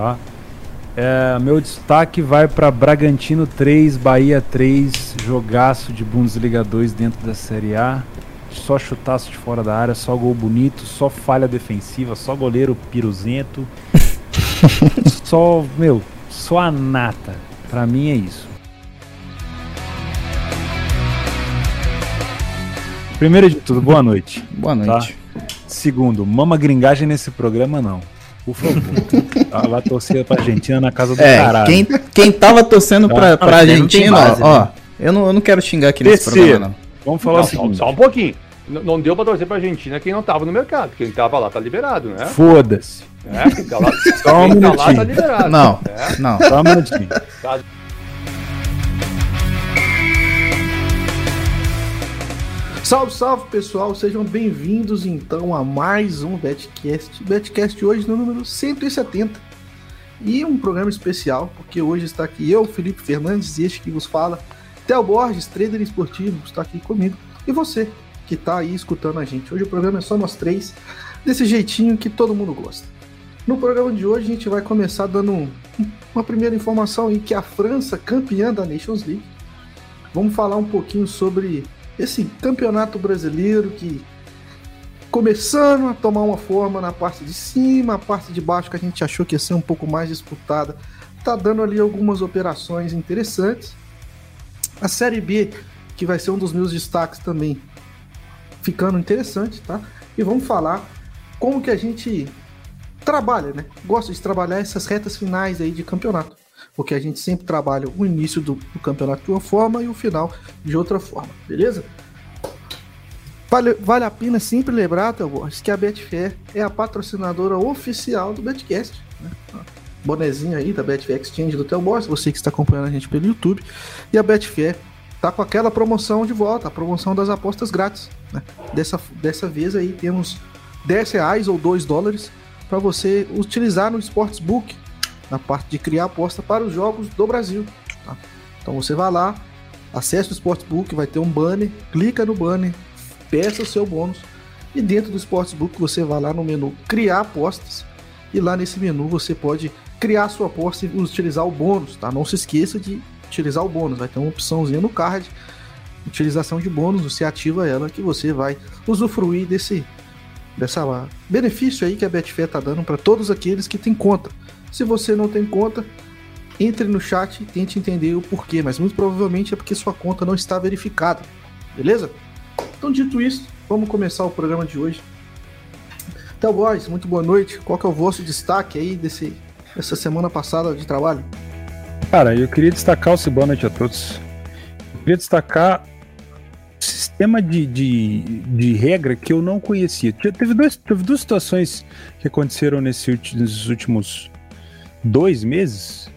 tá? É, meu destaque vai para Bragantino 3, Bahia 3, jogaço de Bundesliga 2 dentro da Série A. Só chutaço de fora da área, só gol bonito, só falha defensiva, só goleiro piruzento. só, meu, só a nata. Pra mim é isso. Primeiro de tudo, boa noite. Boa tá? noite. Tá? Segundo, mama gringagem nesse programa não. Por favor. Vai torcer pra Argentina na casa do é, caralho. Quem, quem tava torcendo tá? pra, pra Argentina, base, ó, né? eu, não, eu não quero xingar aqui nesse programa, não. Vamos falar não, assim. Só, só um pouquinho. Não deu pra torcer pra Argentina quem não tava no mercado. Quem tava lá tá liberado, né? Foda-se. É, quem tá lá, só um quem tá lá tá liberado. Não, é. não. Só um minutinho. Tá. Salve, salve pessoal, sejam bem-vindos então a mais um Betcast. Betcast hoje no número 170. E um programa especial, porque hoje está aqui eu, Felipe Fernandes, e este que vos fala, Theo Borges, trader esportivo, está aqui comigo. E você, que está aí escutando a gente. Hoje o programa é só nós três, desse jeitinho que todo mundo gosta. No programa de hoje a gente vai começar dando uma primeira informação aí que a França, campeã da Nations League, vamos falar um pouquinho sobre esse campeonato brasileiro que começando a tomar uma forma na parte de cima, a parte de baixo que a gente achou que ia ser um pouco mais disputada, tá dando ali algumas operações interessantes. A Série B, que vai ser um dos meus destaques também, ficando interessante, tá? E vamos falar como que a gente trabalha, né? Gosta de trabalhar essas retas finais aí de campeonato porque a gente sempre trabalha o início do, do campeonato de uma forma e o final de outra forma, beleza? Vale, vale a pena sempre lembrar, Borges, que a Betfair é a patrocinadora oficial do Betcast. Né? Bonezinho aí da Betfair Exchange do Theo Borges, você que está acompanhando a gente pelo YouTube. E a Betfair tá com aquela promoção de volta, a promoção das apostas grátis. Né? Dessa, dessa vez aí temos 10 reais ou 2 dólares para você utilizar no Sportsbook na parte de criar aposta para os jogos do Brasil. Tá? Então você vai lá, acessa o Sportsbook, vai ter um banner, clica no banner, peça o seu bônus e dentro do Sportsbook você vai lá no menu criar apostas e lá nesse menu você pode criar sua aposta e utilizar o bônus, tá? Não se esqueça de utilizar o bônus, vai ter uma opçãozinha no card, utilização de bônus, você ativa ela que você vai usufruir desse dessa benefício aí que a Betfair tá dando para todos aqueles que têm conta. Se você não tem conta, entre no chat e tente entender o porquê, mas muito provavelmente é porque sua conta não está verificada. Beleza? Então, dito isso, vamos começar o programa de hoje. Então, boys, muito boa noite. Qual que é o vosso destaque aí desse, dessa semana passada de trabalho? Cara, eu queria destacar o boa noite a todos. Eu queria destacar o sistema de, de, de regra que eu não conhecia. Teve, dois, teve duas situações que aconteceram nesse, nesses últimos dois meses,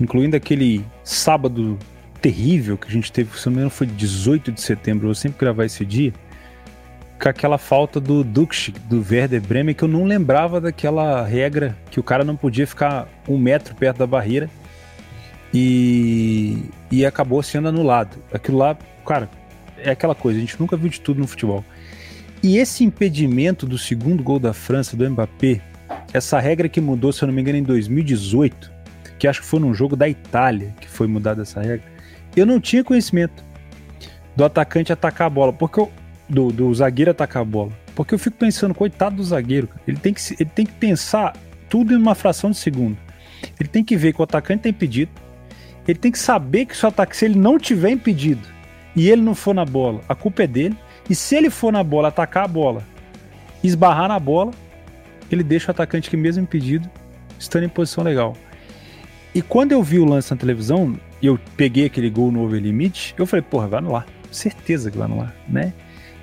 incluindo aquele sábado terrível que a gente teve, se não me engano foi 18 de setembro, eu sempre gravar esse dia, com aquela falta do Dux, do Werder Bremen, que eu não lembrava daquela regra que o cara não podia ficar um metro perto da barreira e, e acabou sendo anulado. Aquilo lá, cara, é aquela coisa, a gente nunca viu de tudo no futebol. E esse impedimento do segundo gol da França, do Mbappé, essa regra que mudou, se eu não me engano, em 2018, que acho que foi num jogo da Itália que foi mudada essa regra, eu não tinha conhecimento do atacante atacar a bola, porque eu, do, do zagueiro atacar a bola. Porque eu fico pensando, coitado do zagueiro, ele tem que, ele tem que pensar tudo em uma fração de segundo. Ele tem que ver que o atacante tem impedido, ele tem que saber que o ataque, se ele não tiver impedido e ele não for na bola, a culpa é dele. E se ele for na bola, atacar a bola, esbarrar na bola, ele deixa o atacante que mesmo impedido estando em posição legal. E quando eu vi o lance na televisão, e eu peguei aquele gol no over limite, eu falei, porra, vai anular. Certeza que vai anular, né?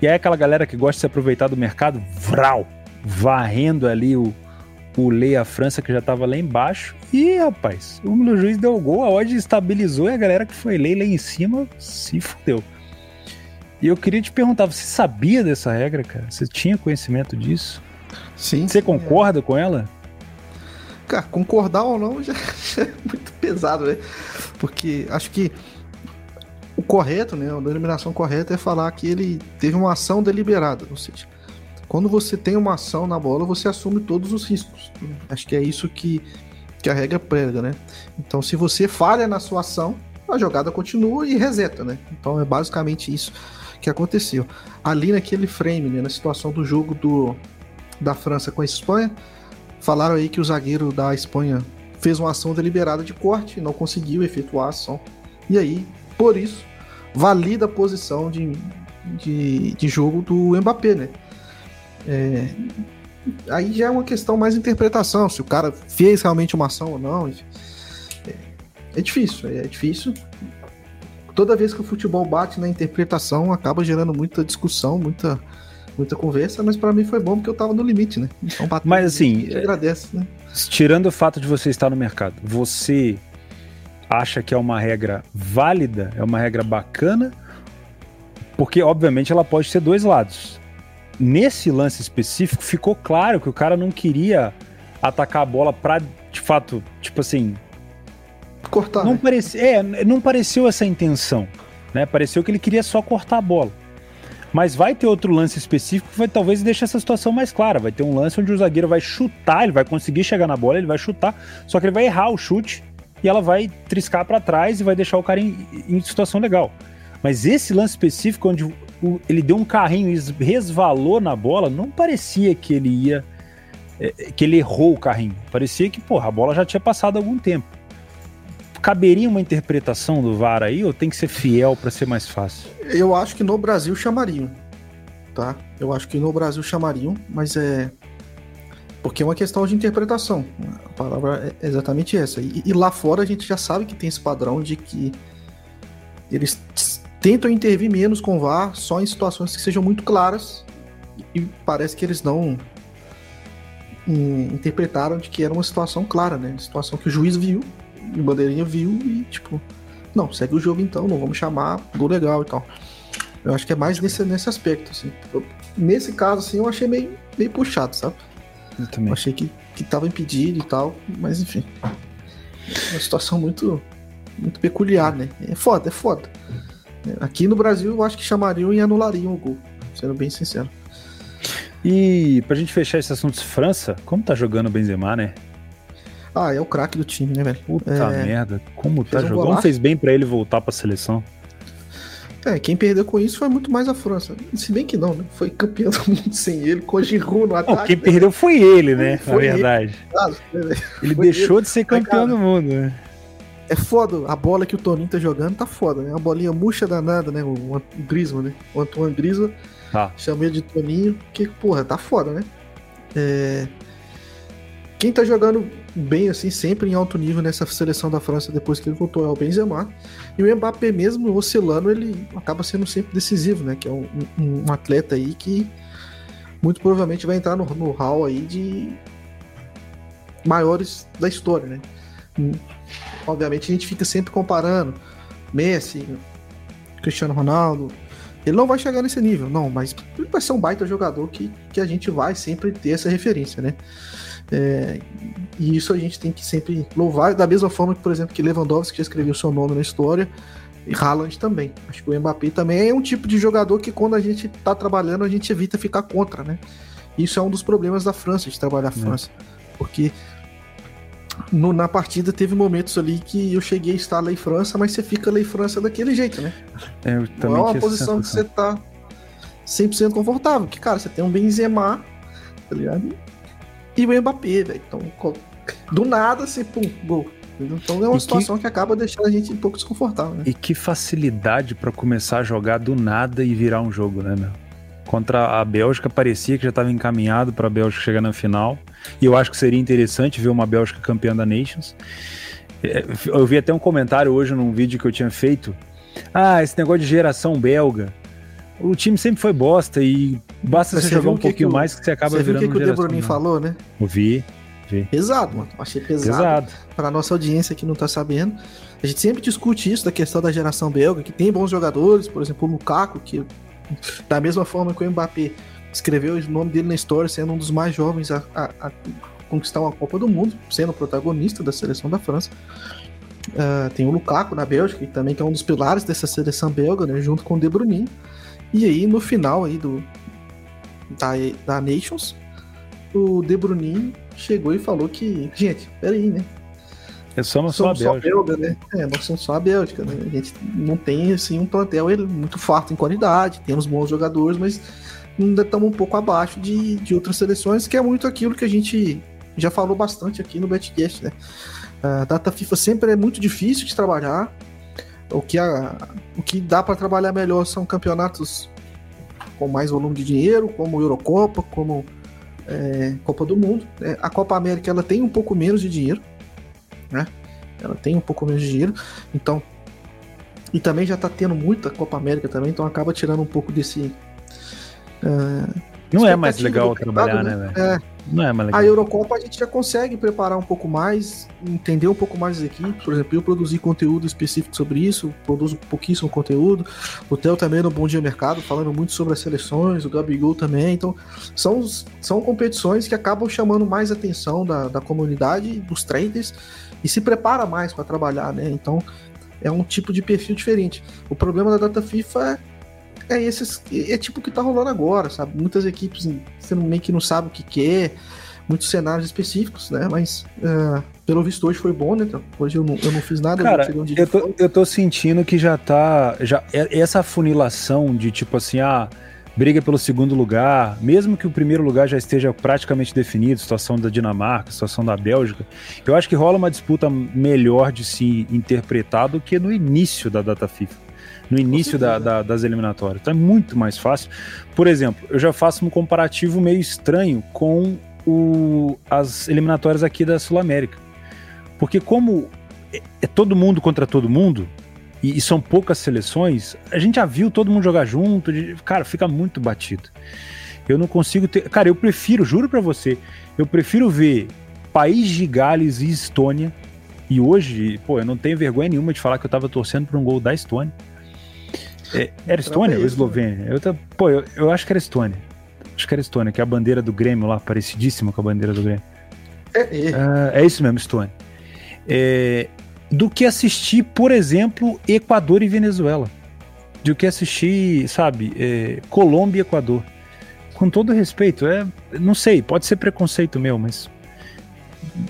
E aí aquela galera que gosta de se aproveitar do mercado, vral, varrendo ali o, o Leia França que já tava lá embaixo. E, rapaz, o juiz deu o gol, a odd estabilizou e a galera que foi lei lá em cima se fudeu. E eu queria te perguntar, você sabia dessa regra, cara? Você tinha conhecimento disso? Sim. Você concorda é. com ela? Cara, concordar ou não já, já, é muito pesado, né? Porque acho que o correto, né? A denominação correta é falar que ele teve uma ação deliberada. Ou seja, quando você tem uma ação na bola, você assume todos os riscos. Acho que é isso que que a regra prega, né? Então, se você falha na sua ação, a jogada continua e reseta, né? Então é basicamente isso que aconteceu. Ali naquele frame, né, na situação do jogo do, da França com a Espanha, falaram aí que o zagueiro da Espanha fez uma ação deliberada de corte, não conseguiu efetuar a ação. E aí, por isso, valida a posição de, de, de jogo do Mbappé, né? É, aí já é uma questão mais interpretação, se o cara fez realmente uma ação ou não. É, é difícil, é difícil. Toda vez que o futebol bate na interpretação, acaba gerando muita discussão, muita, muita conversa, mas para mim foi bom porque eu tava no limite, né? Então, mas assim, agradece, né? Tirando o fato de você estar no mercado, você acha que é uma regra válida, é uma regra bacana? Porque, obviamente, ela pode ter dois lados. Nesse lance específico, ficou claro que o cara não queria atacar a bola pra, de fato, tipo assim. Cortar. Não, né? parece, é, não pareceu essa intenção. Né? Pareceu que ele queria só cortar a bola. Mas vai ter outro lance específico que vai talvez deixe essa situação mais clara. Vai ter um lance onde o zagueiro vai chutar, ele vai conseguir chegar na bola, ele vai chutar, só que ele vai errar o chute e ela vai triscar para trás e vai deixar o cara em, em, situação legal. Mas esse lance específico, onde o, ele deu um carrinho e resvalou na bola, não parecia que ele ia. É, que ele errou o carrinho. Parecia que, porra, a bola já tinha passado algum tempo. Caberia uma interpretação do VAR aí ou tem que ser fiel para ser mais fácil? Eu acho que no Brasil chamariam, tá? Eu acho que no Brasil chamariam, mas é porque é uma questão de interpretação. A palavra é exatamente essa. E, e, lá fora a gente já sabe que tem esse padrão de que eles tentam intervir menos com o VAR só em situações que sejam muito claras e parece que eles não hum, interpretaram de que era uma situação clara, né? Situação que o juiz viu o Bandeirinha viu e, tipo, não, segue o jogo então, não vamos chamar, gol legal e tal. Eu acho que é mais nesse, nesse aspecto, assim. Eu, nesse caso, assim, eu achei meio, meio puxado, sabe? Eu também. Eu achei que, que tava impedido e tal, mas enfim. É uma situação muito, muito peculiar, né? É foda, é foda. Aqui no Brasil, eu acho que chamariam e anulariam o gol, sendo bem sincero. E pra gente fechar esse assunto de França, como tá jogando o Benzema, né? Ah, é o craque do time, né, velho? Puta é... merda, como tá um jogando? Como fez bem para ele voltar pra seleção? É, quem perdeu com isso foi muito mais a França. Se bem que não, né? Foi campeão do mundo sem ele, com o Giroud no ataque. Não, quem né? perdeu foi ele, né? Foi Na verdade. Ele, ele deixou ele. de ser campeão do mundo, né? É foda, a bola que o Toninho tá jogando tá foda, né? Uma bolinha murcha danada, né? O, o Griezmann, né? O Antoine Griezmann. Tá. Chamei de Toninho, que, porra, tá foda, né? É... Quem tá jogando bem assim, sempre em alto nível nessa seleção da França depois que ele voltou é o Benzema. E o Mbappé mesmo oscilando, ele acaba sendo sempre decisivo, né? Que é um, um, um atleta aí que muito provavelmente vai entrar no, no hall aí de maiores da história, né? Hum, obviamente a gente fica sempre comparando Messi, Cristiano Ronaldo. Ele não vai chegar nesse nível, não, mas ele vai ser um baita jogador que, que a gente vai sempre ter essa referência, né? É, e isso a gente tem que sempre louvar, da mesma forma que, por exemplo, que Lewandowski já escreveu seu nome na história, e Haaland também. Acho que o Mbappé também é um tipo de jogador que quando a gente tá trabalhando, a gente evita ficar contra, né? Isso é um dos problemas da França, de trabalhar a é. França. É. Porque no, na partida teve momentos ali que eu cheguei a estar lei França, mas você fica lei França daquele jeito, né? É, Não é uma posição que você tá 100% confortável. Que, cara, você tem um Benzema, tá ligado? E o Mbappé, velho. Então, do nada, assim, pum, gol. Então é uma e situação que... que... acaba deixando a gente um pouco desconfortável, né? E que facilidade para começar a jogar do nada e virar um jogo, né, meu? Contra a Bélgica parecia que já estava encaminhado para a Bélgica chegar na final. E eu acho que seria interessante ver uma Bélgica campeã da Nations. É, eu vi até um comentário hoje num vídeo que eu tinha feito. Ah, esse negócio de geração belga. O time sempre foi bosta e basta você, você jogar um pouquinho que mais que você acaba você virando Você viu o que, que o De Bruyne falou, né? Ouvi, vi. Pesado, mano. Achei pesado. Pesado. Pra nossa audiência que não tá sabendo. A gente sempre discute isso da questão da geração belga, que tem bons jogadores, por exemplo, o Lukaku, que da mesma forma que o Mbappé escreveu o nome dele na história, sendo um dos mais jovens a, a, a conquistar uma Copa do Mundo, sendo protagonista da seleção da França. Uh, tem o Lukaku na Bélgica, que também que é um dos pilares dessa seleção belga, né, junto com o De Bruyne. E aí, no final aí do, da, da Nations, o De Bruyne chegou e falou que, gente, peraí, né? É só não só a Bélgica. Belga, né? É, nós somos só a Bélgica, né? A gente não tem assim um plantel muito farto em qualidade, temos bons jogadores, mas ainda estamos um pouco abaixo de, de outras seleções, que é muito aquilo que a gente já falou bastante aqui no Betcast, né? A data FIFA sempre é muito difícil de trabalhar. O que, a, o que dá para trabalhar melhor são campeonatos com mais volume de dinheiro, como Eurocopa, como é, Copa do Mundo. É, a Copa América ela tem um pouco menos de dinheiro, né? Ela tem um pouco menos de dinheiro, então e também já tá tendo muita Copa América também, então acaba tirando um pouco desse uh, não é mais legal trabalhar, né, velho? Não é mais legal. A Eurocopa a gente já consegue preparar um pouco mais, entender um pouco mais as equipes. Por exemplo, eu produzi conteúdo específico sobre isso, produzo pouquíssimo conteúdo. O Theo também no Bom Dia Mercado, falando muito sobre as seleções, o Gabigol também. Então, são, são competições que acabam chamando mais atenção da, da comunidade, dos traders, e se prepara mais para trabalhar, né? Então, é um tipo de perfil diferente. O problema da data FIFA é é esses. É tipo o que tá rolando agora, sabe? Muitas equipes você meio que não sabe o que quer, é, muitos cenários específicos, né? Mas uh, pelo visto hoje foi bom, né? Então, hoje eu não, eu não fiz nada. Cara, eu, eu, tô, eu tô sentindo que já tá. Já, é, essa funilação de tipo assim, ah briga pelo segundo lugar, mesmo que o primeiro lugar já esteja praticamente definido, situação da Dinamarca, situação da Bélgica, eu acho que rola uma disputa melhor de se interpretar do que no início da data FIFA no início da, da, das eliminatórias. Então é muito mais fácil. Por exemplo, eu já faço um comparativo meio estranho com o, as eliminatórias aqui da Sul-América. Porque como é, é todo mundo contra todo mundo, e, e, são poucas seleções, a gente já viu todo mundo jogar junto, de, cara, fica muito batido. Eu não consigo ter. Cara, eu prefiro, juro para você, eu prefiro ver País de Gales e Estônia. E hoje, pô, eu não tenho vergonha nenhuma de falar que eu tava torcendo por um gol da Estônia. É, era Estônia ou Eslovênia? Eu, pô, eu, eu acho que era Estônia. Acho que era Estônia, que é a bandeira do Grêmio lá, parecidíssima com a bandeira do Grêmio. É, é. É isso mesmo, Estônia. É, do que assistir, por exemplo, Equador e Venezuela. Do que assistir, sabe, é, Colômbia e Equador. Com todo respeito, é, não sei, pode ser preconceito meu, mas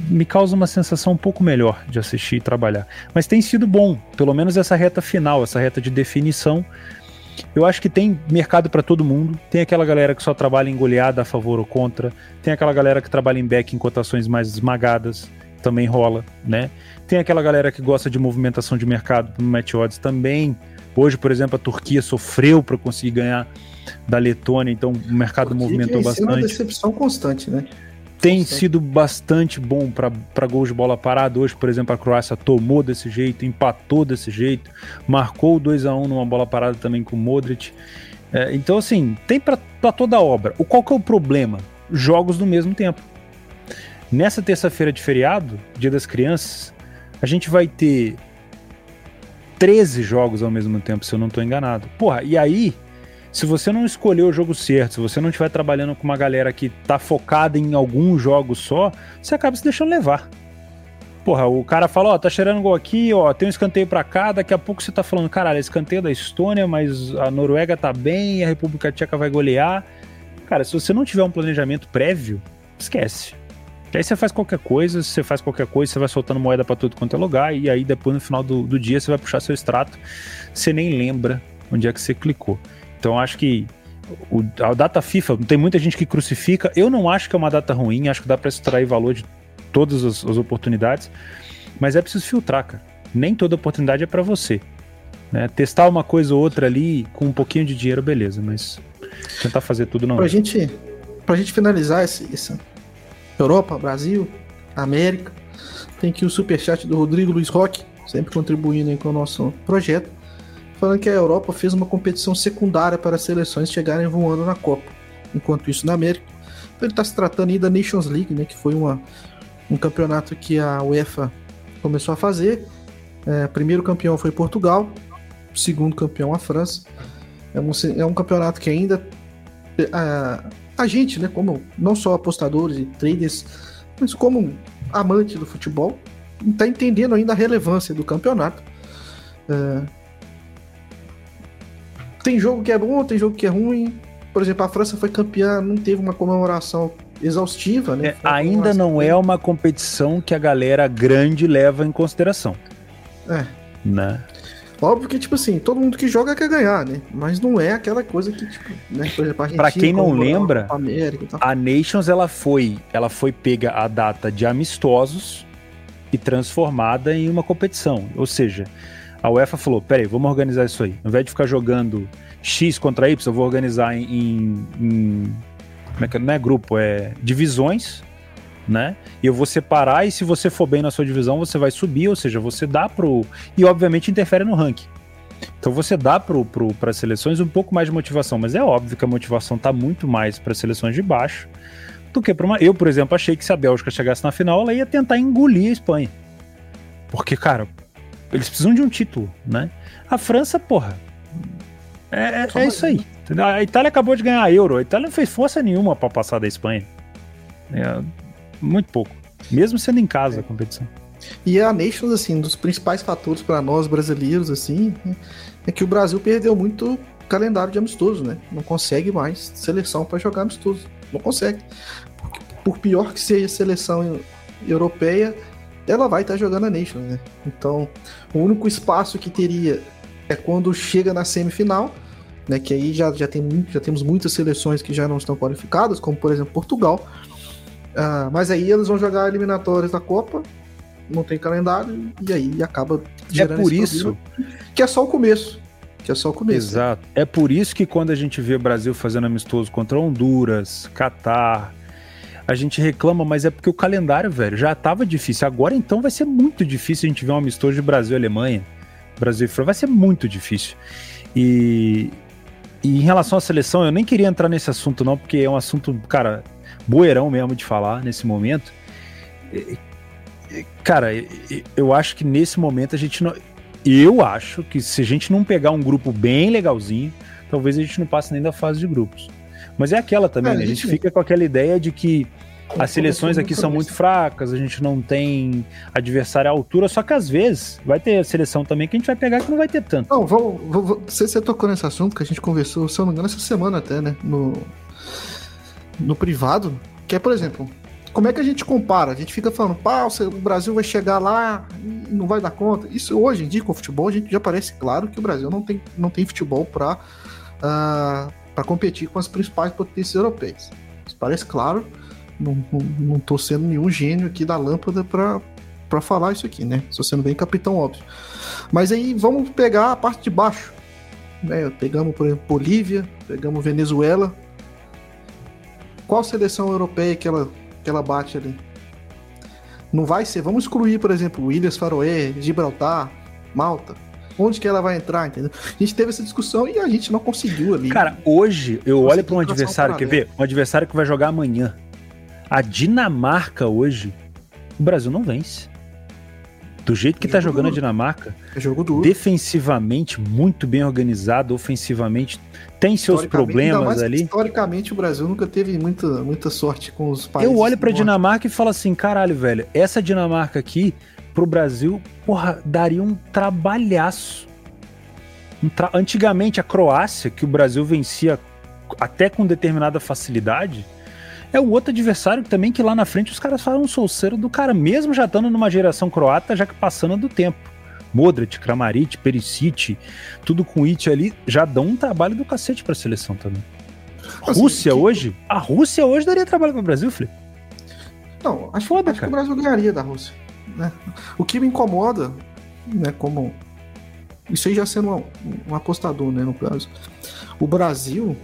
me causa uma sensação um pouco melhor de assistir e trabalhar. Mas tem sido bom, pelo menos essa reta final, essa reta de definição. Eu acho que tem mercado para todo mundo. Tem aquela galera que só trabalha em goleada a favor ou contra. Tem aquela galera que trabalha em back em cotações mais esmagadas. Também rola, né? Tem aquela galera que gosta de movimentação de mercado no match odds também. Hoje, por exemplo, a Turquia sofreu para conseguir ganhar da Letônia, então o mercado movimentou bastante. É uma decepção constante, né? Tem sido bastante bom para gols de bola parada. Hoje, por exemplo, a Croácia tomou desse jeito, empatou desse jeito, marcou 2 a 1 numa bola parada também com o Modric. É, então, assim, tem para toda a obra. O, qual que é o problema? Jogos no mesmo tempo. Nessa terça-feira de feriado, Dia das Crianças, a gente vai ter 13 jogos ao mesmo tempo, se eu não estou enganado. Porra, e aí se você não escolher o jogo certo, se você não estiver trabalhando com uma galera que tá focada em algum jogo só, você acaba se deixando levar. Porra, o cara fala, ó, tá cheirando gol aqui, ó, tem um escanteio pra cá, daqui a pouco você tá falando, caralho, escanteio é da Estônia, mas a Noruega tá bem, a República Tcheca vai golear. Cara, se você não tiver um planejamento prévio, esquece. E aí você faz qualquer coisa, você faz qualquer coisa, você vai soltando moeda para tudo quanto é lugar, e aí depois no final do, do dia você vai puxar seu extrato, você nem lembra onde é que você clicou. Então acho que o, a data FIFA, tem muita gente que crucifica. Eu não acho que é uma data ruim, acho que dá para extrair valor de todas as, as, oportunidades, mas é preciso filtrar, cara. Nem toda oportunidade é para você. Né? Testar uma coisa ou outra ali com um pouquinho de dinheiro, beleza, mas tentar fazer tudo não. Pra, é. gente, pra gente finalizar esse, esse Europa, Brasil, América, tem aqui o superchat do Rodrigo Luiz Roque, sempre contribuindo com o nosso projeto falando que a Europa fez uma competição secundária para as seleções chegarem voando na Copa. Enquanto isso, na América, então ele está se tratando aí da Nations League, né, que foi uma, um campeonato que a UEFA começou a fazer. É, primeiro campeão foi Portugal, segundo campeão a França. É um, é um campeonato que ainda a, a gente, né, como não só apostadores e traders, mas como amante do futebol, está entendendo ainda a relevância do campeonato. É, tem jogo que é bom, tem jogo que é ruim. Por exemplo, a França foi campeã, não teve uma comemoração exaustiva, né? É, ainda não é uma competição que a galera grande leva em consideração. É. Né? Óbvio que, tipo assim, todo mundo que joga quer ganhar, né? Mas não é aquela coisa que, tipo, né? Por exemplo, a pra quem não lembra, a, a Nations, ela foi, ela foi pega a data de amistosos e transformada em uma competição. Ou seja, a UEFA falou, peraí, vamos organizar isso aí. Ao invés de ficar jogando X contra Y, eu vou organizar em, em, em como é que é? não é grupo, é divisões, né? E eu vou separar e se você for bem na sua divisão, você vai subir, ou seja, você dá pro e obviamente interfere no ranking. Então você dá para pro, as seleções um pouco mais de motivação, mas é óbvio que a motivação está muito mais para seleções de baixo do que para uma. Eu, por exemplo, achei que se a Bélgica chegasse na final, ela ia tentar engolir a Espanha. Porque, cara, eles precisam de um título, né? A França, porra, é, é, é isso aí. A Itália acabou de ganhar a Euro. A Itália não fez força nenhuma para passar da Espanha. É, muito pouco. Mesmo sendo em casa a competição. E a Nations, assim, um dos principais fatores para nós brasileiros, assim, é que o Brasil perdeu muito calendário de amistoso, né? Não consegue mais seleção para jogar amistoso. Não consegue. Por pior que seja a seleção europeia, ela vai estar tá jogando a Nations, né? Então, o único espaço que teria é quando chega na semifinal, né? Que aí já, já, tem, já temos muitas seleções que já não estão qualificadas, como por exemplo Portugal. Uh, mas aí eles vão jogar eliminatórias da Copa, não tem calendário, e aí acaba gerando É por isso que é só o começo. Que é só o começo. Exato. É por isso que quando a gente vê o Brasil fazendo amistoso contra Honduras, Catar, a gente reclama, mas é porque o calendário, velho, já tava difícil. Agora então vai ser muito difícil a gente ver um amistoso de Brasil e Alemanha. Brasil e França, vai ser muito difícil. E, e em relação à seleção, eu nem queria entrar nesse assunto, não, porque é um assunto, cara, boeirão mesmo de falar nesse momento. Cara, eu acho que nesse momento a gente não. Eu acho que se a gente não pegar um grupo bem legalzinho, talvez a gente não passe nem da fase de grupos. Mas é aquela também, é, né? A gente fica com aquela ideia de que as seleções aqui são muito fracas, a gente não tem adversário à altura, só que às vezes vai ter seleção também que a gente vai pegar que não vai ter tanto. Não, vou, vou, você, você tocou nesse assunto que a gente conversou, se eu não me engano, essa semana até, né? No, no privado, que é, por exemplo, como é que a gente compara? A gente fica falando, pá, o Brasil vai chegar lá e não vai dar conta. Isso hoje em dia com o futebol, a gente já parece claro que o Brasil não tem, não tem futebol para uh, ah, para competir com as principais potências europeias. Isso parece claro não, tô sendo nenhum gênio aqui da lâmpada para falar isso aqui, né? Estou sendo bem capitão óbvio. Mas aí vamos pegar a parte de baixo. Né? Pegamos, por exemplo, Bolívia, pegamos Venezuela. Qual seleção europeia que ela, que ela bate ali? Não vai ser. Vamos excluir, por exemplo, Ilhas Faroé, Gibraltar, Malta. Onde que ela vai entrar, entendeu? A gente teve essa discussão e a gente não conseguiu ali. Cara, hoje eu olho para um adversário, quer ver? Um adversário que vai jogar amanhã. A Dinamarca hoje, o Brasil não vence. Do jeito que é tá jogando duro. a Dinamarca, é jogo duro. defensivamente muito bem organizado, ofensivamente tem seus problemas ali. Historicamente, o Brasil nunca teve muita, muita sorte com os países. Eu olho pra Dinamarca e falo assim: caralho, velho, essa Dinamarca aqui, pro Brasil, porra, daria um trabalhaço. Um tra... Antigamente, a Croácia, que o Brasil vencia até com determinada facilidade, é o outro adversário também que lá na frente os caras falam um solceiro do cara, mesmo já estando numa geração croata, já que passando do tempo. Modric, Kramaric, Perisic, tudo com It ali, já dão um trabalho do cacete pra seleção também. Assim, Rússia que... hoje, a Rússia hoje daria trabalho pro Brasil, Felipe. Não, acho, Foda, acho que o Brasil ganharia da Rússia. Né? O que me incomoda, né, como isso aí já sendo um, um apostador, né, no caso. O Brasil,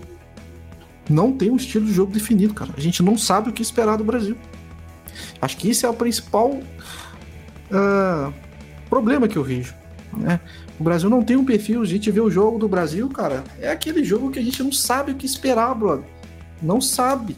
não tem um estilo de jogo definido, cara. A gente não sabe o que esperar do Brasil. Acho que isso é o principal uh, problema que eu vejo. Né? O Brasil não tem um perfil, a gente vê o jogo do Brasil, cara, é aquele jogo que a gente não sabe o que esperar, brother. Não sabe.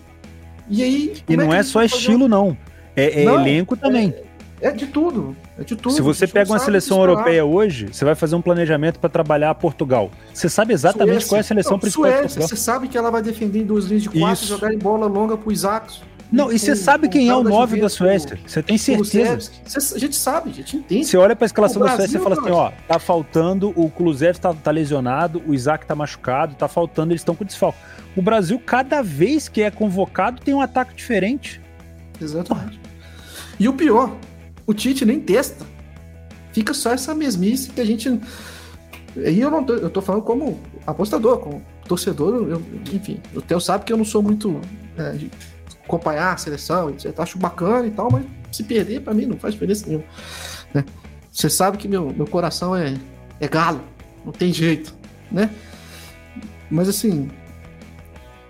E aí. E não é, é só estilo, não. É, é não, elenco também. É, é de tudo. É de tudo. Se você pega uma seleção europeia hoje, você vai fazer um planejamento para trabalhar Portugal. Você sabe exatamente Suécia. qual é a seleção não, principal Suécia, Você sabe que ela vai defender em duas linhas de quatro, Isso. jogar em bola longa pro Isaac. Não, e você sabe quem é o 9 da Suécia? Você tem certeza? Cê, a gente sabe, a gente entende. Você olha pra escalação da Suécia e fala assim: ó, tá faltando, o Kulusevski tá, tá lesionado, o Isaac tá machucado, tá faltando, eles estão com desfalque. O Brasil, cada vez que é convocado, tem um ataque diferente. Exatamente. E o pior, o Tite nem testa. Fica só essa mesmice que a gente. E eu não tô, eu tô falando como apostador, como torcedor, eu, enfim, o Theo sabe que eu não sou muito é, acompanhar a seleção, etc. Acho bacana e tal, mas se perder, para mim, não faz diferença nenhuma. Né? Você sabe que meu, meu coração é, é galo, não tem jeito, né? Mas assim,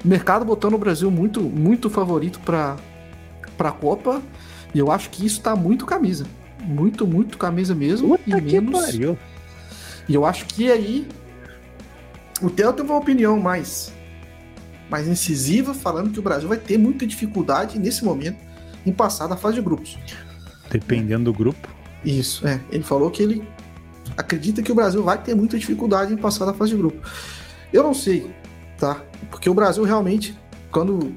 mercado botando o Brasil muito, muito favorito para a Copa, e eu acho que isso tá muito camisa. Muito, muito camisa mesmo. Puta e menos. Pariu. E eu acho que aí o Theo teve uma opinião mais, mais incisiva, falando que o Brasil vai ter muita dificuldade nesse momento em passar da fase de grupos. Dependendo do grupo. Isso, é. Ele falou que ele acredita que o Brasil vai ter muita dificuldade em passar da fase de grupo. Eu não sei, tá? Porque o Brasil realmente, quando,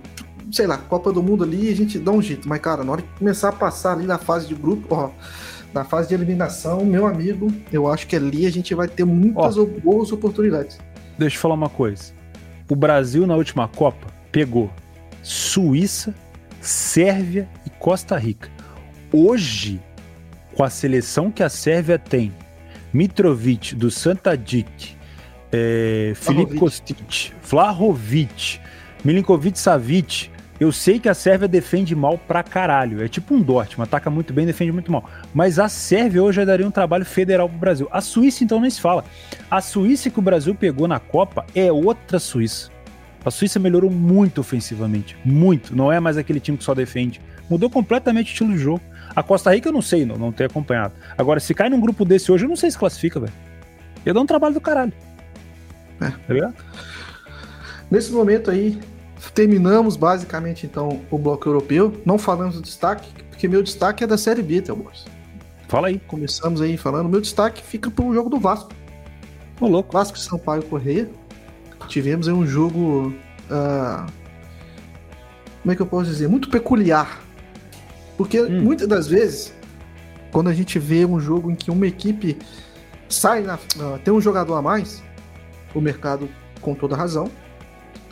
sei lá, Copa do Mundo ali, a gente dá um jeito. Mas, cara, na hora de começar a passar ali na fase de grupo, ó, na fase de eliminação, meu amigo, eu acho que ali a gente vai ter muitas ó, boas oportunidades deixa eu falar uma coisa. O Brasil na última Copa pegou Suíça, Sérvia e Costa Rica. Hoje, com a seleção que a Sérvia tem, Mitrovic do Santa Dic, é, Felipe Kostic, Vlahovic, Milinkovic Savic, eu sei que a Sérvia defende mal pra caralho. É tipo um Dortmund, ataca muito bem, defende muito mal. Mas a Sérvia hoje já daria um trabalho federal pro Brasil. A Suíça, então, nem se fala. A Suíça que o Brasil pegou na Copa é outra Suíça. A Suíça melhorou muito ofensivamente. Muito. Não é mais aquele time que só defende. Mudou completamente o estilo de jogo. A Costa Rica eu não sei, não, não tenho acompanhado. Agora, se cai num grupo desse hoje, eu não sei se classifica, velho. Eu dou um trabalho do caralho. É. Tá ligado? Nesse momento aí, terminamos basicamente então o bloco europeu. Não falamos do destaque, porque meu destaque é da Série B, Telmos. Fala aí. Começamos aí falando. Meu destaque fica para o jogo do Vasco. Ô, louco. Vasco Sampaio Correia. Tivemos aí um jogo. Uh, como é que eu posso dizer? Muito peculiar. Porque hum. muitas das vezes, quando a gente vê um jogo em que uma equipe sai na, uh, tem um jogador a mais, o mercado, com toda razão,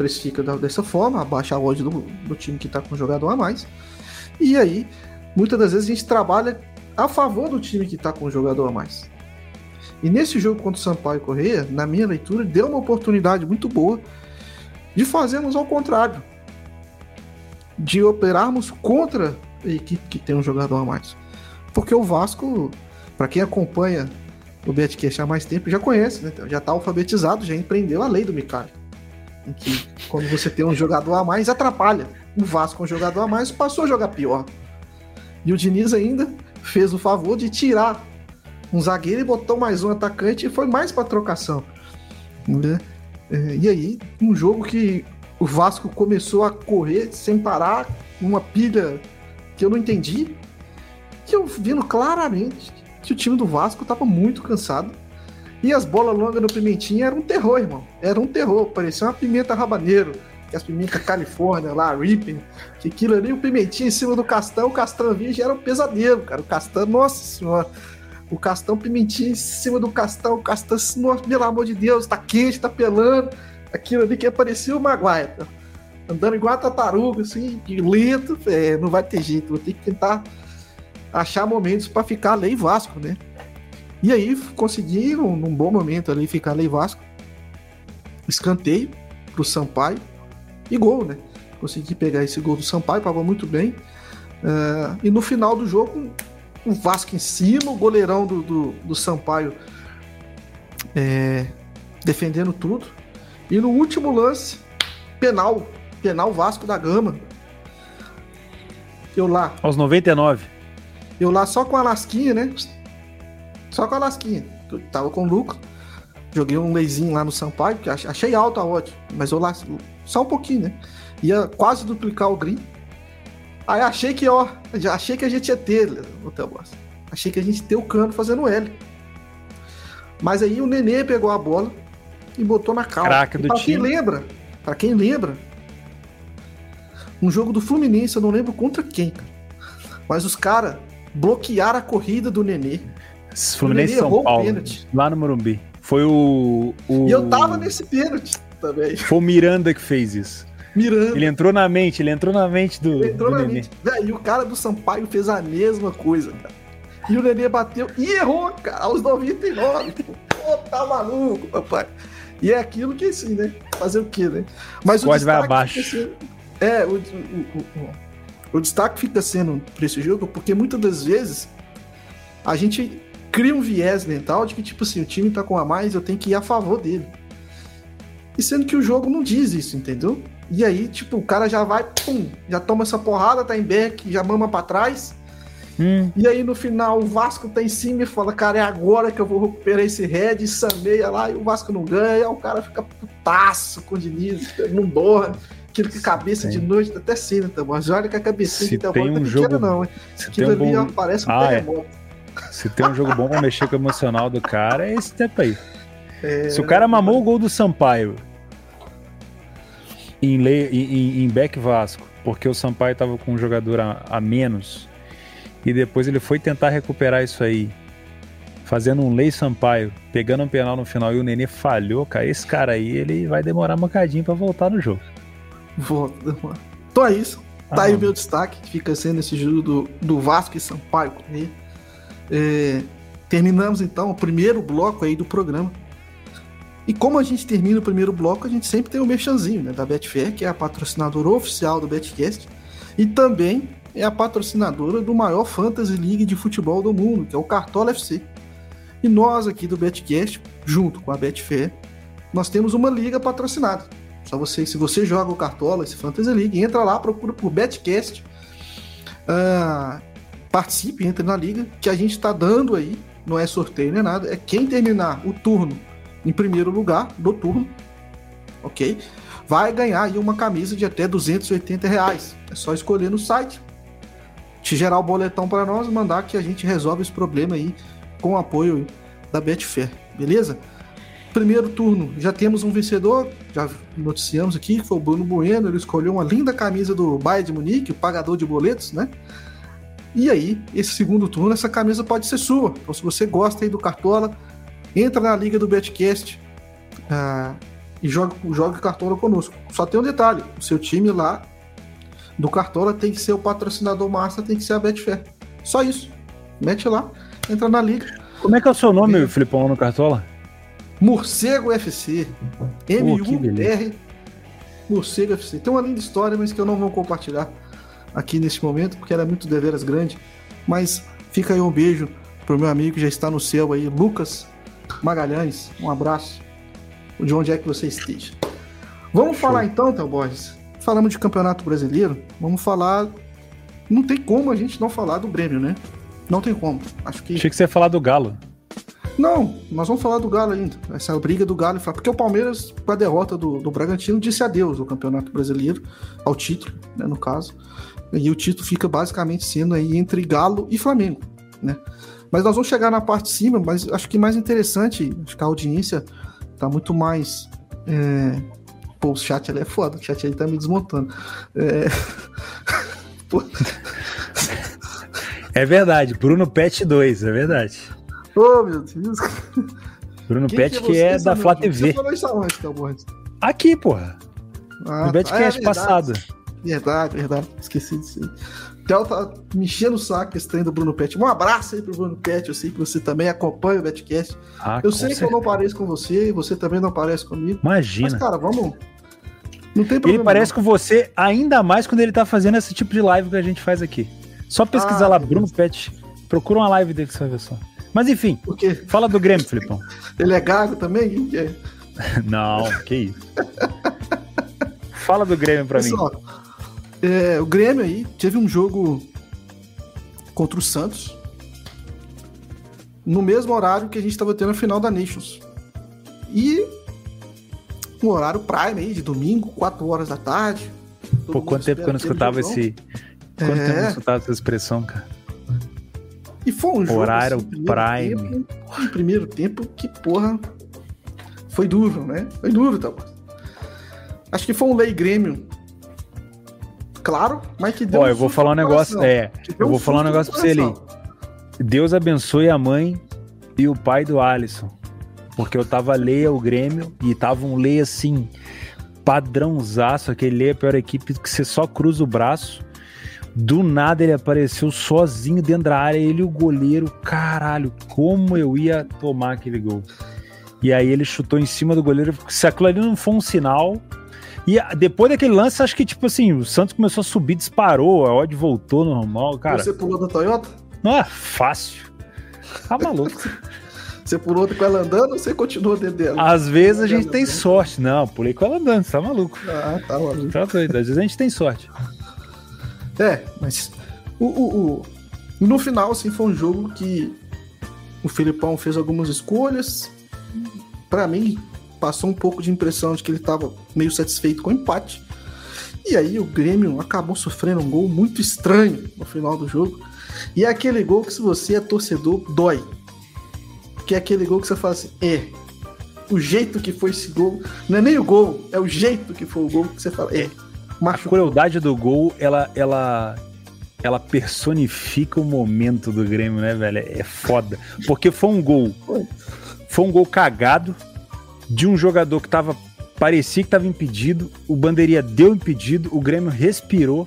precifica dessa forma, abaixa a odd do, do time que está com jogador a mais. E aí, muitas das vezes a gente trabalha a favor do time que está com jogador a mais. E nesse jogo contra o Sampaio Correia, na minha leitura, deu uma oportunidade muito boa de fazermos ao contrário. De operarmos contra a equipe que tem um jogador a mais. Porque o Vasco, para quem acompanha o Betcast há mais tempo, já conhece, né? já está alfabetizado, já empreendeu a lei do Micali em que quando você tem um jogador a mais, atrapalha. O Vasco com um jogador a mais passou a jogar pior. E o Diniz ainda fez o favor de tirar um zagueiro e botou mais um atacante e foi mais para trocação. Né? É, e aí, um jogo que o Vasco começou a correr sem parar, uma pilha que eu não entendi, que eu vendo claramente que o time do Vasco estava muito cansado e as bolas longas do Pimentinha eram um terror, irmão. Era um terror. Parecia uma pimenta rabaneiro. As pimentas Califórnia lá, Ripping. Que aquilo ali, o Pimentinha em cima do Castão. O Castão Virgem era um pesadelo, cara. O Castão, nossa senhora. O Castão Pimentinha em cima do Castão. O Castão, nossa, pelo amor de Deus, tá quente, tá pelando. Aquilo ali que parecia o Maguire. Andando igual a tartaruga, assim, lento. É, não vai ter jeito. Vou ter que tentar achar momentos para ficar lei Vasco, né? E aí conseguiram, num bom momento ali, ficar ali Vasco. Escanteio pro Sampaio. E gol, né? Consegui pegar esse gol do Sampaio, pagou muito bem. Uh, e no final do jogo, o Vasco em cima, o goleirão do, do, do Sampaio é, defendendo tudo. E no último lance, penal. Penal Vasco da Gama. Eu lá. Aos 99. Eu lá só com a lasquinha, né? Só com a lasquinha. Eu tava com lucro. Joguei um leizinho lá no Sampaio, que achei alto a odd, mas eu lá só um pouquinho, né? Ia quase duplicar o green. Aí achei que, ó, já achei que a gente ia ter, o boss. Achei que a gente ia ter o cano fazendo L. Mas aí o Nenê pegou a bola e botou na calma. Craca do pra time. quem lembra, para quem lembra, Um jogo do Fluminense, eu não lembro contra quem, cara. Mas os caras bloquearam a corrida do Nenê. Fluminense São Paulo, lá no Morumbi. Foi o, o, E eu tava nesse pênalti também. Foi o Miranda que fez isso. Miranda. Ele entrou na mente, ele entrou na mente do. Ele entrou do na Nenê. mente. Véi, e o cara do Sampaio fez a mesma coisa, cara. E o Nenê bateu e errou, cara, aos 99. Pô, tá maluco, papai. E é aquilo que sim, né? Fazer o quê, né? Mas Quase vai abaixo. Sendo, é, o, o, o, o, destaque fica sendo pra esse jogo, porque muitas das vezes a gente cria um viés mental de que, tipo assim, o time tá com a mais, eu tenho que ir a favor dele. E sendo que o jogo não diz isso, entendeu? E aí, tipo, o cara já vai, pum, já toma essa porrada, tá em back, já mama pra trás. Hum. E aí no final o Vasco tá em cima e fala, cara, é agora que eu vou recuperar esse head, sameia lá, e o Vasco não ganha, o cara fica putaço com o Diniz, não borra. Aquilo que cabeça Sim. de noite, até cena, tá bom? Mas olha que a cabecinha se de tem um jogo, pequena, não, hein? Aquilo ali bom... parece um ah, terremoto. É. Se tem um jogo bom pra mexer com o emocional do cara, é esse tempo aí. É, se o cara mamou o gol do Sampaio em, lei, em, em back Vasco, porque o Sampaio tava com um jogador a, a menos, e depois ele foi tentar recuperar isso aí, fazendo um Lei Sampaio, pegando um penal no final e o Nenê falhou, cara, esse cara aí, ele vai demorar um bocadinho pra voltar no jogo. Volta. Então é isso. Tá ah, aí o meu destaque, que fica sendo esse jogo do, do Vasco e Sampaio. Né? É, terminamos então o primeiro bloco aí do programa. E como a gente termina o primeiro bloco, a gente sempre tem o merchanzinho né, da Betfair, que é a patrocinadora oficial do Betcast. E também é a patrocinadora do maior Fantasy League de futebol do mundo, que é o Cartola FC. E nós aqui do Betcast, junto com a Betfair, nós temos uma liga patrocinada. Só você, se você joga o Cartola, esse Fantasy League, entra lá, procura por Betcast, uh, participe, entre na liga, que a gente está dando aí, não é sorteio nem nada, é quem terminar o turno em primeiro lugar do turno, ok? Vai ganhar aí uma camisa de até 280 reais. É só escolher no site, te gerar o boletão para nós, mandar que a gente resolve esse problema aí com o apoio da Betfair, beleza? Primeiro turno, já temos um vencedor, já noticiamos aqui, que foi o Bruno Bueno, ele escolheu uma linda camisa do Bayern de Munique, o pagador de boletos, né? E aí, esse segundo turno, essa camisa pode ser sua. Então, se você gosta aí do Cartola, entra na liga do Betcast uh, e joga, joga Cartola conosco. Só tem um detalhe: o seu time lá do Cartola tem que ser o patrocinador massa, tem que ser a Betfair. Só isso. Mete lá, entra na liga. Como é que é o seu nome, Filipão, no Cartola? Morcego FC. M-U-R. Morcego FC. Tem uma linda história, mas que eu não vou compartilhar aqui neste momento, porque ela é muito deveras grande. Mas fica aí um beijo pro meu amigo que já está no céu aí, Lucas Magalhães. Um abraço. De onde é que você esteja. Vamos Show. falar então, Théo Borges. Falamos de campeonato brasileiro. Vamos falar. Não tem como a gente não falar do Grêmio, né? Não tem como. Acho que. Achei que você ia falar do Galo. Não, nós vamos falar do Galo ainda. Essa briga do Galo. Porque o Palmeiras, com a derrota do, do Bragantino, disse adeus ao Campeonato Brasileiro, ao título, né, no caso. E o título fica basicamente sendo aí entre Galo e Flamengo, né? Mas nós vamos chegar na parte de cima, mas acho que mais interessante, acho que a audiência tá muito mais. É... Pô, o chat ali é foda, o chat ali tá me desmontando. É... é verdade, Bruno Pet 2, é verdade. Ô, oh, meu Deus. Bruno Quem Pet, que é, que é da Flá TV. Você falou isso aonde, Aqui, porra. Ah, no Betcast ah, é passado. Verdade, verdade. Esqueci disso aí. Theo tá me enchendo o saco esse trem do Bruno Pet. Um abraço aí pro Bruno Pet, eu sei que você também acompanha o Betcast. Ah, eu sei certeza. que eu não pareço com você, e você também não parece comigo. Imagina. Mas, cara, vamos. Não tem problema. Ele parece não. com você ainda mais quando ele tá fazendo esse tipo de live que a gente faz aqui. Só pesquisar ah, lá, Bruno Pet. Procura uma live dele que você vai ver só. Mas enfim, fala do Grêmio, Filipão. Ele é gago também? É? não, que isso. fala do Grêmio pra Pessoal, mim. É, o Grêmio aí teve um jogo contra o Santos no mesmo horário que a gente estava tendo a final da Nations. E um horário prime aí, de domingo, 4 horas da tarde. Pô, quanto tempo que eu não escutava esse. Quanto é... tempo eu não escutava essa expressão, cara? E foi um jogo. Horário assim, prime. Tempo, em primeiro tempo, que porra. Foi duro, né? Foi duro, tá? Acho que foi um lei Grêmio claro, mas que deu Ó, um eu vou falar um negócio, é, eu vou falar um negócio pra você ali. Deus abençoe a mãe e o pai do Alisson. Porque eu tava leia o Grêmio e tava um leia assim, padrãozaço, aquele leia pior equipe que você só cruza o braço. Do nada ele apareceu sozinho dentro da área, ele e o goleiro, caralho, como eu ia tomar aquele gol. E aí ele chutou em cima do goleiro, se aquilo ali não foi um sinal, e depois daquele lance, acho que, tipo assim, o Santos começou a subir, disparou, a odd voltou normal, cara. Você pulou da Toyota? Não é fácil. Tá maluco. você pulou com ela andando ou você continuou dentro dela? Às vezes a gente tem sorte. Não, pulei com ela andando, você tá maluco. Ah, tá maluco. Tá doido. Às vezes a gente tem sorte. É, mas o, o, o, no final, assim, foi um jogo que o Filipão fez algumas escolhas. Para mim, passou um pouco de impressão de que ele estava meio satisfeito com o empate. E aí o Grêmio acabou sofrendo um gol muito estranho no final do jogo. E é aquele gol que se você é torcedor, dói. Que é aquele gol que você fala assim, é, o jeito que foi esse gol, não é nem o gol, é o jeito que foi o gol que você fala, é. Machucou. A crueldade do gol, ela, ela, ela personifica o momento do Grêmio, né, velho? É foda. Porque foi um gol, foi um gol cagado, de um jogador que tava, parecia que estava impedido, o Bandeirinha deu impedido, o Grêmio respirou,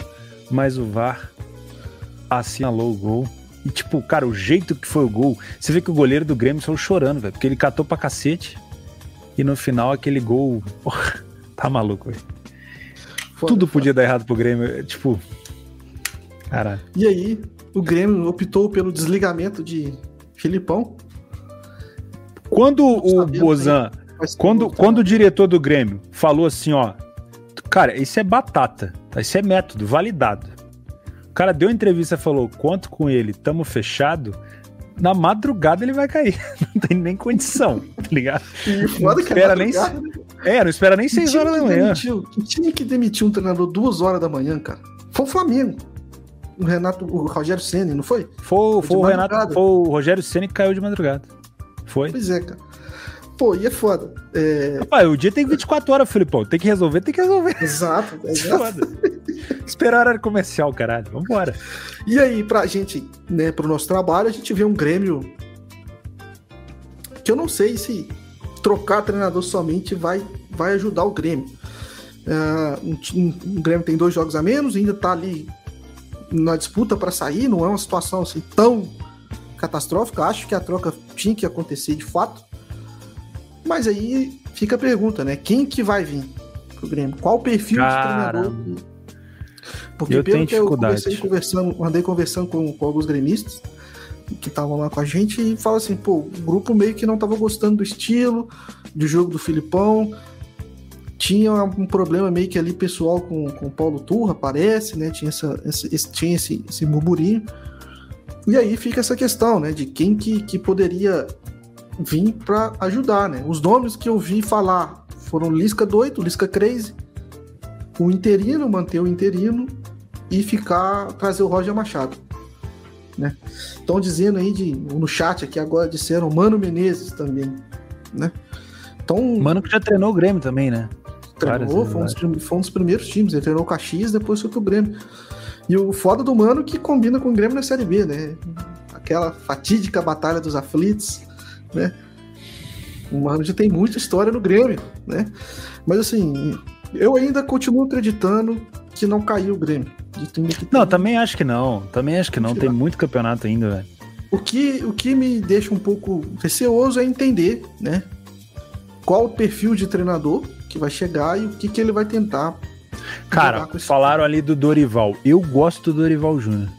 mas o VAR assinalou o gol. E, tipo, cara, o jeito que foi o gol, você vê que o goleiro do Grêmio saiu chorando, velho, porque ele catou pra cacete. E no final, aquele gol. Porra, tá maluco, velho. Tudo podia dar errado pro Grêmio. Tipo. Caralho. E aí, o Grêmio optou pelo desligamento de Filipão. Quando o Bozan quando, quando o diretor do Grêmio falou assim, ó, cara, isso é batata, tá? isso é método, validado. O cara deu entrevista e falou, conto com ele, tamo fechado. Na madrugada ele vai cair. Não tem nem condição, tá ligado? E foda não espera nem. Né? É, não espera nem 6 horas da manhã. Demitiu, que time que demitiu um treinador 2 horas da manhã, cara? Foi o Flamengo. O Renato, o Rogério Senna, não foi? Foi, foi, foi o Renato, foi o Rogério Senna que caiu de madrugada. Foi. Pois é, cara. Pô, e é foda. É... Rapaz, o dia tem 24 horas, Filipão. Tem que resolver, tem que resolver. Exato, é exato. Esperar horário comercial, caralho. Vambora. E aí, pra gente, né, pro nosso trabalho, a gente vê um Grêmio que eu não sei se trocar treinador somente vai, vai ajudar o Grêmio. Uh, um, um, Grêmio tem dois jogos a menos, ainda tá ali na disputa para sair, não é uma situação assim tão catastrófica. Acho que a troca tinha que acontecer de fato. Mas aí fica a pergunta, né? Quem que vai vir pro Grêmio? Qual o perfil de treinador? Porque eu pelo que eu conversei conversando, andei conversando com, com alguns gremistas que estavam lá com a gente e fala assim, pô, o grupo meio que não tava gostando do estilo do jogo do Filipão. Tinha um problema meio que ali pessoal com, com o Paulo Turra, parece, né? Tinha, essa, esse, tinha esse, esse murmurinho. E aí fica essa questão, né? De quem que, que poderia vim para ajudar, né? Os nomes que eu vi falar foram Lisca doido, Lisca crazy, o interino, manter o interino e ficar trazer o Roger Machado, né? Estão dizendo aí de, no chat aqui agora disseram Mano Menezes também, né? Então, Mano que já treinou o Grêmio também, né? Treinou, foi um, dos, foi um dos primeiros times. Ele treinou o Caxias, depois foi pro Grêmio. E o foda do Mano que combina com o Grêmio na Série B, né? Aquela fatídica batalha dos aflitos né? O já tem muita história no Grêmio, né? Mas assim, eu ainda continuo acreditando que não caiu o Grêmio. Não, também acho que não. Também acho que não. Tem muito campeonato ainda, velho. O que, o que me deixa um pouco receoso é entender, né? Qual o perfil de treinador que vai chegar e o que, que ele vai tentar. Cara, falaram ali do Dorival. Eu gosto do Dorival Júnior.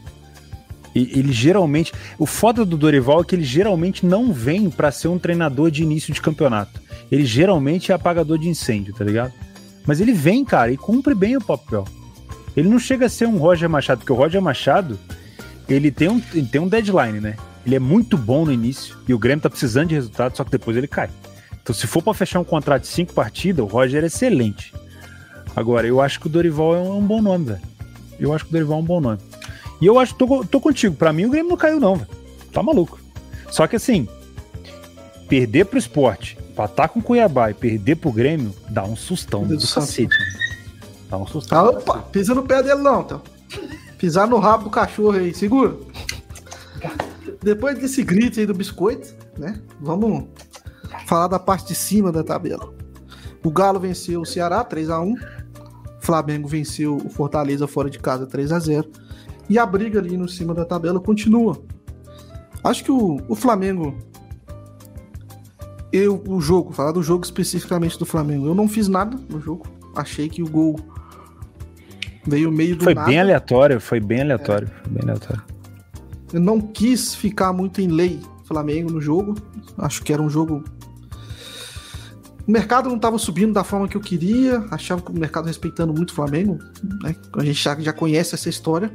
E ele geralmente. O foda do Dorival é que ele geralmente não vem para ser um treinador de início de campeonato. Ele geralmente é apagador de incêndio, tá ligado? Mas ele vem, cara, e cumpre bem o papel. Ele não chega a ser um Roger Machado, porque o Roger Machado, ele tem um, ele tem um deadline, né? Ele é muito bom no início e o Grêmio tá precisando de resultado, só que depois ele cai. Então, se for para fechar um contrato de cinco partidas, o Roger é excelente. Agora, eu acho que o Dorival é um, bom nome, velho. Eu acho que o Dorival é um bom nome. E eu acho que tô, tô contigo. Pra mim, o Grêmio não caiu, não, velho. Tá maluco. Só que assim, perder pro esporte, empatar com o Cuiabá e perder pro Grêmio, dá um sustão do cacete. Tá um susto. Ah, opa, pisa no pé dele não, então. Pisar no rabo do cachorro aí, segura. Depois desse grito aí do biscoito, né? Vamos falar da parte de cima da tabela. O Galo venceu o Ceará 3 a 1 o Flamengo venceu o Fortaleza fora de casa 3 a 0 E a briga ali no cima da tabela continua. Acho que o, o Flamengo. Eu, o jogo, falar do jogo especificamente do Flamengo. Eu não fiz nada no jogo. Achei que o gol veio meio do foi nada. Bem aleatório, foi bem aleatório, é. foi bem aleatório. Eu não quis ficar muito em lei Flamengo no jogo. Acho que era um jogo o mercado não estava subindo da forma que eu queria, achava que o mercado respeitando muito o Flamengo, né? A gente já, já conhece essa história.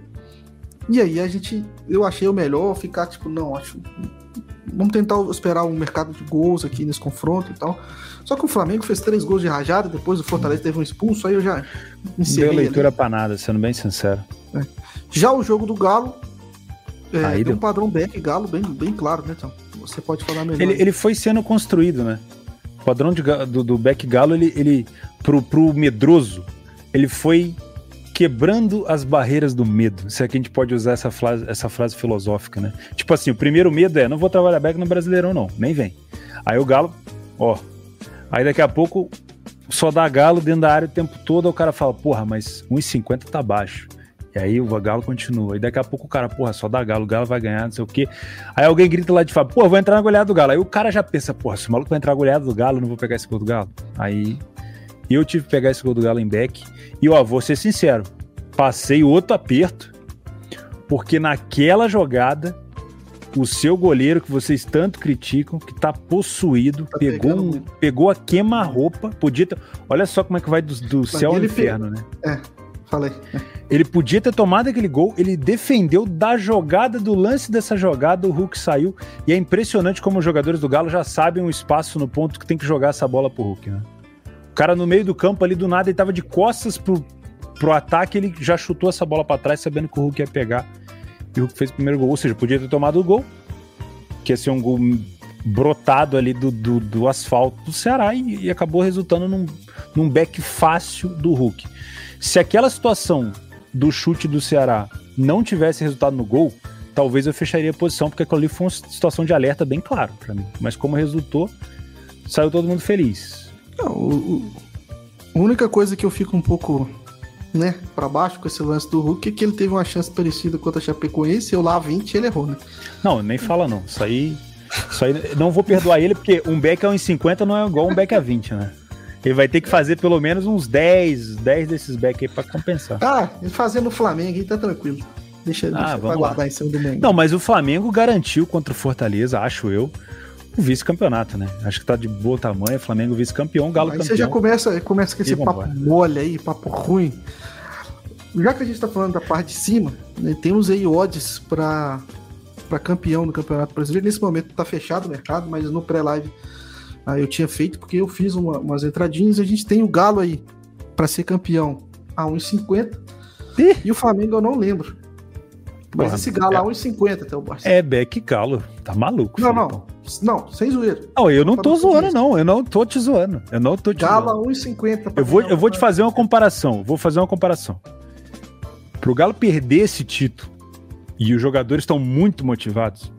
E aí a gente, eu achei o melhor ficar tipo, não, acho, vamos tentar esperar um mercado de gols aqui nesse confronto e tal. Só que o Flamengo fez três gols de rajada, depois o Fortaleza teve um expulso, aí eu já encerrei. Deu leitura ali. pra nada, sendo bem sincero. É. Já o jogo do Galo, é, aí tem um padrão Beck Galo bem, bem claro, né, então? Você pode falar melhor. Ele, ele foi sendo construído, né? O padrão de, do, do Beck Galo, ele, ele pro, pro medroso, ele foi quebrando as barreiras do medo. Se é que a gente pode usar essa frase, essa frase filosófica, né? Tipo assim, o primeiro medo é, não vou trabalhar back no Brasileirão não, nem vem. Aí o Galo, ó. Aí daqui a pouco só dá Galo dentro da área o tempo todo, o cara fala, porra, mas 1,50 tá baixo. E aí o Galo continua. E daqui a pouco o cara, porra, só dá Galo, o Galo vai ganhar, não sei o quê. Aí alguém grita lá de fora, pô, vou entrar na goleada do Galo. Aí o cara já pensa, porra, se o maluco vai entrar na goleada do Galo, não vou pegar esse gol do Galo. Aí eu tive que pegar esse gol do Galo em back. E ó, vou ser sincero, passei outro aperto, porque naquela jogada, o seu goleiro que vocês tanto criticam, que tá possuído, tá pegou, um, pegou a queima-roupa, podia ter, Olha só como é que vai do, do céu ao inferno, né? É. Falei. Ele podia ter tomado aquele gol, ele defendeu da jogada, do lance dessa jogada, o Hulk saiu. E é impressionante como os jogadores do Galo já sabem o espaço no ponto que tem que jogar essa bola pro Hulk, né? Cara no meio do campo ali do nada, ele tava de costas pro, pro ataque, ele já chutou essa bola para trás, sabendo que o Hulk ia pegar. E o Hulk fez o primeiro gol. Ou seja, podia ter tomado o gol, que ia ser um gol brotado ali do, do, do asfalto do Ceará e, e acabou resultando num, num back fácil do Hulk. Se aquela situação do chute do Ceará não tivesse resultado no gol, talvez eu fecharia a posição, porque aquilo ali foi uma situação de alerta bem claro para mim. Mas como resultou, saiu todo mundo feliz. Não, o, a única coisa que eu fico um pouco né, para baixo com esse lance do Hulk é que ele teve uma chance parecida com a Chapecoense, eu lá 20 ele errou, né? Não, nem fala não. Isso aí, isso aí não vou perdoar ele, porque um back a 1,50 não é igual um back a 20, né? Ele vai ter que fazer pelo menos uns 10, 10 desses back aí pra compensar. Ah, ele fazendo o Flamengo aí tá tranquilo. Deixa, ah, deixa vamos guardar em cima do meio. Não, mas o Flamengo garantiu contra o Fortaleza, acho eu, o vice-campeonato, né? Acho que tá de boa tamanho, Flamengo vice-campeão, Galo aí campeão. Aí você já começa, começa com esse papo mole aí, papo ruim. Já que a gente tá falando da parte de cima, né, temos aí odds pra, pra campeão do Campeonato Brasileiro. Nesse momento tá fechado o mercado, mas no pré-live ah, eu tinha feito porque eu fiz uma, umas entradinhas. A gente tem o Galo aí para ser campeão a 1,50 e o Flamengo eu não lembro. Mas Porra, esse Galo é, a 1,50 até o Barcelona. É Beck Galo, tá maluco. Não, não. Não, sem zoeira. Não, eu não tô zoando, não. Eu não tô te zoando. Eu não tô te Galo zoando. a 1,50. Eu vou, eu vou te fazer uma comparação. Vou fazer uma comparação. Pro Galo perder esse título e os jogadores estão muito motivados.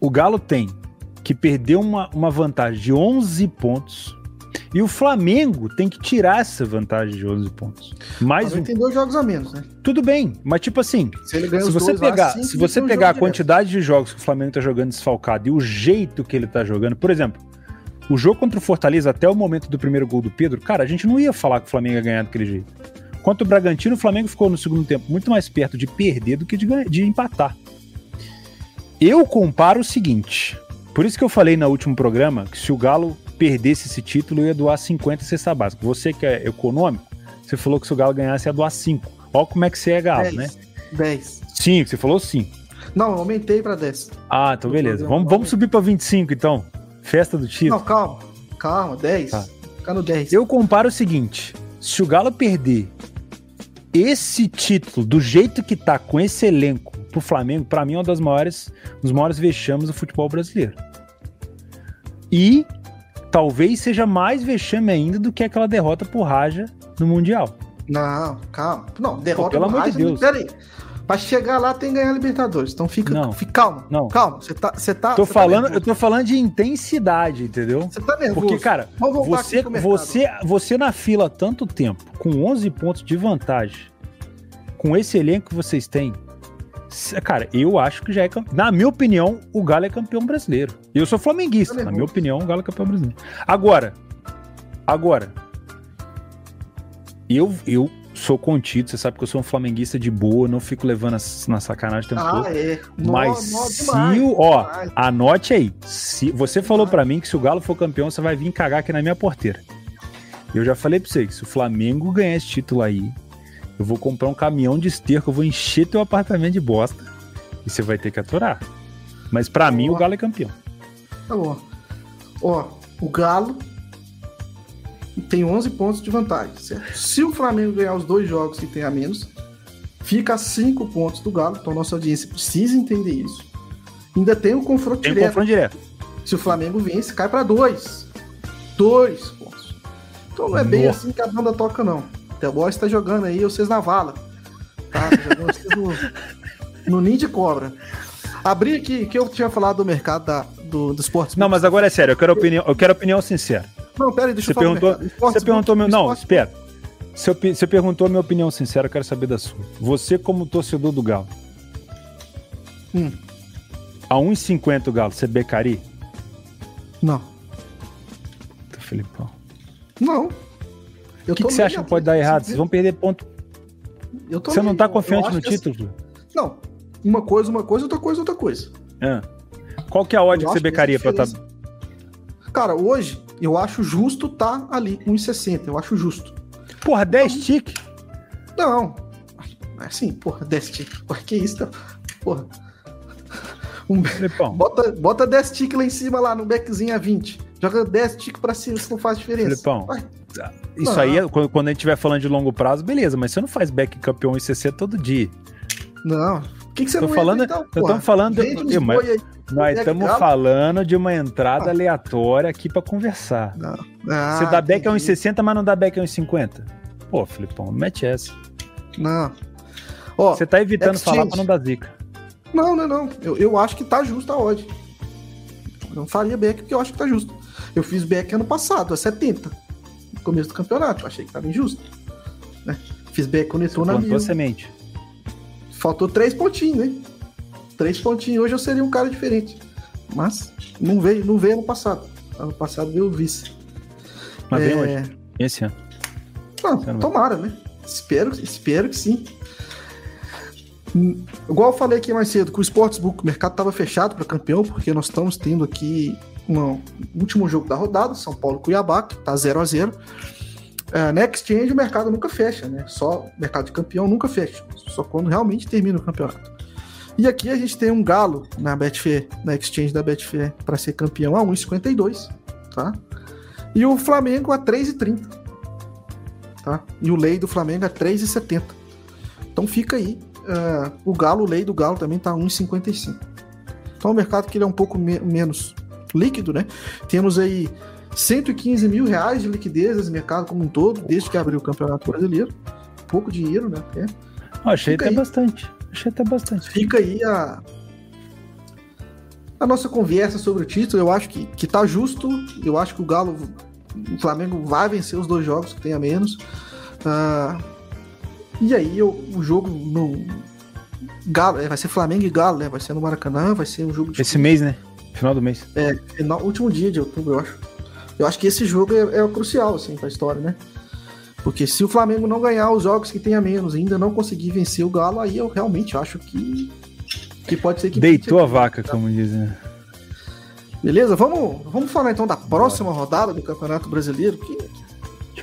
O Galo tem que perdeu uma, uma vantagem de 11 pontos. E o Flamengo tem que tirar essa vantagem de 11 pontos. Mais um. tem dois jogos a menos, né? Tudo bem, mas tipo assim, se, se você pegar, assim, se você pegar a quantidade de jogos que o Flamengo tá jogando desfalcado e o jeito que ele tá jogando, por exemplo, o jogo contra o Fortaleza até o momento do primeiro gol do Pedro, cara, a gente não ia falar que o Flamengo ia ganhar daquele jeito. Quanto o Bragantino, o Flamengo ficou no segundo tempo muito mais perto de perder do que de, ganhar, de empatar. Eu comparo o seguinte: por isso que eu falei no último programa que se o Galo perdesse esse título, ia doar 50 cesta básica. Você que é econômico, você falou que se o Galo ganhasse, ia doar 5. Olha como é que você é Galo, 10, né? 10. 5, você falou 5. Não, eu aumentei para 10. Ah, então beleza. Vamos, vamos subir para 25 então. Festa do título. Não, calma. Calma, 10. Tá. Fica no 10. Eu comparo o seguinte: se o Galo perder esse título do jeito que tá, com esse elenco, pro Flamengo, para mim é uma das maiores, um dos maiores vexames do futebol brasileiro. E talvez seja mais vexame ainda do que aquela derrota pro Raja no Mundial. Não, calma. Não, derrota Pô, pelo pro amor de Raja, Deus. Peraí. Pra chegar lá tem que ganhar a Libertadores. Então fica, Não. fica calma. Não. Calma. Você tá, você tá, Tô tá falando, eu nervoso. tô falando de intensidade, entendeu? Você tá nervoso. Porque, cara, você, você, você na fila há tanto tempo, com 11 pontos de vantagem, com esse elenco que vocês têm, cara, eu acho que já é campeão. Na minha opinião, o Galo é campeão brasileiro. Eu sou flamenguista, na minha opinião, o Galo é campeão brasileiro. Agora, agora, eu, eu sou contido, você sabe que eu sou um flamenguista de boa, não fico levando na sacanagem o tempo todo. Ah, é. Mas nó se o. Ó, demais. anote aí. Se você falou pra mim que se o Galo for campeão, você vai vir cagar aqui na minha porteira. Eu já falei pra você que se o Flamengo ganhar esse título aí, eu vou comprar um caminhão de esterco, eu vou encher teu apartamento de bosta. E você vai ter que aturar. Mas pra mim, o. Galo é campeão. Tá bom. Ó, o Galo tem 11 pontos de vantagem, certo? Se o Flamengo ganhar os dois jogos que tem a menos, fica a 5 pontos do Galo. Então nossa audiência precisa entender isso. Ainda tem o confronto Tem um direto. confronto direto. Se o Flamengo vence, cai pra 2. 2 pontos. Então não é bem Nossa. assim que a banda toca, não. O The Boys tá jogando aí, vocês na vala. Tá? Tá jogando vocês no, no ninho de cobra. Abri aqui, que eu tinha falado do mercado da, do, do esportes. Não, mas agora é sério, eu quero opinião, eu quero opinião sincera. Não, pera aí, deixa Você eu falar. perguntou. Esportes você perguntou meu. Não, espera. Você, você perguntou a minha opinião sincera, eu quero saber da sua. Você, como torcedor do Galo, Hum, a 1,50 o Galo, você becaria? não. Puta, Felipão. Não. O que, que você acha que pode dar errado? Vocês vão perder ponto. Eu tô Você não meio- tá eu confiante no assim- título? Não. Uma coisa, uma coisa, outra coisa, outra coisa. Ah. Qual que é a odd que você becaria essa pra diferença- Cara, hoje eu acho justo tá ali, 1,60. Eu acho justo. Porra, 10 tique? Não. Assim, porra, 10 tic. Porra, que isso, tá? Porra. Um, bota, bota 10 tic lá em cima, lá no backzinho a 20. Joga 10 tic pra cima, isso não faz diferença. Felipão. Vai. Isso não. aí, é- quando, quando a gente estiver falando de longo prazo, beleza, mas você não faz back campeão em CC todo dia. Não. Por que, que você Tô não falando- entra, então, porra? tô falando- uns eu- mas- aí. Nós estamos falando de uma entrada Ah. aleatória aqui pra conversar. Não. Ah, você dá back a entendi. 1,60, mas não dá back a 1,50? Pô, Filipão, mete essa. Não. Ó, Você tá evitando exchange. falar pra não dar zica. Não, não, não. Eu, eu acho que tá justo a odd. Eu não faria back porque eu acho que tá justo. Eu fiz back ano passado, a 70. Começo do campeonato. Eu achei que tava injusto. Né? Fiz back com o Netuno na plantou mil. a semente. Faltou três pontinhos, né? Três pontinhos. Hoje eu seria um cara diferente. Mas não veio, não veio ano passado. Ano passado veio o vice. Mas vem É, hoje, esse ano. Não, vai. tomara, né? Espero, espero que sim. Igual eu falei aqui mais cedo, com o Sportsbook, o mercado estava fechado para campeão, porque nós estamos tendo aqui um último jogo da rodada, São Paulo Cuiabá, que tá 0 a 0 é, Na Exchange o mercado nunca fecha, né? Só o mercado de campeão nunca fecha, só quando realmente termina o campeonato. E aqui a gente tem um galo na Betfair, na Exchange da Betfair, para ser campeão a 1,52, tá? E o Flamengo a 3,30 tá? E o lei do Flamengo é 3,70. Então fica aí. Ah, o Galo, o lei do Galo também tá 1,55. Então o mercado que ele é um pouco me- menos líquido, né? Temos aí 115 mil reais de liquidez nesse mercado como um todo, desde que abriu o Campeonato Brasileiro. Pouco dinheiro, né? Ó, achei Fica até aí. bastante. Achei até bastante. Fica aí a, a nossa conversa sobre o título. Eu acho que, que tá justo. Eu acho que o Galo, o Flamengo vai vencer os dois jogos que tem a menos. Ah, e aí eu- o jogo no Galo, é, vai ser Flamengo e Galo, né? Vai ser no Maracanã, vai ser um jogo de Esse mês, né? Final do mês. é, final, último dia de outubro, eu acho. Eu acho que esse jogo é, é crucial, assim, pra história, né? Porque se o Flamengo não ganhar os jogos que tem a menos e ainda não conseguir vencer o Galo, aí eu realmente acho que, que pode ser que. Deitou a vaca, como dizem. né? Beleza? Vamos, vamos falar então da próxima rodada do Campeonato Brasileiro, que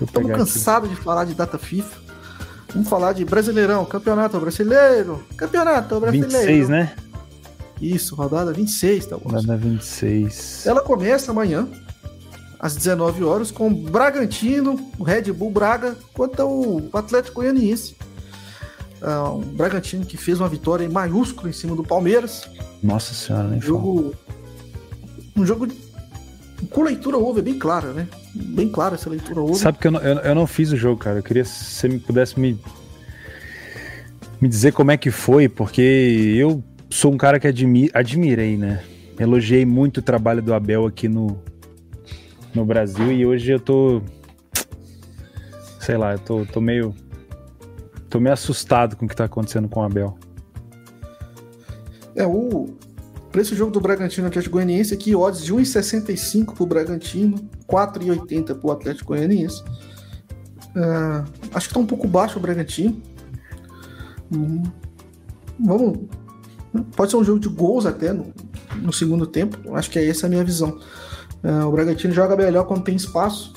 estamos cansados de falar de data FIFA. Vamos falar de Brasileirão, Campeonato Brasileiro, Campeonato Brasileiro. 26, né? Isso, rodada 26, tá bom? Rodada 26. Ela começa amanhã, às 19 horas, com o Bragantino, o Red Bull Braga, contra o Atlético Goianiense. Ah, um Bragantino que fez uma vitória em maiúscula em cima do Palmeiras. Nossa senhora, nem Um fala. jogo. Um jogo com leitura over, é bem clara, né? Bem clara essa leitura over. Sabe que eu não, eu, eu não fiz o jogo, cara. Eu queria se você me pudesse me, me dizer como é que foi, porque eu sou um cara que admi, admirei, né? Elogiei muito o trabalho do Abel aqui no, no Brasil e hoje eu tô. Sei lá, eu tô, tô meio. tô meio assustado com o que tá acontecendo com o Abel. É, o, para esse jogo do Bragantino Atlético Goianiense aqui, odds de 1,65 para o Bragantino, 4,80 para o Atlético Goianiense. Uh, acho que está um pouco baixo o Bragantino. Hum, vamos. Pode ser um jogo de gols até no, no segundo tempo. Acho que é essa a minha visão. Uh, o Bragantino joga melhor quando tem espaço.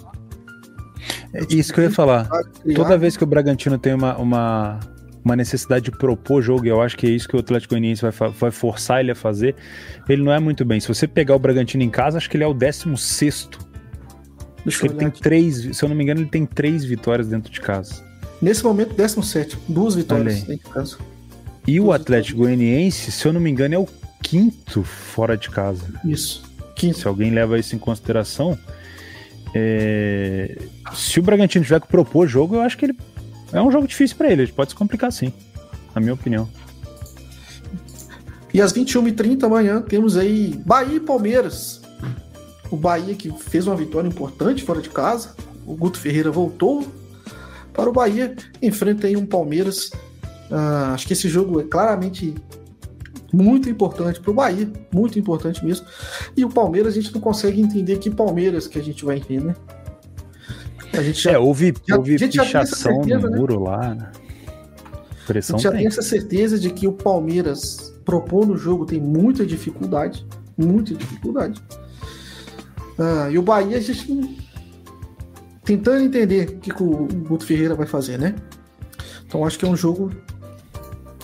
É isso que eu ia falar. Toda vez que o Bragantino tem uma, uma uma necessidade de propor jogo, e eu acho que é isso que o Atlético Goianiense vai, vai forçar ele a fazer, ele não é muito bem. Se você pegar o Bragantino em casa, acho que ele é o 16 Deixa ele tem aqui. três, se eu não me engano, ele tem três vitórias dentro de casa. Nesse momento, 17, duas vitórias dentro de casa. E duas o Atlético vitórias. Goianiense, se eu não me engano, é o quinto fora de casa. Isso. Quinto. Se alguém leva isso em consideração, é... se o Bragantino tiver que propor jogo, eu acho que ele é um jogo difícil para ele, pode se complicar sim, na minha opinião. E às 21h30 amanhã temos aí Bahia e Palmeiras. O Bahia que fez uma vitória importante fora de casa. O Guto Ferreira voltou para o Bahia. Enfrenta aí um Palmeiras. Uh, acho que esse jogo é claramente muito importante para o Bahia. Muito importante mesmo. E o Palmeiras a gente não consegue entender que Palmeiras que a gente vai ver, né? A gente já, é, houve, já, houve pichação certeza, no né? muro lá. Né? Pressão a gente já tem. tem essa certeza de que o Palmeiras propor no jogo tem muita dificuldade. Muita dificuldade. Ah, e o Bahia, a gente tentando entender o que, que o Guto Ferreira vai fazer, né? Então acho que é um jogo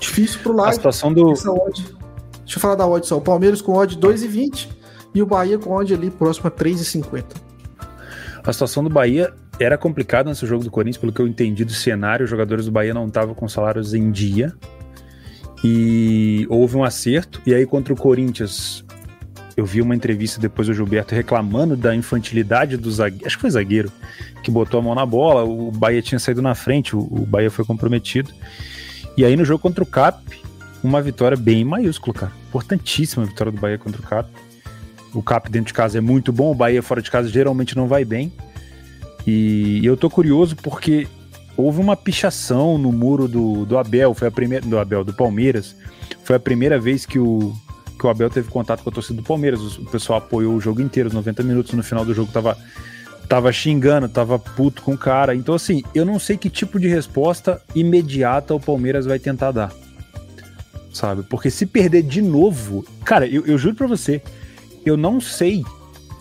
difícil pro lado. A situação do. Deixa eu falar da odd só. O Palmeiras com odd 2,20 e o Bahia com odd ali próximo a 3,50. A situação do Bahia era complicado nesse jogo do Corinthians, pelo que eu entendi do cenário, os jogadores do Bahia não estavam com salários em dia. E houve um acerto. E aí, contra o Corinthians, eu vi uma entrevista depois do Gilberto reclamando da infantilidade do zagueiro, acho que foi zagueiro, que botou a mão na bola. O Bahia tinha saído na frente, o, Bahia foi comprometido. E aí, no jogo contra o Cap, uma vitória bem maiúscula, cara. Importantíssima a vitória do Bahia contra o Cap. O Cap dentro de casa é muito bom, o Bahia fora de casa geralmente não vai bem. E, eu tô curioso porque houve uma pichação no muro do, do Abel, foi a primeira do Abel do Palmeiras. Foi a primeira vez que o que o Abel teve contato com a torcida do Palmeiras. O pessoal apoiou o jogo inteiro, os 90 minutos. No final do jogo tava tava xingando, tava puto com o cara. Então assim, eu não sei que tipo de resposta imediata o Palmeiras vai tentar dar. Sabe? Porque se perder de novo, cara, eu, eu juro para você, eu não sei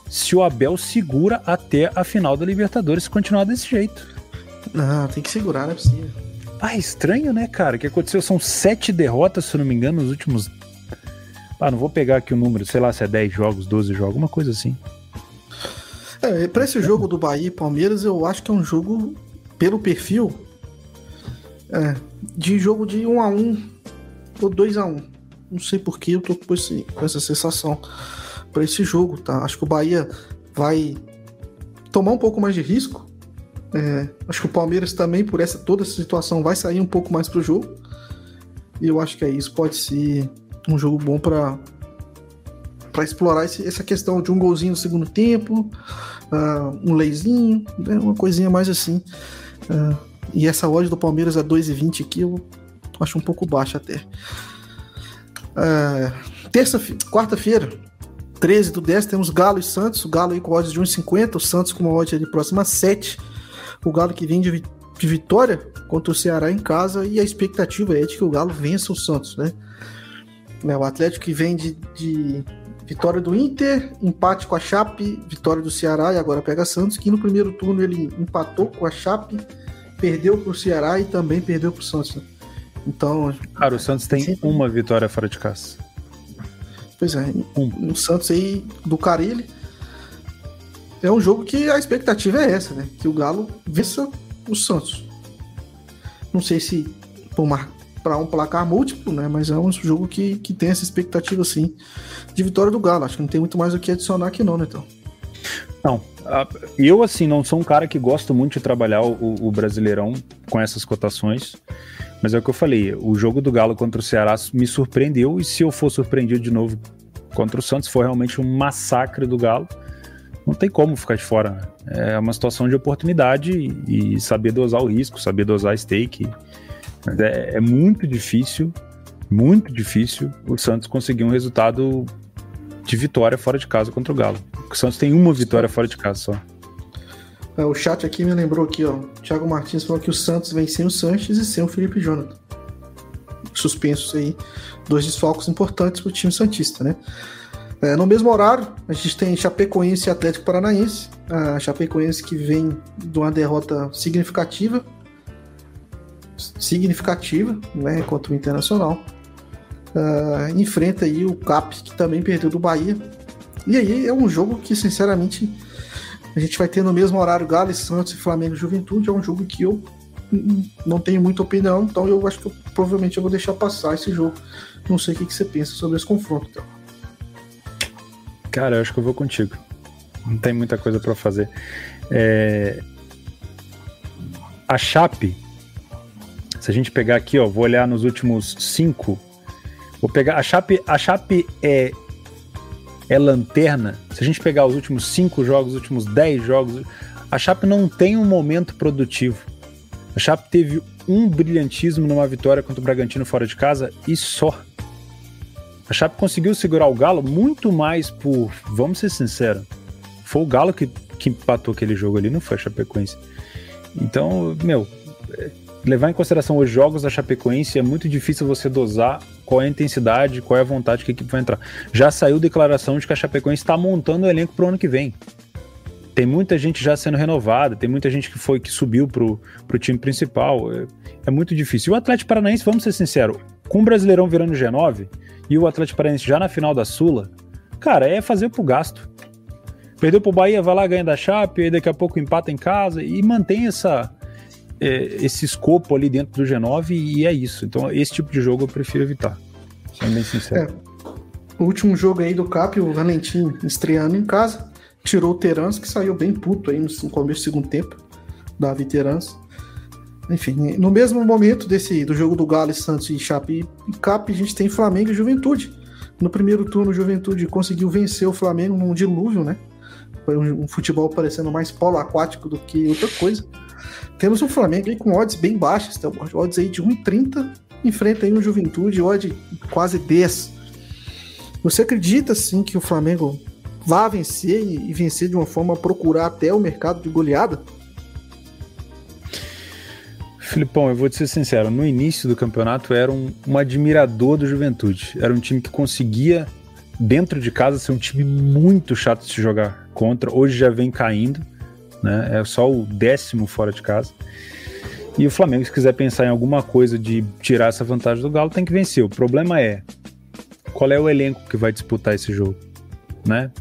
se o Abel segura até a final da Libertadores se continuar desse jeito. Não, tem que segurar, não é possível. Ah, estranho, né, cara? O que aconteceu? São sete derrotas, se não me engano, nos últimos. Ah, não vou pegar aqui o número, sei lá se é 10 jogos, 12 jogos, uma coisa assim. É, pra esse jogo do Bahia e Palmeiras, eu acho que é um jogo, pelo perfil, é, de jogo de 1 a 1 ou 2 a 1 Não sei por que eu tô com, esse, com essa sensação para esse jogo, tá? Acho que o Bahia vai tomar um pouco mais de risco. É, acho que o Palmeiras também, por essa toda essa situação, vai sair um pouco mais pro jogo. E eu acho que é isso. Pode ser um jogo bom para para explorar esse, essa questão de um golzinho no segundo tempo, uh, um leizinho, né, uma coisinha mais assim. Uh, e essa odd do Palmeiras a 2,20 aqui eu acho um pouco baixa até. Uh, terça, quarta-feira, 13 do 10 temos Galo e Santos. O Galo aí com odds de 1,50, o Santos com uma odd ali próxima a 7. O Galo que vem de, de, vitória contra o Ceará em casa e a expectativa é de que o Galo vença o Santos, né? É, o Atlético que vem de, de vitória do Inter, empate com a Chape, vitória do Ceará e agora pega Santos, que no primeiro turno ele empatou com a Chape, perdeu para o Ceará e também perdeu para o Santos. Né? Então, cara, o Santos tem sempre... uma vitória fora de casa. Pois é, no Santos aí do Carilli. É um jogo que a expectativa é essa, né? Que o Galo vença o Santos. Não sei se para um placar múltiplo, né? Mas é um jogo que, que tem essa expectativa, sim, de vitória do Galo. Acho que não tem muito mais o que adicionar aqui, não, né, então. Não, eu assim não sou um cara que gosta muito de trabalhar o, o Brasileirão com essas cotações, mas é o que eu falei, o jogo do Galo contra o Ceará me surpreendeu e se eu for surpreendido de novo contra o Santos, foi realmente um massacre do Galo, não tem como ficar de fora. Né? É uma situação de oportunidade e saber dosar o risco, saber dosar stake. É, é muito difícil, muito difícil o Santos conseguir um resultado de vitória fora de casa contra o Galo. O Santos tem uma vitória fora de casa só. É, o chat aqui me lembrou aqui, ó. O Thiago Martins falou que o Santos vem sem o Sanches e sem o Felipe Jonathan. Suspensos aí, dois desfalques importantes para o time Santista, né? É, no mesmo horário, a gente tem Chapecoense e Atlético Paranaense. A Chapecoense que vem de uma derrota significativa, significativa, né, contra o Internacional. Uh, enfrenta aí o Cap, que também perdeu do Bahia. E aí é um jogo que, sinceramente, a gente vai ter no mesmo horário Galo, Santos e Flamengo Juventude. É um jogo que eu não tenho muita opinião, então eu acho que eu, provavelmente eu vou deixar passar esse jogo. Não sei o que, que você pensa sobre esse confronto. Então. Cara, eu acho que eu vou contigo. Não tem muita coisa para fazer. É... A Chape, se a gente pegar aqui, ó, vou olhar nos últimos cinco. Vou pegar a Chape. A Chape é é lanterna. Se a gente pegar os últimos cinco jogos, os últimos dez jogos, a Chape não tem um momento produtivo. A Chape teve um brilhantismo numa vitória contra o Bragantino fora de casa e só. A Chape conseguiu segurar o Galo muito mais por, vamos ser sinceros, foi o Galo que, que empatou aquele jogo ali, não foi a Chapecoense. Então, meu, levar em consideração os jogos da Chapecoense é muito difícil você dosar qual é a intensidade, qual é a vontade que a equipe vai entrar. Já saiu declaração de que a Chapecoense está montando o elenco para o ano que vem. Tem muita gente já sendo renovada, tem muita gente que foi que subiu para o time principal. É, é, muito difícil. E o Atlético Paranaense, vamos ser sinceros, com o Brasileirão virando G9, e o Atlético Paranaense já na final da Sula, cara, é fazer pro gasto. Perdeu pro Bahia, vai lá, ganha da Chape, aí daqui a pouco empata em casa e mantém essa, é, esse escopo ali dentro do G9 e é isso. Então, esse tipo de jogo eu prefiro evitar. Sendo bem sincero. É, o último jogo aí do Cap, o Valentim estreando em casa, tirou o Terans, que saiu bem puto aí no começo do segundo tempo, da Terans. Enfim, no mesmo momento desse do jogo do Galo, Santos e Chape e Cap, a gente tem Flamengo e Juventude. No primeiro turno, Juventude conseguiu vencer o Flamengo num dilúvio, né? Foi um, um futebol parecendo mais polo aquático do que outra coisa. Temos um Flamengo aí com odds bem baixas, então, odds aí de 1,30, enfrenta aí um Juventude, odd quase 10. Você acredita, sim, que o Flamengo vá vencer e vencer de uma forma a procurar até o mercado de goleada? Filipão, eu vou te ser sincero, no início do campeonato era um, um admirador do Juventude. Era um time que conseguia, dentro de casa, ser um time muito chato de se jogar contra. Hoje já vem caindo, né? É só o décimo fora de casa. E o Flamengo, se quiser pensar em alguma coisa de tirar essa vantagem do Galo, tem que vencer. O problema é qual é o elenco que vai disputar esse jogo, né?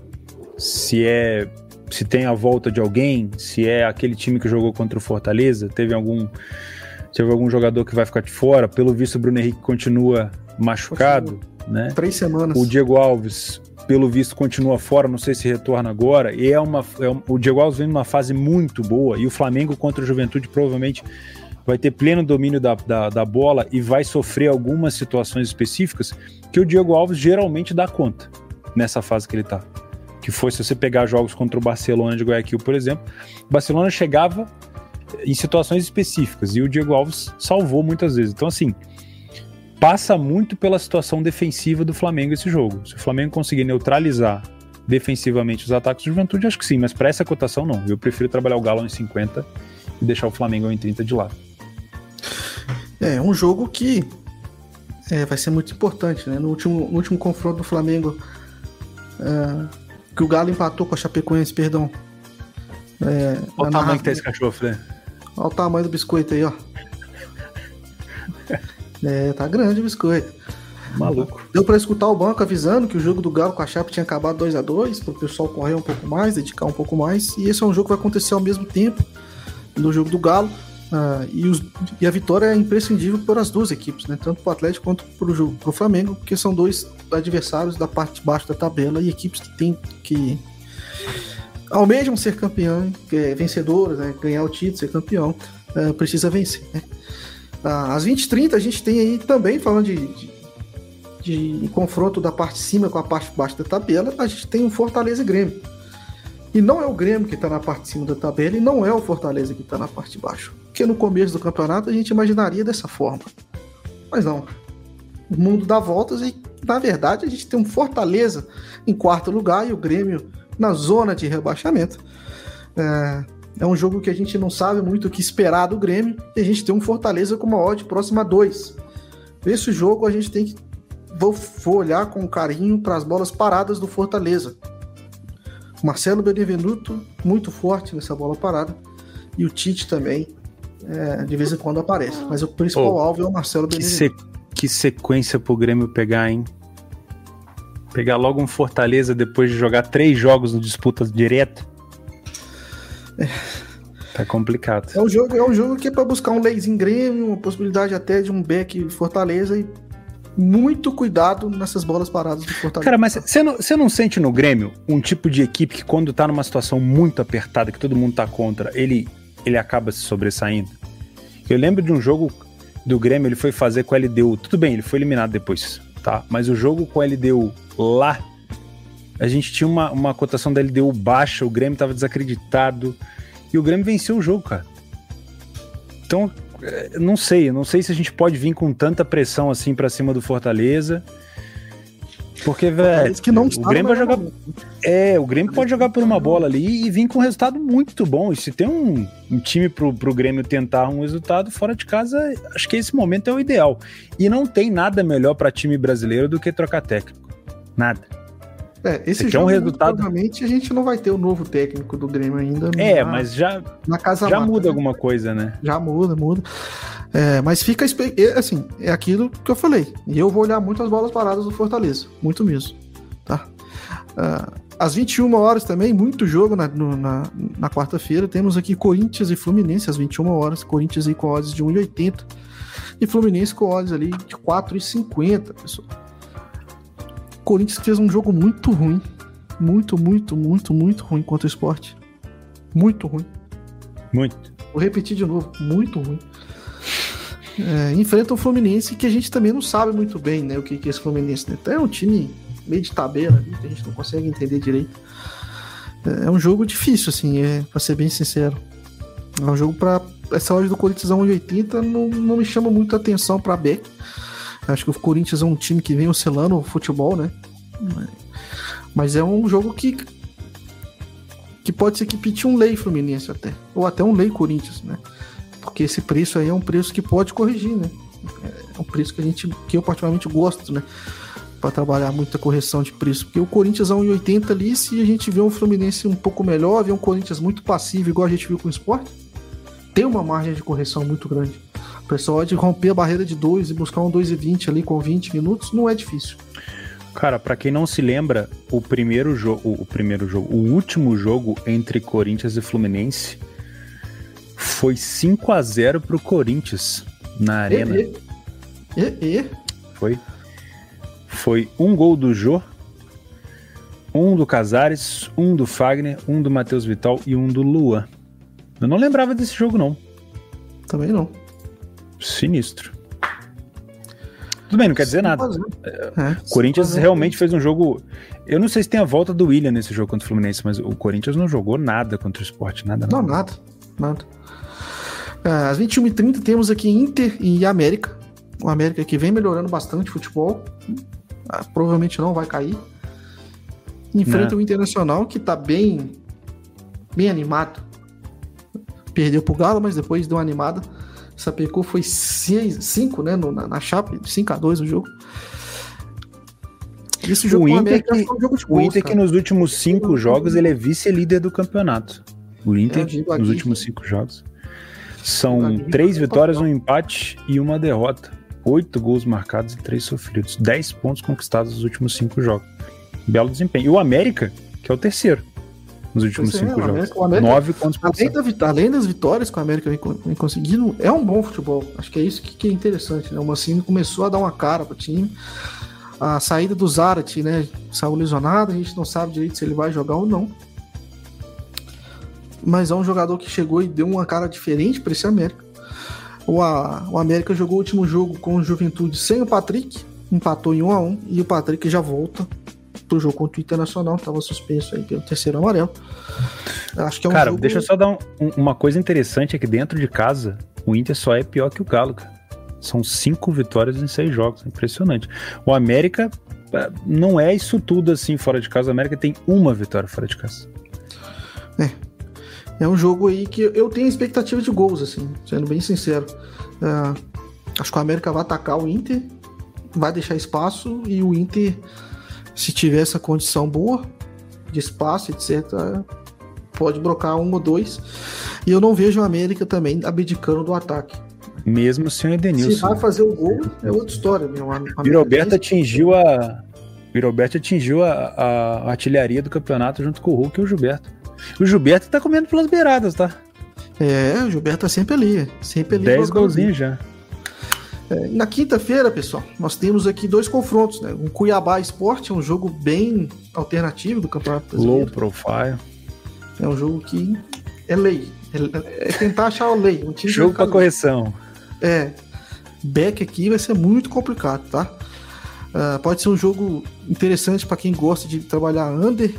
Se é se tem a volta de alguém, se é aquele time que jogou contra o Fortaleza, teve algum teve algum jogador que vai ficar de fora. Pelo visto, o Bruno Henrique continua machucado, continua. né? Três semanas. O Diego Alves, pelo visto, continua fora. Não sei se retorna agora. E é uma, é um, o Diego Alves vem numa fase muito boa. E o Flamengo contra o Juventude provavelmente vai ter pleno domínio da, da, da bola e vai sofrer algumas situações específicas que o Diego Alves geralmente dá conta nessa fase que ele tá. Que foi se você pegar jogos contra o Barcelona de Guayaquil, por exemplo, o Barcelona chegava em situações específicas e o Diego Alves salvou muitas vezes. Então, assim, passa muito pela situação defensiva do Flamengo esse jogo. Se o Flamengo conseguir neutralizar defensivamente os ataques do Juventude, acho que sim, mas para essa cotação não. Eu prefiro trabalhar o Galo em 50 e deixar o Flamengo em 30 de lado. É, um jogo que é, vai ser muito importante, né? No último, no último confronto do Flamengo, é, que o Galo empatou com a Chapecoense, perdão. É, Olha o tamanho que tá esse cachorro, né? Olha o tamanho do biscoito aí, ó. é, tá grande o biscoito. Maluco. Deu para escutar o banco avisando que o jogo do Galo com a Chape tinha acabado 2 a 2 para o pessoal correr um pouco mais, dedicar um pouco mais. E esse é um jogo que vai acontecer ao mesmo tempo do jogo do Galo. Uh, e, os, e, a vitória é imprescindível para as duas equipes, né? tanto para o Atlético quanto para o Flamengo, porque são dois adversários da parte de baixo da tabela e equipes que têm que almejam ser campeão, é, vencedores, né, ganhar o título, ser campeão, é, precisa vencer. Né? Ah, às 20h30 a gente tem aí também, falando de, de, de, confronto da parte de cima com a parte de baixo da tabela, a gente tem o Fortaleza e Grêmio. E não é o Grêmio que está na parte de cima da tabela e não é o Fortaleza que está na parte de baixo. Porque no começo do campeonato a gente imaginaria dessa forma. Mas não. O mundo dá voltas e, na verdade, a gente tem um Fortaleza em quarto lugar e o Grêmio na zona de rebaixamento. É, é um jogo que a gente não sabe muito o que esperar do Grêmio e a gente tem um Fortaleza com uma odd próxima a 2. Esse jogo a gente tem que vou, vou olhar com carinho para as bolas paradas do Fortaleza. Marcelo Benevenuto, muito forte nessa bola parada. E o Tite também, é, de vez em quando aparece. Mas o principal oh, alvo é o Marcelo Benevenuto. Que, se, que sequência pro Grêmio pegar, hein? Pegar logo um Fortaleza depois de jogar três jogos no disputas direto. É. Tá complicado. É um jogo, é um jogo que é para buscar um Leis em Grêmio, uma possibilidade até de um back Fortaleza e muito cuidado nessas bolas paradas do Fortaleza. Cara, mas você não, não sente no Grêmio um tipo de equipe que quando tá numa situação muito apertada, que todo mundo tá contra, ele, ele acaba se sobressaindo? Eu lembro de um jogo do Grêmio, ele foi fazer com a LDU. Tudo bem, ele foi eliminado depois, tá? Mas o jogo com a LDU lá, a gente tinha uma, uma cotação da LDU baixa, o Grêmio tava desacreditado. E o Grêmio venceu o jogo, cara. Então, é, não sei, não sei se a gente pode vir com tanta pressão assim para cima do Fortaleza. Porque, velho, que não o Grêmio vai jogar. É, o Grêmio pode jogar por uma bola ali e vir com um resultado muito bom. E se tem um, um time pro, pro Grêmio tentar um resultado fora de casa, acho que esse momento é o ideal. E não tem nada melhor para time brasileiro do que trocar técnico. Nada. É, esse jogo, é um resultado... provavelmente, a gente não vai ter o novo técnico do Grêmio ainda. É, na, mas já, na casa já muda né? alguma coisa, né? Já muda, muda. É, mas fica, assim, é aquilo que eu falei. E eu vou olhar muito as bolas paradas do Fortaleza. Muito mesmo. Tá? Uh, às 21 horas também, muito jogo na, no, na, na quarta-feira. Temos aqui Corinthians e Fluminense às 21 horas. Corinthians aí com odds de 1,80 e Fluminense com odds ali de 4,50, pessoal. Corinthians fez um jogo muito ruim. Muito, muito, muito, muito ruim contra o esporte. Muito ruim. Muito. Vou repetir de novo. Muito ruim. É, enfrenta o Fluminense que a gente também não sabe muito bem, né? O que, que é esse Fluminense. Né? Então é um time meio de tabela que a gente não consegue entender direito. É, é um jogo difícil, assim, é, pra ser bem sincero. É um jogo para Essa hora do Corinthians a 1,80 não, não me chama muito atenção pra Beck. Acho que o Corinthians é um time que vem oscilando o futebol, né? Mas é um jogo que que pode ser que pite um lei Fluminense até, ou até um lei Corinthians, né? Porque esse preço aí é um preço que pode corrigir, né? É um preço que a gente que eu particularmente gosto, né? Para trabalhar muita correção de preço, porque o Corinthians a 1,80 ali, se a gente vê um Fluminense um pouco melhor, vê um Corinthians muito passivo, igual a gente viu com o Sport, tem uma margem de correção muito grande. O pessoal de romper a barreira de 2 e buscar um 2,20 ali com 20 minutos não é difícil. Cara, para quem não se lembra, o primeiro jogo, o primeiro jogo, o último jogo entre Corinthians e Fluminense foi 5 a 0 pro Corinthians na arena. E, e, e? Foi. Foi um gol do Jô, um do Casares, um do Fagner, um do Matheus Vital e um do Luan. Eu não lembrava desse jogo, não. Também não. Sinistro. Tudo bem, não quer dizer nada. É, Corinthians realmente fez um jogo. Eu não sei se tem a volta do William nesse jogo contra o Fluminense, mas o Corinthians não jogou nada contra o esporte, nada. Não, nada. Nada. É, às 21h30 temos aqui Inter e América. O América que vem melhorando bastante o futebol. Ah, provavelmente não vai cair. Enfrenta não. o Internacional, que tá bem, bem animado. Perdeu pro Galo, mas depois deu uma animada. Sapecou foi 5, né? No, na, na chapa, 5 a 2 o jogo. Esse jogo o Inter, que, é um jogo de o Inter que nos últimos 5 jogos ele é vice-líder do campeonato. O Inter, é, nos últimos 5 jogos. São 3 vitórias, um empate e uma derrota. 8 gols marcados e 3 sofridos. 10 pontos conquistados nos últimos 5 jogos. Belo desempenho. E o América, que é o terceiro nos últimos pois cinco é, jogos. América, Nove pontos por além, da, além das vitórias que o América vem, vem, conseguindo, é um bom futebol. Acho que é isso que, que é interessante. Né? O Mancini começou a dar uma cara pro time. A saída do Zarate, né? Saiu lesionado, a gente não sabe direito se ele vai jogar ou não. mas é um jogador que chegou e deu uma cara diferente para esse América. O, a, o América jogou o último jogo com o Juventude sem o Patrick, empatou em 1 a 1 e o Patrick já volta pro jogo contra o Internacional, tava suspenso aí pelo terceiro amarelo. Acho que é um Cara, jogo... deixa eu só dar um, uma coisa interessante aqui dentro de casa, o Inter só é pior que o Galo, cara. São cinco vitórias em seis jogos, impressionante. O América é, não é isso tudo assim fora de casa. O América tem uma vitória fora de casa. É. É um jogo aí que eu tenho expectativa de gols, assim, sendo bem sincero. É, acho que o América vai atacar o Inter, vai deixar espaço e o Inter se tiver essa condição boa de espaço, etc., pode brocar um ou dois. E eu não vejo o América também abdicando do ataque. Mesmo sem o Edenilson. Se vai fazer o gol, é outra história. Meu. Roberto atingiu a. Roberto atingiu a, a, artilharia do campeonato junto com o Hulk e o Gilberto. O Gilberto tá comendo pelas beiradas, tá? É, o Gilberto tá sempre ali. Sempre ali. 10 golzinhos já. É, na quinta-feira, pessoal, nós temos aqui dois confrontos, né? Um Cuiabá Esporte, é um jogo bem alternativo do Campeonato Brasileiro. Low profile. É um jogo que é lei. É, é tentar achar a lei. Um jogo para correção. É. Back aqui vai ser muito complicado, tá? Uh, pode ser um jogo interessante para quem gosta de trabalhar under.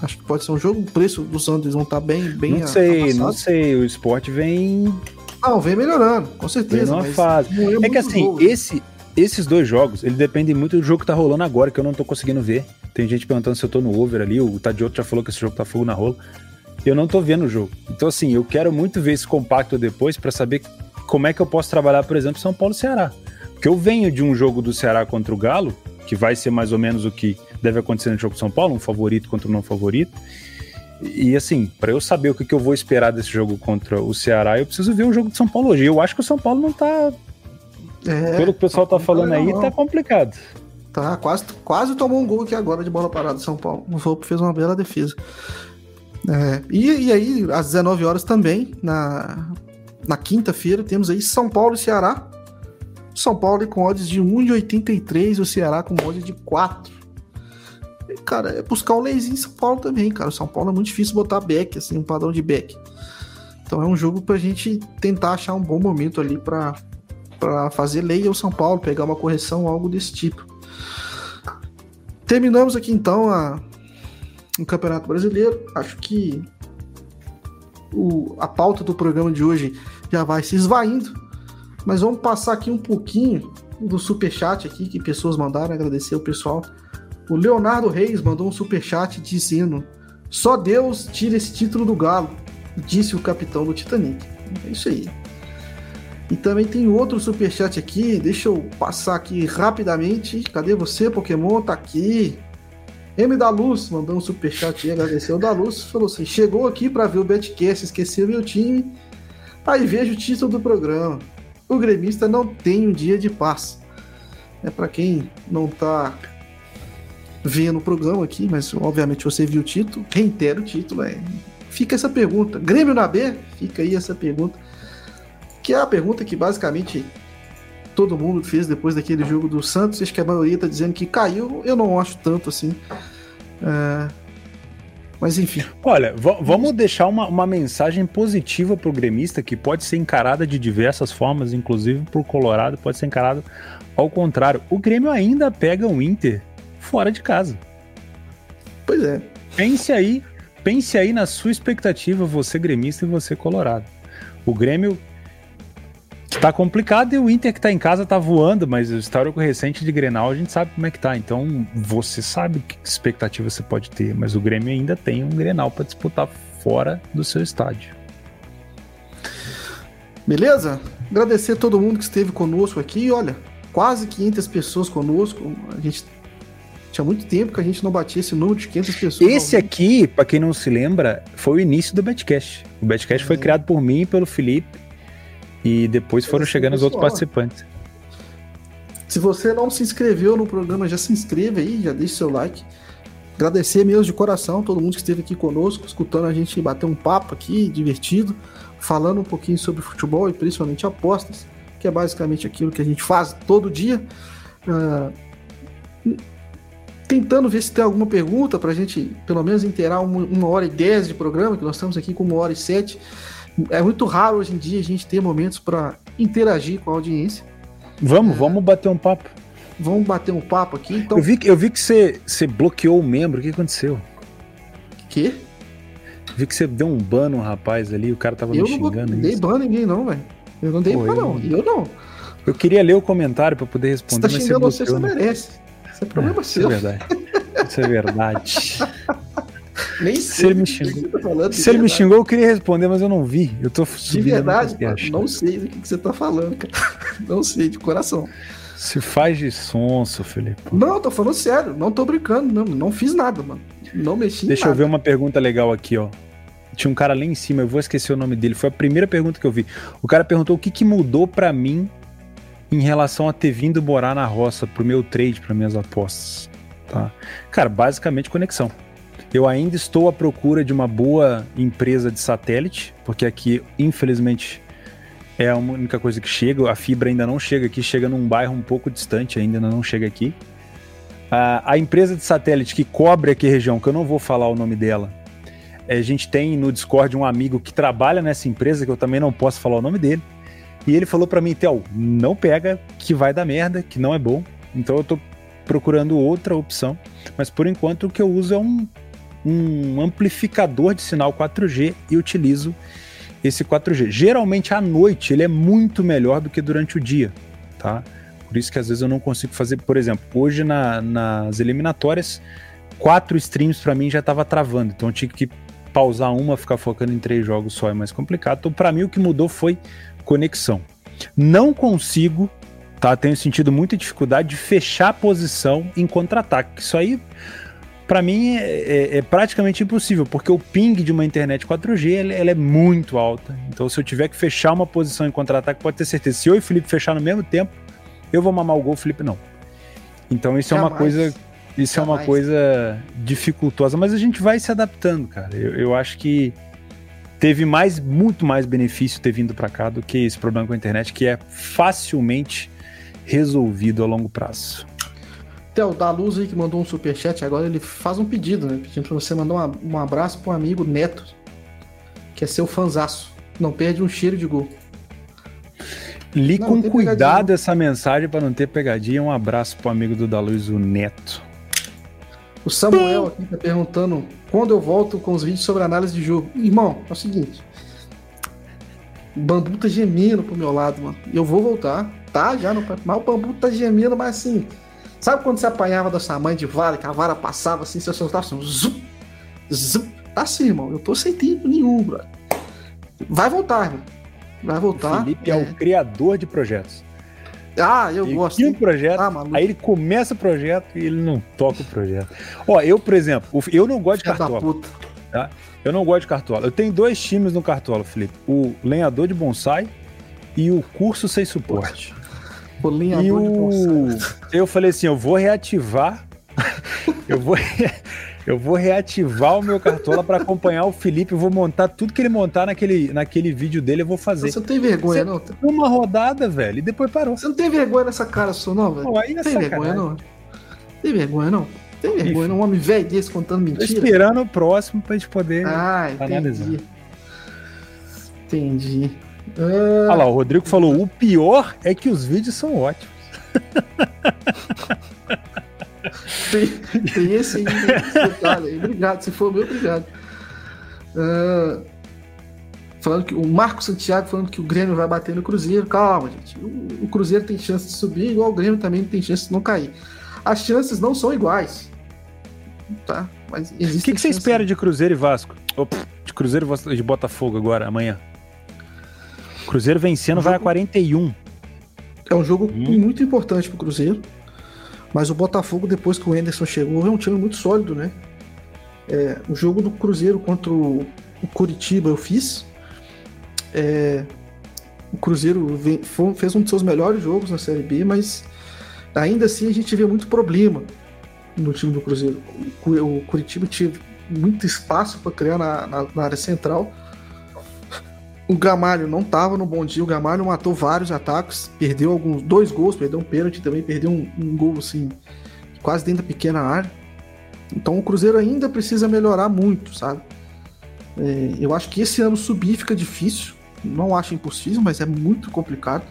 Acho que pode ser um jogo. O preço dos unders vão estar tá bem, bem. Não sei, não sei. O esporte vem não, vem melhorando, com certeza. Vem fase. É, é que assim, esse, esses dois jogos, ele depende muito do jogo que tá rolando agora, que eu não tô conseguindo ver. Tem gente perguntando se eu tô no over ali, o Tadioto já falou que esse jogo tá fogo na rola. Eu não tô vendo o jogo. Então, assim, eu quero muito ver esse compacto depois para saber como é que eu posso trabalhar, por exemplo, São Paulo e Ceará. Porque eu venho de um jogo do Ceará contra o Galo, que vai ser mais ou menos o que deve acontecer no jogo de São Paulo, um favorito contra um não favorito. E assim, para eu saber o que, que eu vou esperar desse jogo contra o Ceará, eu preciso ver o jogo de São Paulo hoje. Eu acho que o São Paulo não tá. É, Pelo que o pessoal tá, tá falando aí, não. tá complicado. Tá, quase, quase tomou um gol aqui agora de bola parada São Paulo. O Volpe fez uma bela defesa. É, e, e, aí, às 19 horas também, na, na quinta-feira, temos aí São Paulo e Ceará. São Paulo com odds de 1,83 e o Ceará com odds de 4 cara, é buscar um leizinho em São Paulo também, cara. O São Paulo é muito difícil botar back, assim, um padrão de back. Então é um jogo pra gente tentar achar um bom momento ali pra, pra fazer lei ao São Paulo, pegar uma correção, algo desse tipo. Terminamos aqui então a, o Campeonato Brasileiro. Acho que o, a pauta do programa de hoje já vai se esvaindo, mas vamos passar aqui um pouquinho do super chat aqui que pessoas mandaram, agradecer o pessoal o Leonardo Reis mandou um superchat dizendo: Só Deus tira esse título do Galo, disse o capitão do Titanic. É isso aí. E também tem outro superchat aqui, deixa eu passar aqui rapidamente. Cadê você, Pokémon? Tá aqui. M da Luz mandou um superchat e agradeceu da Luz. Falou assim: chegou aqui para ver o Betcast, esqueceu meu time. Aí vejo o título do programa. O gremista não tem um dia de paz. É para quem não tá ver no programa aqui, mas obviamente você viu o título, reitero o título, é. Fica essa pergunta. Grêmio na B? Fica aí essa pergunta. Que é a pergunta que basicamente todo mundo fez depois daquele jogo do Santos. Acho que a maioria está dizendo que caiu. Eu não acho tanto assim. É... Mas enfim. Olha, vamos deixar uma, uma mensagem positiva para o gremista que pode ser encarada de diversas formas, inclusive por Colorado, pode ser encarado ao contrário. O Grêmio ainda pega o Inter fora de casa. Pois é. Pense aí, pense aí na sua expectativa, você gremista e você colorado. O Grêmio tá complicado e o Inter que tá em casa tá voando, mas o histórico recente de Grenal a gente sabe como é que tá. Então você sabe que expectativa você pode ter, mas o Grêmio ainda tem um Grenal para disputar fora do seu estádio. Beleza? Agradecer a todo mundo que esteve conosco aqui. Olha, quase 500 pessoas conosco. A gente tinha muito tempo que a gente não batia esse número de 500 pessoas. Esse aqui, para quem não se lembra, foi o início do Betcast. O Betcast é. foi criado por mim e pelo Felipe. E depois foram chegando os outros participantes. Se você não se inscreveu no programa, já se inscreva aí, já deixe seu like. Agradecer mesmo de coração todo mundo que esteve aqui conosco, escutando a gente bater um papo aqui, divertido, falando um pouquinho sobre futebol e principalmente apostas, que é basicamente aquilo que a gente faz todo dia. Uh, tentando ver se tem alguma pergunta pra gente, pelo menos, inteirar uma, uma hora e dez de programa, que nós estamos aqui com uma hora e sete. É muito raro hoje em dia a gente ter momentos para interagir com a audiência. Vamos, é... vamos bater um papo. Vamos bater um papo aqui, então. Eu vi, eu vi que você, você bloqueou o membro, o que aconteceu? Que? Vi que você deu um ban no rapaz ali, o cara tava eu me xingando. Eu não dei ban ninguém, não, velho. Eu não dei ban, não. Eu não. Eu queria ler o comentário para poder responder. Você tá xingando você, você merece. Isso é problema é, seu. Isso é verdade. Isso é verdade. Nem sei. Se ele me xingou, tá falando, se ele me xingou, eu queria responder, mas eu não vi. Eu tô De verdade, não sei do que, que você tá falando, cara. Não sei, de coração. Se faz de sonso, Felipe. Não, eu tô falando sério. Não tô brincando, não. Não fiz nada, mano. Não mexi Deixa nada. eu ver uma pergunta legal aqui, ó. Tinha um cara lá em cima, eu vou esquecer o nome dele. Foi a primeira pergunta que eu vi. O cara perguntou o que, que mudou para mim em relação a ter vindo morar na roça pro meu trade, para minhas apostas. Tá? Cara, basicamente conexão. Eu ainda estou à procura de uma boa empresa de satélite, porque aqui, infelizmente, é a única coisa que chega. A fibra ainda não chega aqui, chega num bairro um pouco distante, ainda não chega aqui. A, a empresa de satélite que cobre aqui a região, que eu não vou falar o nome dela, é, a gente tem no Discord um amigo que trabalha nessa empresa, que eu também não posso falar o nome dele. E ele falou para mim, Theo, não pega, que vai dar merda, que não é bom. Então eu tô procurando outra opção. Mas por enquanto o que eu uso é um, um amplificador de sinal 4G e utilizo esse 4G. Geralmente à noite ele é muito melhor do que durante o dia, tá? Por isso que às vezes eu não consigo fazer, por exemplo, hoje na, nas eliminatórias, quatro streams para mim já estava travando, então eu tinha que pausar uma, ficar focando em três jogos só é mais complicado. Então para mim o que mudou foi conexão. Não consigo, tá? Tenho sentido muita dificuldade de fechar a posição em contra-ataque. Isso aí, para mim, é, é, é, praticamente impossível, porque o ping de uma internet 4G ela, ela é muito alta. Então, se eu tiver que fechar uma posição em contra-ataque, pode ter certeza. Se eu e o Felipe fechar no mesmo tempo, eu vou mamar o gol, o Felipe não. Então, isso Jamais. é uma coisa. Isso é uma coisa dificultosa, mas a gente vai se adaptando, cara. eu, eu acho que teve mais, muito mais benefício ter vindo para cá do que esse problema com a internet, que é facilmente resolvido a longo prazo. Theo, da Luz aí que mandou um superchat, agora ele faz um pedido, né? Pedindo pra você mandar um, um abraço pro amigo Neto, que é seu fanzaço. Não perde um cheiro de gol. Li não, com cuidado pegadinha. essa mensagem para não ter pegadinha. Um abraço pro amigo do da Luz, o Neto. O Samuel aqui tá perguntando quando eu volto com os vídeos sobre análise de jogo. Irmão, é o seguinte. O bambu tá gemendo pro meu lado, mano. Eu vou voltar, tá? Já no. Mas o bambu tá gemendo, mas assim. Sabe quando você apanhava da sua mãe de vara, que a vara passava assim, você soltava assim, zup, zup. Tá assim, irmão. Eu tô sem tempo nenhum, bro. Vai voltar, irmão. Vai voltar. O Felipe é, é o criador de projetos. Ah, eu ele gosto. Um projeto, ah, aí ele começa o projeto e ele não toca o projeto. Ó, eu, por exemplo, eu não gosto de cartola. Tá? Eu não gosto de cartola. Eu tenho dois times no cartola, Felipe. O lenhador de bonsai e o curso sem suporte. O lenhador e o... de bonsai. Eu falei assim, eu vou reativar. eu vou eu vou reativar o meu cartola para acompanhar o Felipe. Eu vou montar tudo que ele montar naquele, naquele vídeo dele. Eu vou fazer. Você não tem vergonha, Você, não? Uma rodada, velho, e depois parou. Você não tem vergonha nessa cara sua, não, velho? Pô, aí é tem sacanagem. vergonha, não? Tem vergonha, não? Tem vergonha, não? Um homem velho desse contando mentira. Tô esperando o próximo pra gente poder ah, analisar. Entendi. Entendi. Ah, Olha lá, o Rodrigo falou: o pior é que os vídeos são ótimos. tem, tem esse, detalhe. Obrigado, se for meu, obrigado. Uh, falando que o Marco Santiago falando que o Grêmio vai bater no Cruzeiro. Calma, gente. O, o, Cruzeiro tem chance de subir, igual o Grêmio também tem chance de não cair. As chances não são iguais. Tá? Mas O que, que você espera de Cruzeiro e Vasco? Opa, de Cruzeiro e de Botafogo agora, amanhã? Cruzeiro vencendo jogo... vai a 41. É um jogo hum. muito importante pro Cruzeiro. Mas o Botafogo, depois que o Anderson chegou, é um time muito sólido, né? É, o jogo do Cruzeiro contra o, o Curitiba eu fiz. É, o Cruzeiro vem, foi, fez um dos seus melhores jogos na Série B, mas ainda assim a gente vê muito problema no time do Cruzeiro. O, o Curitiba teve muito espaço para criar na, na, na, área central. O Gamalho não estava no bom dia, o Gamalho matou vários ataques, perdeu alguns dois gols, perdeu um pênalti também, perdeu um, um gol assim, quase dentro da pequena área. Então o Cruzeiro ainda precisa melhorar muito, sabe? É, eu acho que esse ano subir fica difícil. Não acho impossível, mas é muito complicado.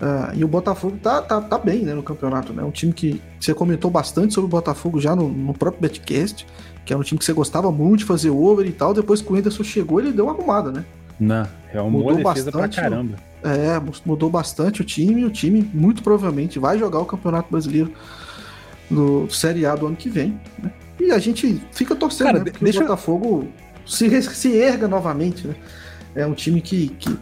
Uh, e o Botafogo tá, tá, tá bem né, no campeonato. Né? Um time que você comentou bastante sobre o Botafogo já no, no próprio Betcast, que era um time que você gostava muito de fazer over e tal. Depois que o Anderson chegou, ele deu uma arrumada, né? Não, é uma mudou bastante, pra caramba. É, mudou bastante o time. O time muito provavelmente vai jogar o Campeonato Brasileiro do Série A do ano que vem. Né? E a gente fica torcendo, Cara, né? Porque deixa... o Botafogo se, se erga novamente, né? É um time que, que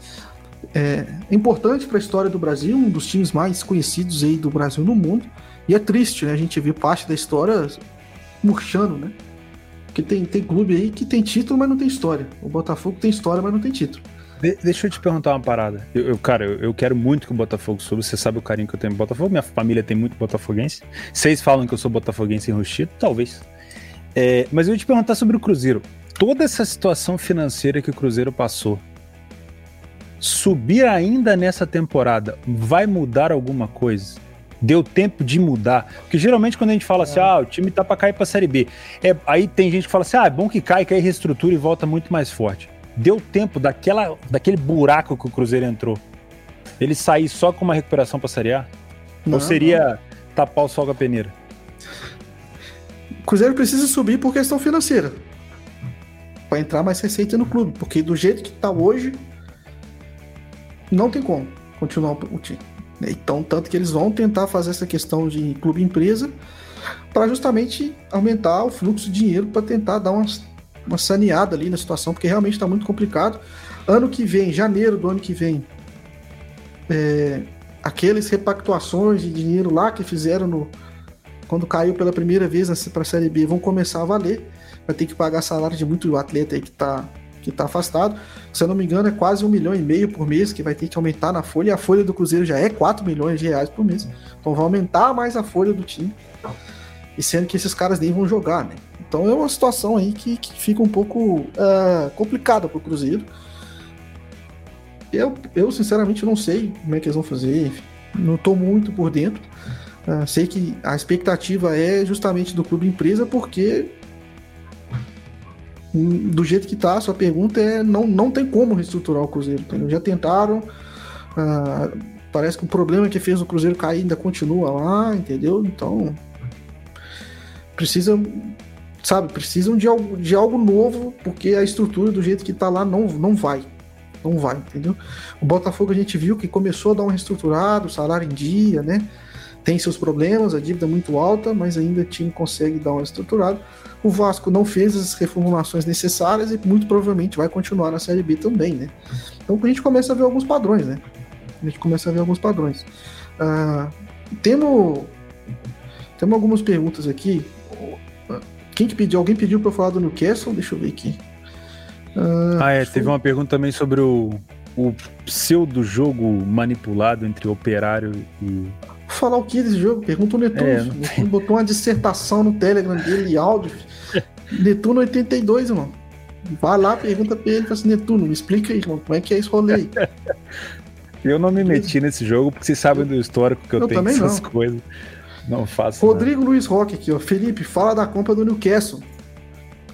é importante para a história do Brasil, um dos times mais conhecidos aí do Brasil no mundo. E é triste, né? A gente vê parte da história murchando, né? Porque tem, tem clube aí que tem título, mas não tem história. O Botafogo tem história, mas não tem título. De, deixa eu te perguntar uma parada. Eu, eu cara, eu, eu, quero muito que o Botafogo suba. Você sabe o carinho que eu tenho no Botafogo. Minha família tem muito botafoguense. Vocês falam que eu sou botafoguense enrustido? Talvez. É, mas eu ia te perguntar sobre o Cruzeiro. Toda essa situação financeira que o Cruzeiro passou, subir ainda nessa temporada vai mudar alguma coisa? Deu tempo de mudar? Porque geralmente quando a gente fala assim, ah, o time tá para cair para Série B, é, aí tem gente que fala assim, ah, é bom que cai, que aí reestrutura e volta muito mais forte. Deu tempo daquela, daquele buraco que o Cruzeiro entrou, ele sair só com uma recuperação para Série A? Não, Ou seria não. tapar o sol com a peneira? O Cruzeiro precisa subir por questão financeira. Para entrar mais receita no clube. Porque do jeito que tá hoje, não tem como continuar o time. Então, tanto que eles vão tentar fazer essa questão de clube-empresa para justamente aumentar o fluxo de dinheiro para tentar dar uma, uma saneada ali na situação, porque realmente está muito complicado. Ano que vem, janeiro do ano que vem, é, aqueles repactuações de dinheiro lá que fizeram no, quando caiu pela primeira vez para a Série B vão começar a valer. Vai ter que pagar salário de muito atleta aí que está que está afastado. Se eu não me engano, é quase um milhão e meio por mês que vai ter que aumentar na folha. E a folha do Cruzeiro já é 4 milhões de reais por mês. Então vai aumentar mais a folha do time. E sendo que esses caras nem vão jogar, né? Então é uma situação aí que, que fica um pouco uh, complicada para o Cruzeiro. Eu, eu, sinceramente, não sei como é que eles vão fazer. Não estou muito por dentro. Uh, sei que a expectativa é justamente do clube empresa, porque do jeito que tá, sua pergunta é não, não tem como reestruturar o Cruzeiro, entendeu? Já tentaram, uh, parece que o problema que fez o Cruzeiro cair ainda continua lá, entendeu? Então precisa, sabe, precisam de algo, de algo novo, porque a estrutura do jeito que tá lá não, não vai. Não vai, entendeu? O Botafogo a gente viu que começou a dar um reestruturado, salário em dia, né? Tem seus problemas, a dívida é muito alta, mas ainda o time consegue dar uma estruturada. O Vasco não fez as reformulações necessárias e muito provavelmente vai continuar na Série B também, né? Então a gente começa a ver alguns padrões, né? A gente começa a ver alguns padrões. Uh, temos, temos algumas perguntas aqui. Quem que pediu? Alguém pediu para falar do Newcastle? Deixa eu ver aqui. Uh, ah, é. Teve uma pergunta também sobre o, o pseudo jogo manipulado entre Operário e falar o que desse jogo? Pergunta o Netuno. É, Netuno botou uma dissertação no Telegram dele, áudio. Netuno 82, irmão. Vai lá, pergunta pra ele, fala assim, Netuno, me explica aí, irmão, como é que é esse rolê aí? Eu não me meti nesse jogo, porque vocês sabem do histórico que eu, eu tenho essas não. coisas. Não faço. Rodrigo nada. Luiz Roque aqui, ó. Felipe, fala da compra do Newcastle.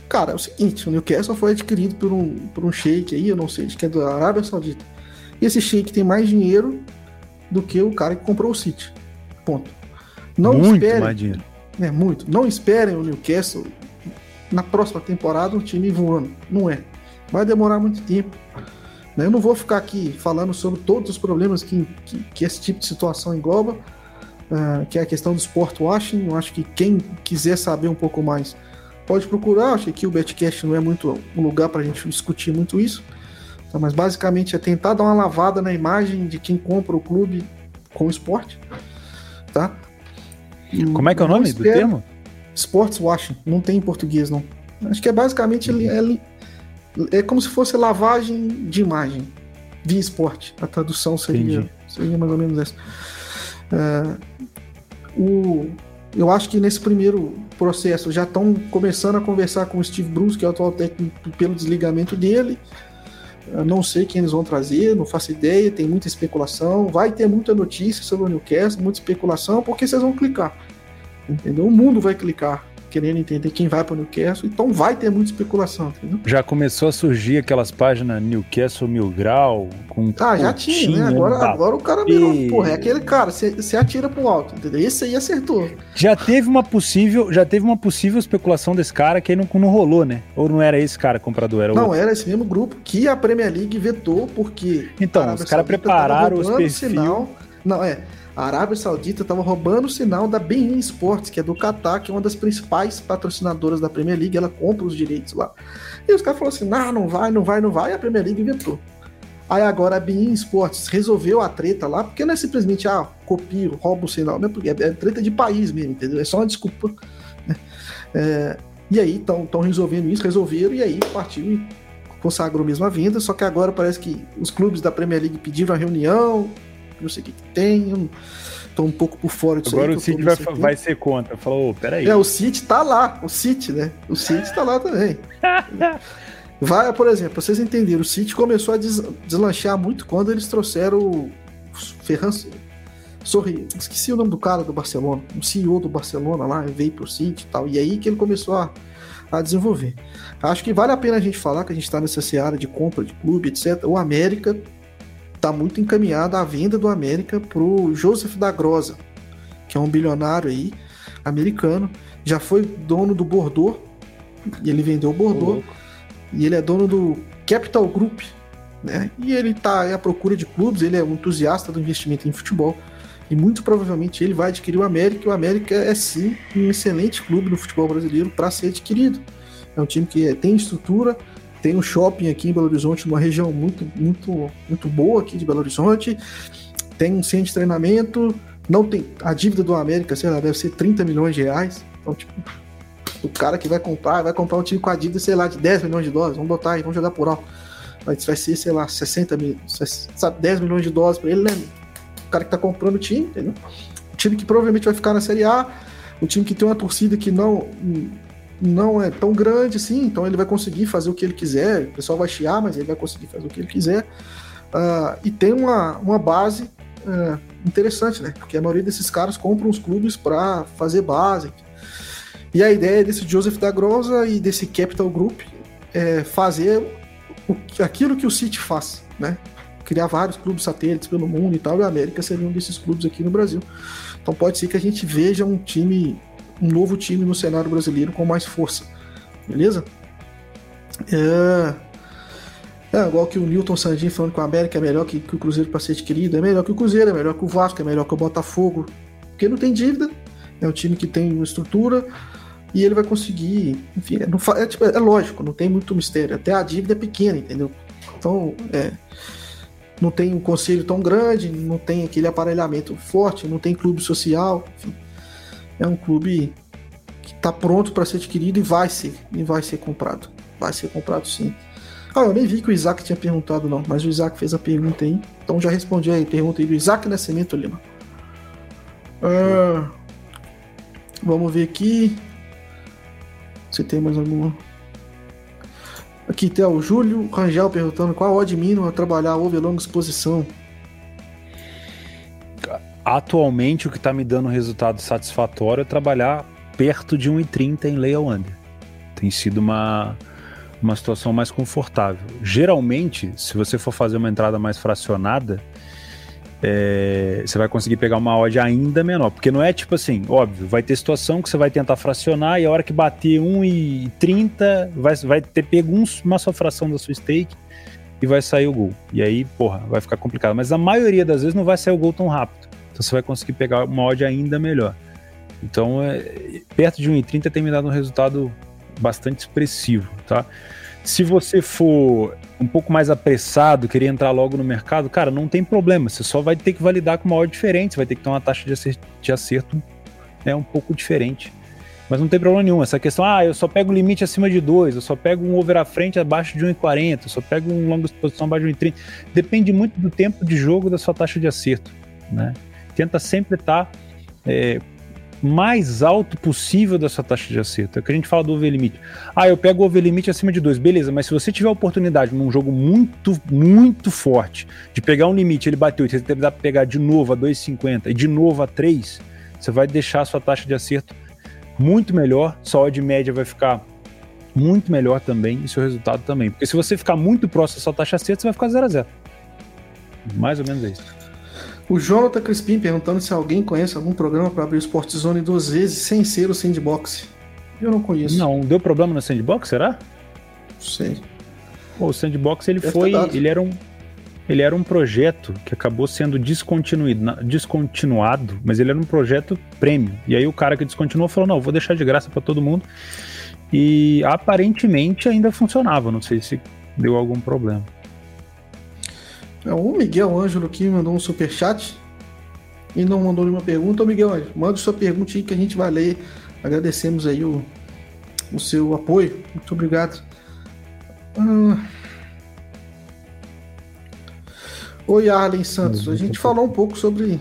Cara, é o seguinte, o Newcastle foi adquirido por um, por um shake aí, eu não sei, acho que é da Arábia Saudita. E esse shake tem mais dinheiro do que o cara que comprou o City. Ponto. Não muito esperem, mais dinheiro. É, muito. Não esperem o Newcastle na próxima temporada um time voando. Não é. Vai demorar muito tempo. Né? Eu não vou ficar aqui falando sobre todos os problemas que, que, que esse tipo de situação engloba, uh, que é a questão do sport washing. Eu acho que quem quiser saber um pouco mais pode procurar. Acho que o Betcast não é muito um lugar para a gente discutir muito isso. Tá? Mas basicamente é tentar dar uma lavada na imagem de quem compra o clube com o esporte tá? Como é que é o nome do termo? Sports washing, não tem em português não. Acho que é basicamente é, é como se fosse lavagem de imagem via esporte. A tradução seria, seria mais ou menos essa. Uh, o, eu acho que nesse primeiro processo já estão começando a conversar com o Steve Bruce, que é o atual técnico, pelo desligamento dele. Não sei quem eles vão trazer, não faço ideia, tem muita especulação. Vai ter muita notícia sobre o Newcastle, muita especulação, porque vocês vão clicar. Entendeu? O mundo vai clicar querendo entender quem vai para Newcastle, então vai ter muita especulação, entendeu? Já começou a surgir aquelas páginas Newcastle Mil Grau, com. Ah, já tinha, né? Agora, agora o cara virou. Porra, é aquele cara, você atira pro alto, entendeu? Esse aí acertou. Já teve uma possível, já teve uma possível especulação desse cara que aí não, não rolou, né? Ou não era esse cara comprador? Era não, outro. era esse mesmo grupo que a Premier League vetou, porque. Então, os caras prepararam os perfis. Sinal... Não, é. A Arábia Saudita estava roubando o sinal da Bein Sports, que é do Qatar, que é uma das principais patrocinadoras da Premier League, ela compra os direitos lá. E os caras falaram assim: não, não vai, não vai, não vai, e a Premier League inventou. Aí agora a Bein Sports resolveu a treta lá, porque não é simplesmente, ah, copio, roubo o sinal, não é, porque é treta de país mesmo, entendeu? É só uma desculpa. Né? É, e aí estão resolvendo isso, resolveram, e aí partiu e consagrou mesmo a venda, só que agora parece que os clubes da Premier League pediram a reunião, não sei o que, que tem. Tô um pouco por fora disso Agora aí, o City vai, vai, ser contra. Falou, peraí. É, o City tá lá. O City, né? O City tá lá também. vai, por exemplo, vocês entenderem, o City começou a des deslanchar muito quando eles trouxeram o Ferran. Sorri, esqueci o nome do cara do Barcelona, o CEO do Barcelona lá, veio pro City e tal. E aí que ele começou a, a desenvolver. Acho que vale a pena a gente falar que a gente está nessa seara de compra de clube, etc. O América está muito encaminhada a venda do América pro Joseph da Grosa, que é um bilionário aí, americano, já foi dono do Bordeaux, e ele vendeu o Bordeaux, e ele é dono do Capital Group, né? E ele está à procura de clubes, ele é um entusiasta do investimento em futebol, e muito provavelmente ele vai adquirir o América, e o América é sim um excelente clube no futebol brasileiro para ser adquirido. É um time que tem estrutura, tem um shopping aqui em Belo Horizonte, numa região muito, muito, muito boa aqui de Belo Horizonte. Tem um centro de treinamento. Não tem. A dívida do América, sei lá, deve ser 30 milhões de reais. Então, tipo, o cara que vai comprar, vai comprar um time com a dívida, sei lá, de 10 milhões de dólares. Vamos botar aí, vamos jogar por alto. Vai, vai ser, sei lá, 60 mil, sabe, 10 milhões de dólares para ele, né? O cara que tá comprando o time, entendeu? O time que provavelmente vai ficar na Série A, o time que tem uma torcida que não não é tão grande assim, então ele vai conseguir fazer o que ele quiser. O pessoal vai chiar, mas ele vai conseguir fazer o que ele quiser. Uh, e tem uma, uma base uh, interessante, né? Porque a maioria desses caras compram os clubes para fazer base. E a ideia desse Joseph da Grosa e desse Capital Group é fazer o, aquilo que o City faz, né? Criar vários clubes satélites pelo mundo e tal, e a América seria um desses clubes aqui no Brasil. Então pode ser que a gente veja um time um novo time no cenário brasileiro com mais força. Beleza? É. É igual que o Newton Sandin falando que o América é melhor que, que o Cruzeiro para ser adquirido, é melhor que o Cruzeiro, é melhor que o Vasco, é melhor que o Botafogo, porque não tem dívida, é um time que tem uma estrutura e ele vai conseguir, enfim, é, é, tipo, é lógico, não tem muito mistério, até a dívida é pequena, entendeu? Então, é, não tem um conselho tão grande, não tem aquele aparelhamento forte, não tem clube social, enfim é um clube que está pronto para ser adquirido e vai ser, e vai ser comprado. Vai ser comprado sim. Ah, eu nem vi que o Isaac tinha perguntado, não, mas o Isaac fez a pergunta aí. Então já respondi aí, pergunta aí do Isaac Nascimento Lima. Ah, vamos ver aqui. Se tem mais alguma. Aqui tem o Júlio Rangel perguntando qual odd mínimo a trabalhar over longa exposição atualmente o que está me dando resultado satisfatório é trabalhar perto de 1,30 em lay under. Tem sido uma, uma situação mais confortável. Geralmente, se você for fazer uma entrada mais fracionada, é, você vai conseguir pegar uma odd ainda menor. Porque não é tipo assim, óbvio, vai ter situação que você vai tentar fracionar e a hora que bater 1,30 vai, vai ter pego um, uma só fração da sua stake e vai sair o gol. E aí, porra, vai ficar complicado. Mas a maioria das vezes não vai sair o gol tão rápido. Então você vai conseguir pegar uma odd ainda melhor. Então, é, perto de 1,30 tem me dado um resultado bastante expressivo, tá? Se você for um pouco mais apressado, querer entrar logo no mercado, cara, não tem problema. Você só vai ter que validar com uma odd diferente, você vai ter que ter uma taxa de acerto, de acerto é um pouco diferente. Mas não tem problema nenhum. Essa questão, ah, eu só pego um limite acima de 2, eu só pego um over à frente abaixo de 1,40, eu só pego um longa exposição abaixo de 1,30. Depende muito do tempo de jogo da sua taxa de acerto, né? Tenta sempre estar tá, é, mais alto possível da sua taxa de acerto. É o que a gente fala do over limite. Ah, eu pego o over limite acima de 2, beleza, mas se você tiver a oportunidade num jogo muito, muito forte de pegar um limite, ele bateu você tentar pegar de novo a 2,50 e de novo a 3, você vai deixar a sua taxa de acerto muito melhor, sua odd média vai ficar muito melhor também e seu resultado também. Porque se você ficar muito próximo da sua taxa certa, você vai ficar 0 a 0 Mais ou menos isso. O Jonathan Crispim perguntando se alguém conhece algum programa para abrir o Sport Zone duas vezes sem ser o Sandbox. Eu não conheço. Não, deu problema no Sandbox, será? Não sei. Pô, o Sandbox ele Deve foi, ele era um ele era um projeto que acabou sendo descontinuado, descontinuado, mas ele era um projeto prêmio. E aí o cara que descontinuou falou: "Não, vou deixar de graça para todo mundo". E aparentemente ainda funcionava, não sei se deu algum problema. É, o Miguel Ângelo aqui mandou um super chat e não mandou nenhuma pergunta. Ô Miguel Ângelo, manda sua pergunta aí que a gente vai ler. Agradecemos aí o, o seu apoio. Muito obrigado. Ah... Oi, Arlen Santos. A gente falou um pouco sobre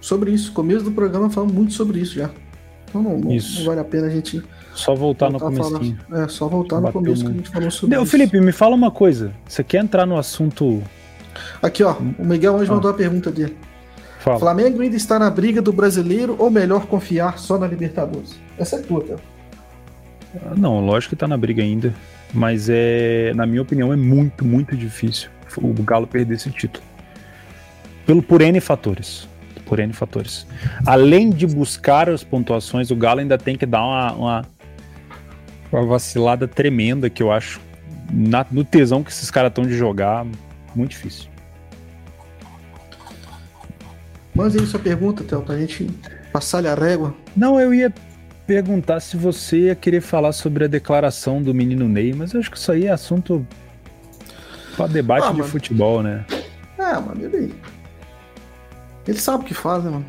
sobre isso. Começo do programa falamos muito sobre isso já. Então não, não, não vale a pena a gente só voltar, no começo. É, só voltar no começo que a gente falou sobre Não, isso. Felipe, me fala uma coisa. Você quer entrar no assunto. Aqui, ó. O Miguel hoje ah. mandou a pergunta dele. Fala. Flamengo ainda está na briga do brasileiro ou melhor confiar só na Libertadores? Essa é tua, tá? Não, lógico que tá na briga ainda. Mas é, na minha opinião, é muito, muito difícil o Galo perder esse título. Pelo, por N fatores por N fatores. Além de buscar as pontuações, o Galo ainda tem que dar uma, uma, uma vacilada tremenda que eu acho na, no tesão que esses caras estão de jogar, muito difícil. Mande aí sua pergunta, Théo, pra gente passar-lhe a régua. Não, eu ia perguntar se você ia querer falar sobre a declaração do menino Ney, mas eu acho que isso aí é assunto para debate ah, de mano. futebol, né? É, mano, ele, ele sabe o que faz, né, mano?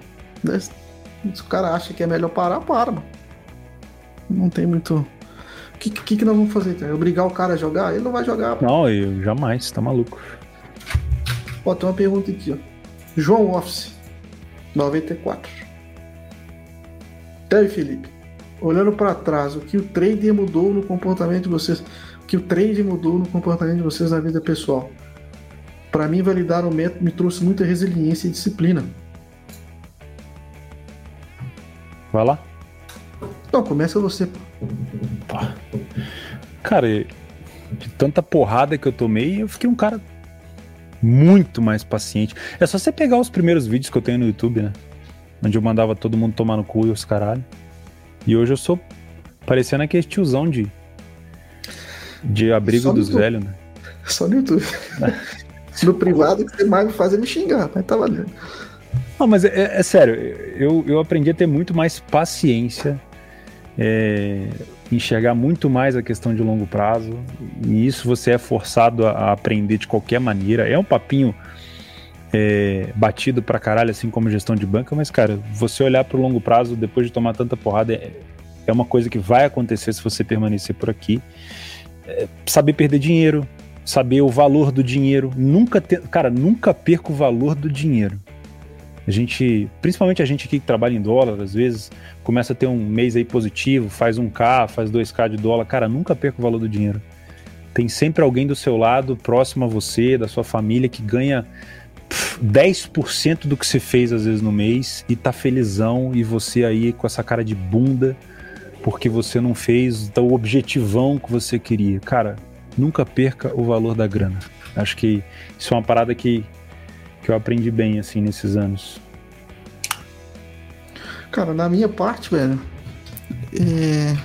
Se o cara acha que é melhor parar, para, mano. Não tem muito. O que, que, que nós vamos fazer? Então? Obrigar o cara a jogar? Ele não vai jogar. Não, eu jamais, tá maluco. Ó, tem uma pergunta aqui, ó. João Office, 94. Teve Felipe, olhando para trás, o que o trade mudou no comportamento de vocês? O que o trade mudou no comportamento de vocês na vida pessoal? Para mim, validar o método me trouxe muita resiliência e disciplina. Vai lá. Então, começa você. Cara, de tanta porrada que eu tomei, eu fiquei um cara muito mais paciente. É só você pegar os primeiros vídeos que eu tenho no YouTube, né? Onde eu mandava todo mundo tomar no cu e os caralho. E hoje eu sou parecendo aquele tiozão de. De abrigo dos velhos, né? Só no YouTube. No privado, que você mais faz é me xingar, mas tá valendo. Não, mas é, é sério, eu, eu aprendi a ter muito mais paciência é, enxergar muito mais a questão de longo prazo, e isso você é forçado a, aprender de qualquer maneira. É um papinho é, batido pra caralho, assim como gestão de banca, mas, cara, você olhar pro longo prazo depois de tomar tanta porrada é, é uma coisa que vai acontecer se você permanecer por aqui. É, saber perder dinheiro, saber o valor do dinheiro, nunca cara, nunca perca o valor do dinheiro. A gente, principalmente a gente aqui que trabalha em dólar, às vezes começa a ter um mês aí positivo, faz um K, faz 2K de dólar, cara, nunca perca o valor do dinheiro. Tem sempre alguém do seu lado, próximo a você, da sua família, que ganha 10% do que você fez às vezes no mês e tá felizão e você aí com essa cara de bunda porque você não fez o objetivão que você queria. Cara, nunca perca o valor da grana. Acho que isso é uma parada que, que eu aprendi bem, assim, nesses anos. Cara, na minha parte, velho, é...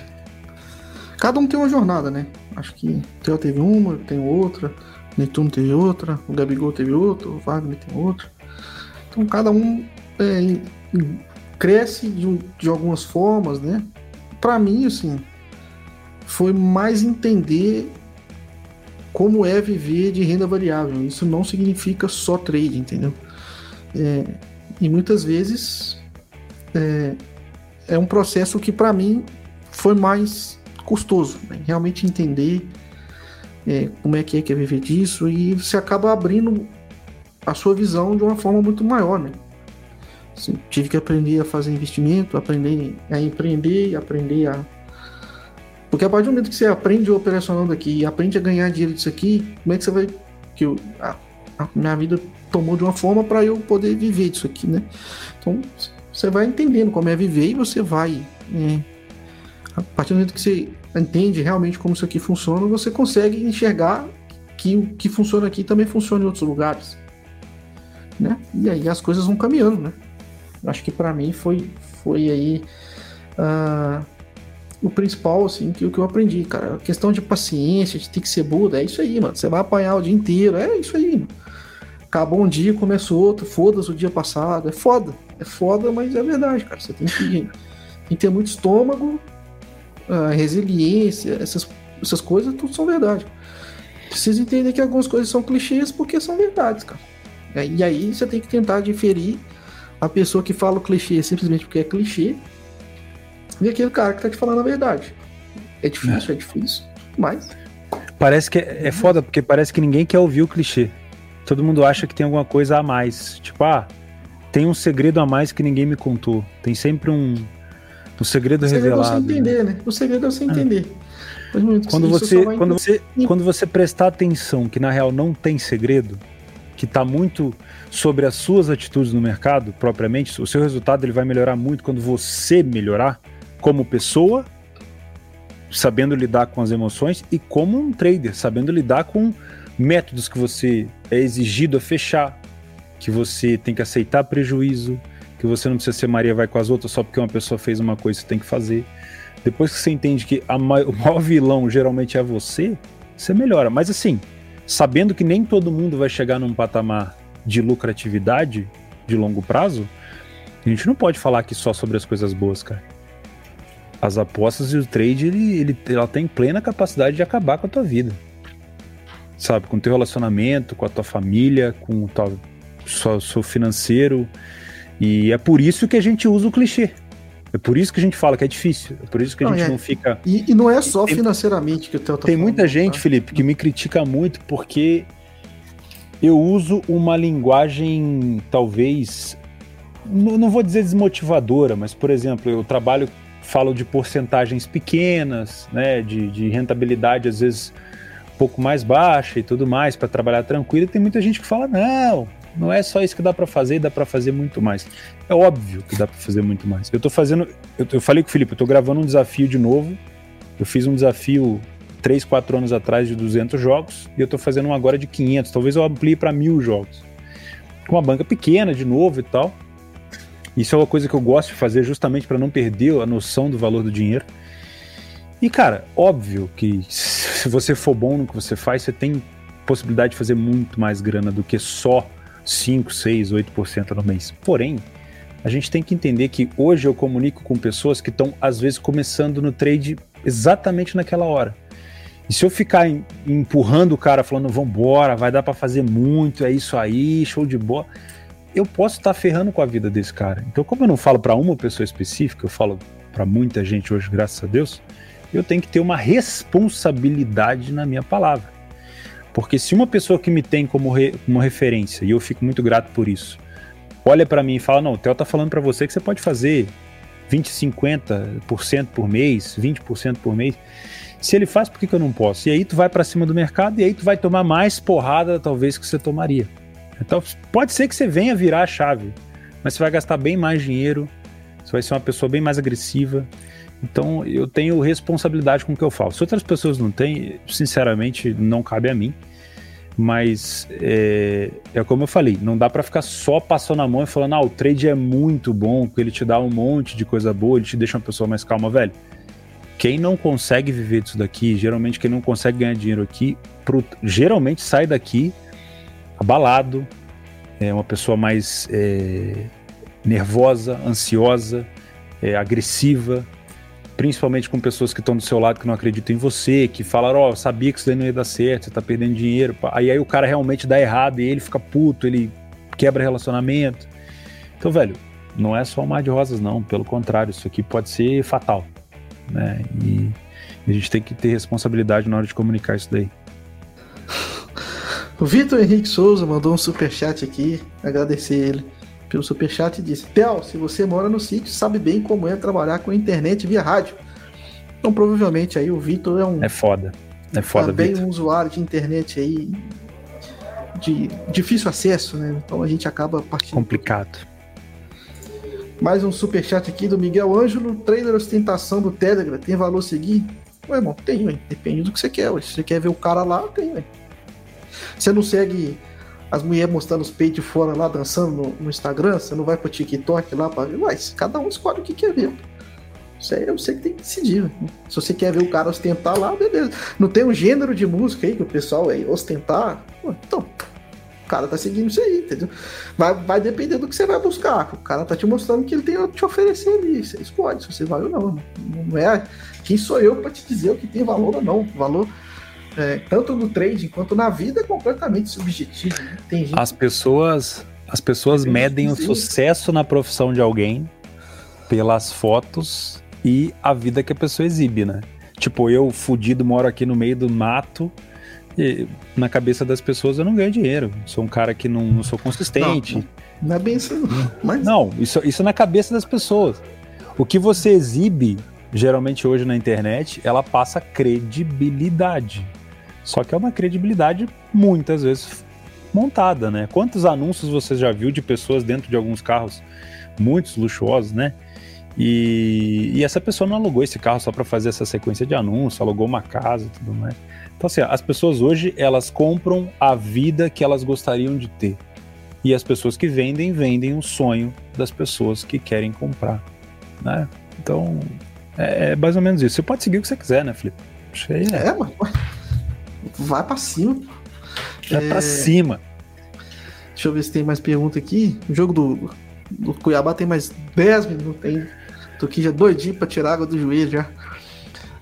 cada um tem uma jornada, né? Acho que o Theo teve uma, eu tenho outra, o Netuno teve outra, o Gabigol teve outra, o Wagner tem outra. Então cada um é, cresce de, de algumas formas, né? Para mim, assim, foi mais entender como é viver de renda variável. Isso não significa só trade, entendeu? É, e muitas vezes é, é um processo que para mim foi mais custoso, né? realmente entender é, como é que é que é viver disso e você acaba abrindo a sua visão de uma forma muito maior, né? Assim, tive que aprender a fazer investimento, aprender a empreender, aprender a porque a partir do momento que você aprende operacionando aqui e aprende a ganhar dinheiro disso aqui, como é que você vai. Que eu, a, a minha vida tomou de uma forma para eu poder viver disso aqui, né? Então, você vai entendendo como é viver e você vai. É, a partir do momento que você entende realmente como isso aqui funciona, você consegue enxergar que o que funciona aqui também funciona em outros lugares. Né? E aí as coisas vão caminhando, né? Acho que para mim foi, foi aí uh, o principal, assim, que, que eu aprendi, cara. A questão de paciência, de ter que ser Buda, é isso aí, mano. Você vai apanhar o dia inteiro, é isso aí, mano. Acabou um dia, começou outro, foda-se o dia passado. É foda. É foda, mas é verdade, cara. Você tem que, tem que ter muito estômago, uh, resiliência, essas, essas coisas, tudo são verdade. Precisa entender que algumas coisas são clichês porque são verdades, cara. E aí você tem que tentar diferir a pessoa que fala o clichê simplesmente porque é clichê e aquele cara que tá te falando a verdade. É difícil, é, é difícil, mas. Parece que é, é foda, porque parece que ninguém quer ouvir o clichê. Todo mundo acha que tem alguma coisa a mais. Tipo, ah, tem um segredo a mais que ninguém me contou. Tem sempre um, um segredo o revelado. Segredo é você entender, né? O segredo é você ah. entender. Quando você, quando, você, quando você prestar atenção que na real não tem segredo, que está muito sobre as suas atitudes no mercado propriamente, o seu resultado ele vai melhorar muito quando você melhorar como pessoa, sabendo lidar com as emoções, e como um trader, sabendo lidar com métodos que você é exigido a fechar, que você tem que aceitar prejuízo, que você não precisa ser Maria vai com as outras só porque uma pessoa fez uma coisa você tem que fazer. Depois que você entende que o maior vilão geralmente é você, você melhora. Mas assim, sabendo que nem todo mundo vai chegar num patamar de lucratividade de longo prazo, a gente não pode falar aqui só sobre as coisas boas, cara as apostas e o trade, ele, ele, ela tem plena capacidade de acabar com a tua vida. Sabe? Com o teu relacionamento, com a tua família, com o teu, seu, seu financeiro. E é por isso que a gente usa o clichê. É por isso que a gente fala que é difícil. É por isso que a não, gente é. não fica. E, e, não é só tem, financeiramente que o teu tá Tem falando, muita gente, tá? Felipe, que me critica muito porque eu uso uma linguagem talvez. Não, não vou dizer desmotivadora, mas, por exemplo, eu trabalho falam de porcentagens pequenas, né, de, de rentabilidade às vezes um pouco mais baixa e tudo mais para trabalhar tranquilo. E tem muita gente que fala não, não é só isso que dá para fazer, dá para fazer muito mais. É óbvio que dá para fazer muito mais. Eu tô fazendo, eu, eu falei com o Felipe, eu tô gravando um desafio de novo. Eu fiz um desafio 3, 4 anos atrás de 200 jogos e eu tô fazendo um agora de 500. Talvez eu amplie para mil jogos. Com uma banca pequena de novo e tal. Isso é uma coisa que eu gosto de fazer justamente para não perder a noção do valor do dinheiro. E, cara, óbvio que se você for bom no que você faz, você tem possibilidade de fazer muito mais grana do que só 5, 6, 8% no mês. Porém, a gente tem que entender que hoje eu comunico com pessoas que estão, às vezes, começando no trade exatamente naquela hora. E se eu ficar empurrando o cara falando, vambora, vai dar para fazer muito, é isso aí, show de bola eu posso estar tá ferrando com a vida desse cara. Então, como eu não falo para uma pessoa específica, eu falo para muita gente hoje, graças a Deus, eu tenho que ter uma responsabilidade na minha palavra. Porque se uma pessoa que me tem como, re, como referência, e eu fico muito grato por isso, olha para mim e fala: Não, o Theo tá falando para você que você pode fazer 20, 50% por mês, 20% por mês. Se ele faz, por que, que eu não posso? E aí tu vai para cima do mercado e aí tu vai tomar mais porrada, talvez, que você tomaria. Então, pode ser que você venha virar a chave, mas você vai gastar bem mais dinheiro, você vai ser uma pessoa bem mais agressiva. Então, eu tenho responsabilidade com o que eu falo. Se outras pessoas não têm, sinceramente, não cabe a mim. Mas é, é como eu falei, não dá para ficar só passando a mão e falando, ah, o trade é muito bom, porque ele te dá um monte de coisa boa, ele te deixa uma pessoa mais calma, velho. Quem não consegue viver disso daqui, geralmente quem não consegue ganhar dinheiro aqui, pro, geralmente sai daqui abalado, é uma pessoa mais é, nervosa, ansiosa, é, agressiva, principalmente com pessoas que estão do seu lado que não acreditam em você, que falaram, ó, oh, sabia que isso daí não ia dar certo, você tá perdendo dinheiro. Aí, aí o cara realmente dá errado e ele fica puto, ele quebra relacionamento. Então, velho, não é só um mar de rosas, não. Pelo contrário, isso aqui pode ser fatal. Né? E a gente tem que ter responsabilidade na hora de comunicar isso daí. O Vitor Henrique Souza mandou um superchat aqui, agradecer ele pelo superchat e disse: Theo, se você mora no sítio, sabe bem como é trabalhar com internet via rádio. Então, provavelmente aí o Vitor é um. É foda. É foda, Também um usuário de internet aí de difícil acesso, né? Então a gente acaba partindo. Complicado. Mais um superchat aqui do Miguel Ângelo. Trailer ostentação do Telegram. Tem valor seguir? Ué, irmão, tem, ué. Depende do que você quer. Ué. Se você quer ver o cara lá, tem, ué. Você não segue as mulheres mostrando os peitos fora lá, dançando no, no, Instagram? Você não vai pro TikTok lá pra ver? Ué, cada um escolhe o que quer ver. Isso aí é você que tem que decidir. Né? Se você quer ver o cara ostentar lá, beleza. Não tem um gênero de música aí que o pessoal é ostentar? Então, o cara tá seguindo isso aí, entendeu? Vai, vai depender do que você vai buscar. O cara tá te mostrando que ele tem a te oferecer ali. Você escolhe se você vai ou não. Não é quem sou eu para te dizer o que tem valor ou não. Valor, é, tanto no trade quanto na vida, é completamente subjetivo. Né? As pessoas, as pessoas medem o sucesso na profissão de alguém pelas fotos e a vida que a pessoa exibe, né? Tipo, eu, fudido, moro aqui no meio do mato na cabeça das pessoas eu não ganho dinheiro. Sou um cara que não, não sou consistente. Não, não, é bem assim, mas... Não, isso, isso na cabeça das pessoas. O que você exibe, geralmente hoje na internet, ela passa credibilidade. Só que é uma credibilidade muitas vezes montada, né? Quantos anúncios você já viu de pessoas dentro de alguns carros muitos luxuosos, né? E, e essa pessoa não alugou esse carro só para fazer essa sequência de anúncios, alugou uma casa e tudo mais. Então, assim, as pessoas hoje, elas compram a vida que elas gostariam de ter. E as pessoas que vendem, vendem o sonho das pessoas que querem comprar, né? Então, é, é mais ou menos isso. Você pode seguir o que você quiser, né, Felipe? É, é mano. Vai pra cima. Vai é... pra cima. Deixa eu ver se tem mais pergunta aqui. O jogo do, do Cuiabá tem mais 10 minutos. Tem... Tô aqui já doidinho pra tirar água do joelho já.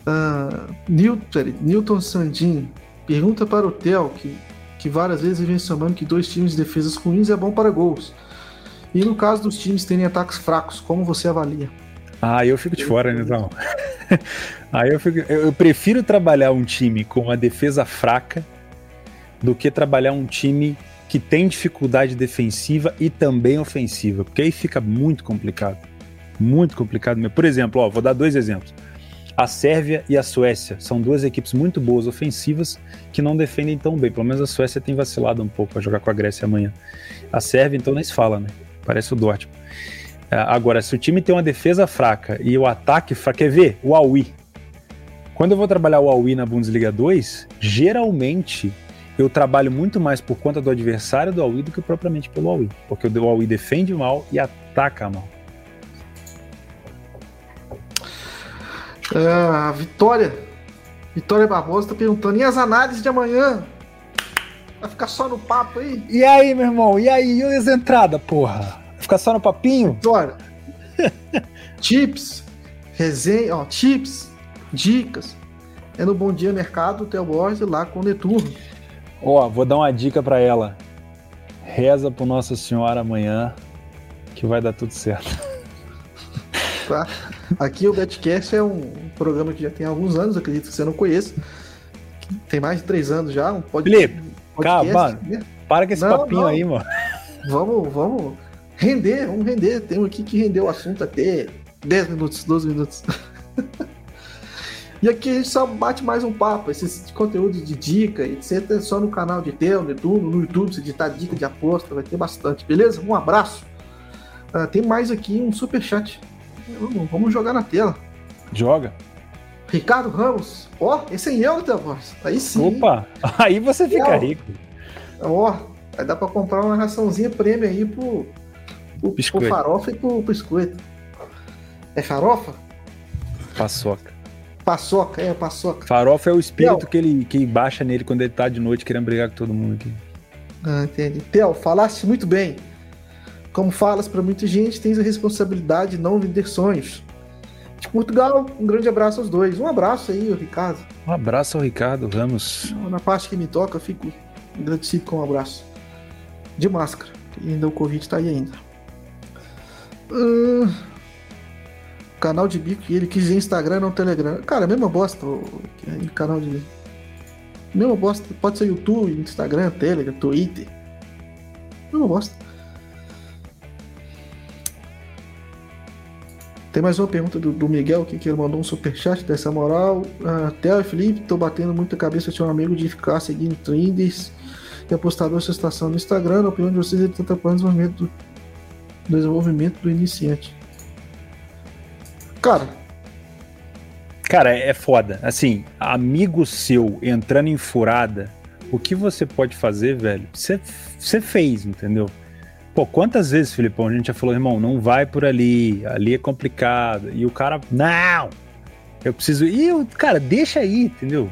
Uh, Newton, Newton Sandin pergunta para o Theo, que, que várias vezes vem somando que dois times de defesas ruins é bom para gols. E no caso dos times terem ataques fracos, como você avalia? Ah, eu fico de fora, então. Aí eu, fico, eu, eu prefiro trabalhar um time com uma defesa fraca do que trabalhar um time que tem dificuldade defensiva e também ofensiva, porque aí fica muito complicado. Muito complicado mesmo. Por exemplo, ó, vou dar dois exemplos. A Sérvia e a Suécia são duas equipes muito boas ofensivas que não defendem tão bem. Pelo menos a Suécia tem vacilado um pouco a jogar com a Grécia amanhã. A Sérvia, então, nem se fala, né? Parece o Dortmund. É, agora, se o time tem uma defesa fraca e o ataque fraco, quer ver? O Aui. Quando eu vou trabalhar o Aui na Bundesliga 2, geralmente eu trabalho muito mais por conta do adversário do Aui do que propriamente pelo Aui. Porque o Aui defende mal e ataca mal. Ah, Vitória. Vitória Barbosa tá perguntando: e as análises de amanhã? Vai ficar só no papo aí? E aí, meu irmão? E aí? E as entradas, porra? Ficar só no papinho? Vitória. tips, resenha, ó, tips, dicas. É no Bom Dia Mercado, Theo Borges, lá com o Neturno. Ó, vou dar uma dica para ela. Reza pro Nossa Senhora amanhã que vai dar tudo certo. Tá? Aqui o Betcast é um programa que já tem alguns anos, acredito que você não conheça. Tem mais de três anos já, um pod... Felipe, podcast. Cara, né? para com esse não, papinho não. aí, mano. Vamos, vamos render, vamos render. Tem um aqui que rendeu o assunto até 10 minutos, 12 minutos. e aqui a gente só bate mais um papo, esse conteúdo de dica, etc. É só no canal de Teo, no YouTube, no YouTube, se digitar dica de aposta, vai ter bastante, beleza? Um abraço. Uh, tem mais aqui um super chat Vamos, vamos jogar na tela. Joga. Ricardo Ramos. Ó, oh, esse é eu, voz. Aí sim. Opa, aí você fica rico. Ó, oh, vai dar pra comprar uma raçãozinha prêmio aí pro, pro, pro farofa e pro biscoito. É farofa? Paçoca. Paçoca, é, paçoca. Farofa é o espírito que ele que baixa nele quando ele tá de noite querendo brigar com todo mundo aqui. Ah, entendi. Theo, falaste muito bem. Como falas para muita gente, tens a responsabilidade de não vender sonhos. De Portugal, um grande abraço aos dois. Um abraço aí, Ricardo. Um abraço ao Ricardo Ramos. Na parte que me toca, fico agradecido com um abraço. De máscara, que ainda o Covid está aí ainda. Uh, canal de bico, ele quis Instagram, não Telegram. Cara, mesma bosta. O, canal de. Mesma bosta. Pode ser YouTube, Instagram, Telegram, Twitter. Mesma bosta. Tem mais uma pergunta do, do Miguel aqui, que ele mandou um superchat dessa moral. Uh, Theo e Felipe, tô batendo muita cabeça de um amigo de ficar seguindo trends e apostador sua estação no Instagram. A opinião de vocês é tenta para o do, desenvolvimento do iniciante. Cara. Cara, é foda. Assim, amigo seu entrando em furada, o que você pode fazer, velho? Você, você fez, entendeu? Pô, quantas vezes, Filipão, a gente já falou, irmão, não vai por ali, ali é complicado. E o cara, não, eu preciso. E o cara, deixa aí, entendeu?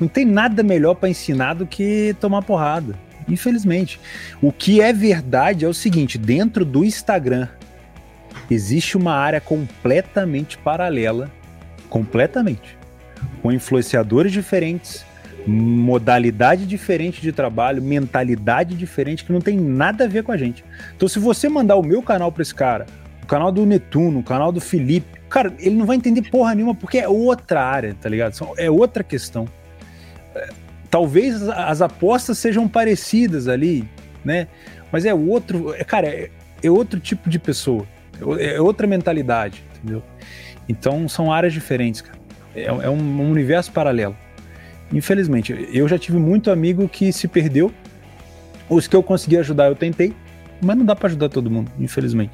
Não tem nada melhor para ensinar do que tomar porrada. Infelizmente. O que é verdade é o seguinte: dentro do Instagram existe uma área completamente paralela, completamente, com influenciadores diferentes, modalidade diferente de trabalho, mentalidade diferente que não tem nada a ver com a gente. Então, se você mandar o meu canal para esse cara, o canal do Netuno, o canal do Felipe, cara, ele não vai entender porra nenhuma porque é outra área, tá ligado? É outra questão. Talvez as apostas sejam parecidas ali, né? Mas é outro, é, cara, é, é outro tipo de pessoa, é, é outra mentalidade, entendeu? Então são áreas diferentes, cara. É, é um, um universo paralelo. Infelizmente, eu já tive muito amigo que se perdeu. Os que eu consegui ajudar, eu tentei, mas não dá para ajudar todo mundo, infelizmente.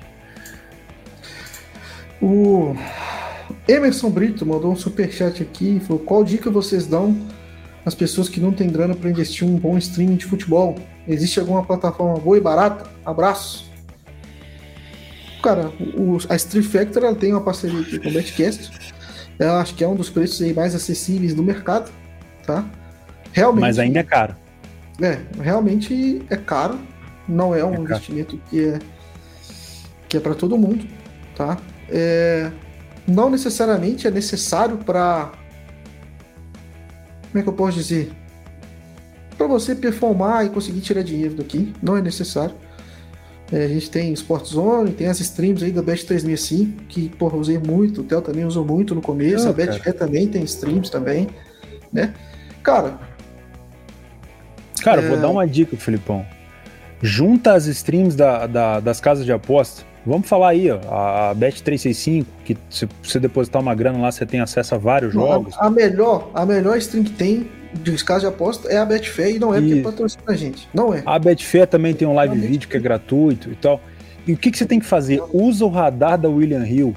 O Emerson Brito mandou um super chat aqui e falou: "Qual dica vocês dão às pessoas que não têm grana para investir um bom streaming de futebol? Existe alguma plataforma boa e barata? Abraço." Cara, o, a Street Factor ela tem uma parceria aqui com o Betcast. Eu acho que é um dos preços mais acessíveis do mercado tá? Realmente. Mas ainda é caro. É, realmente é caro. Não é um é investimento que é que é para todo mundo, tá? É, não necessariamente é necessário para como é que eu posso dizer? Para você performar e conseguir tirar dinheiro daqui, não é necessário. É, a gente tem Sport Zone, tem as streams aí da Bet 3005, que porra, usei muito, o Theo também usou muito no começo, não, a Betfair também tem streams também, né? Cara. Cara, é... vou dar uma dica, Filipão. Junta as streams da, da, das casas de aposta. Vamos falar aí, ó, a Bet365, que se você depositar uma grana lá, você tem acesso a vários Não, jogos. A, a, melhor, a melhor stream que tem de casas de aposta é a Betfair e não é e... porque patrocina a gente. Não é. A Betfair também tem um live vídeo que é gratuito e tal. E o que, que você tem que fazer? Usa o radar da William Hill.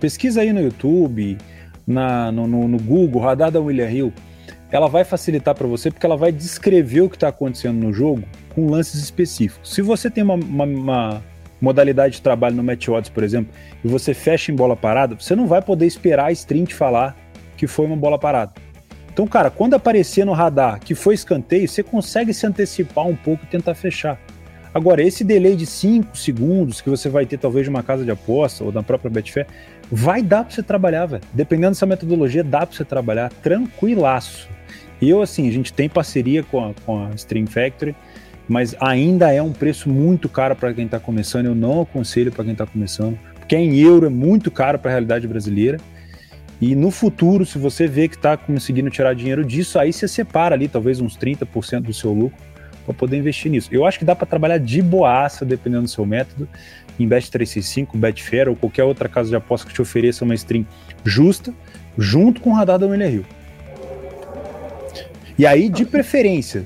Pesquisa aí no YouTube, na, no, no, no Google, radar da William Hill ela vai facilitar para você porque ela vai descrever o que está acontecendo no jogo com lances específicos. Se você tem uma, uma, uma, modalidade de trabalho no Match Odds, por exemplo, e você fecha em bola parada, você não vai poder esperar a stream te falar que foi uma bola parada. Então, cara, quando aparecer no radar que foi escanteio, você consegue se antecipar um pouco e tentar fechar. Agora, esse delay de 5 segundos que você vai ter talvez de uma casa de aposta ou da própria Betfair, vai dar para você trabalhar, velho. Dependendo dessa metodologia, dá para você trabalhar tranquilaço. E eu, assim, a gente tem parceria com a, com a Stream Factory, mas ainda é um preço muito caro para quem está começando. Eu não aconselho para quem está começando, porque em euro, é muito caro para a realidade brasileira. E no futuro, se você vê que está conseguindo tirar dinheiro disso, aí você separa ali talvez uns 30% do seu lucro para poder investir nisso. Eu acho que dá para trabalhar de boaça, dependendo do seu método, em Bet365, Betfair ou qualquer outra casa de aposta que te ofereça uma stream justa, junto com o radar da William Hill. E aí, de preferência,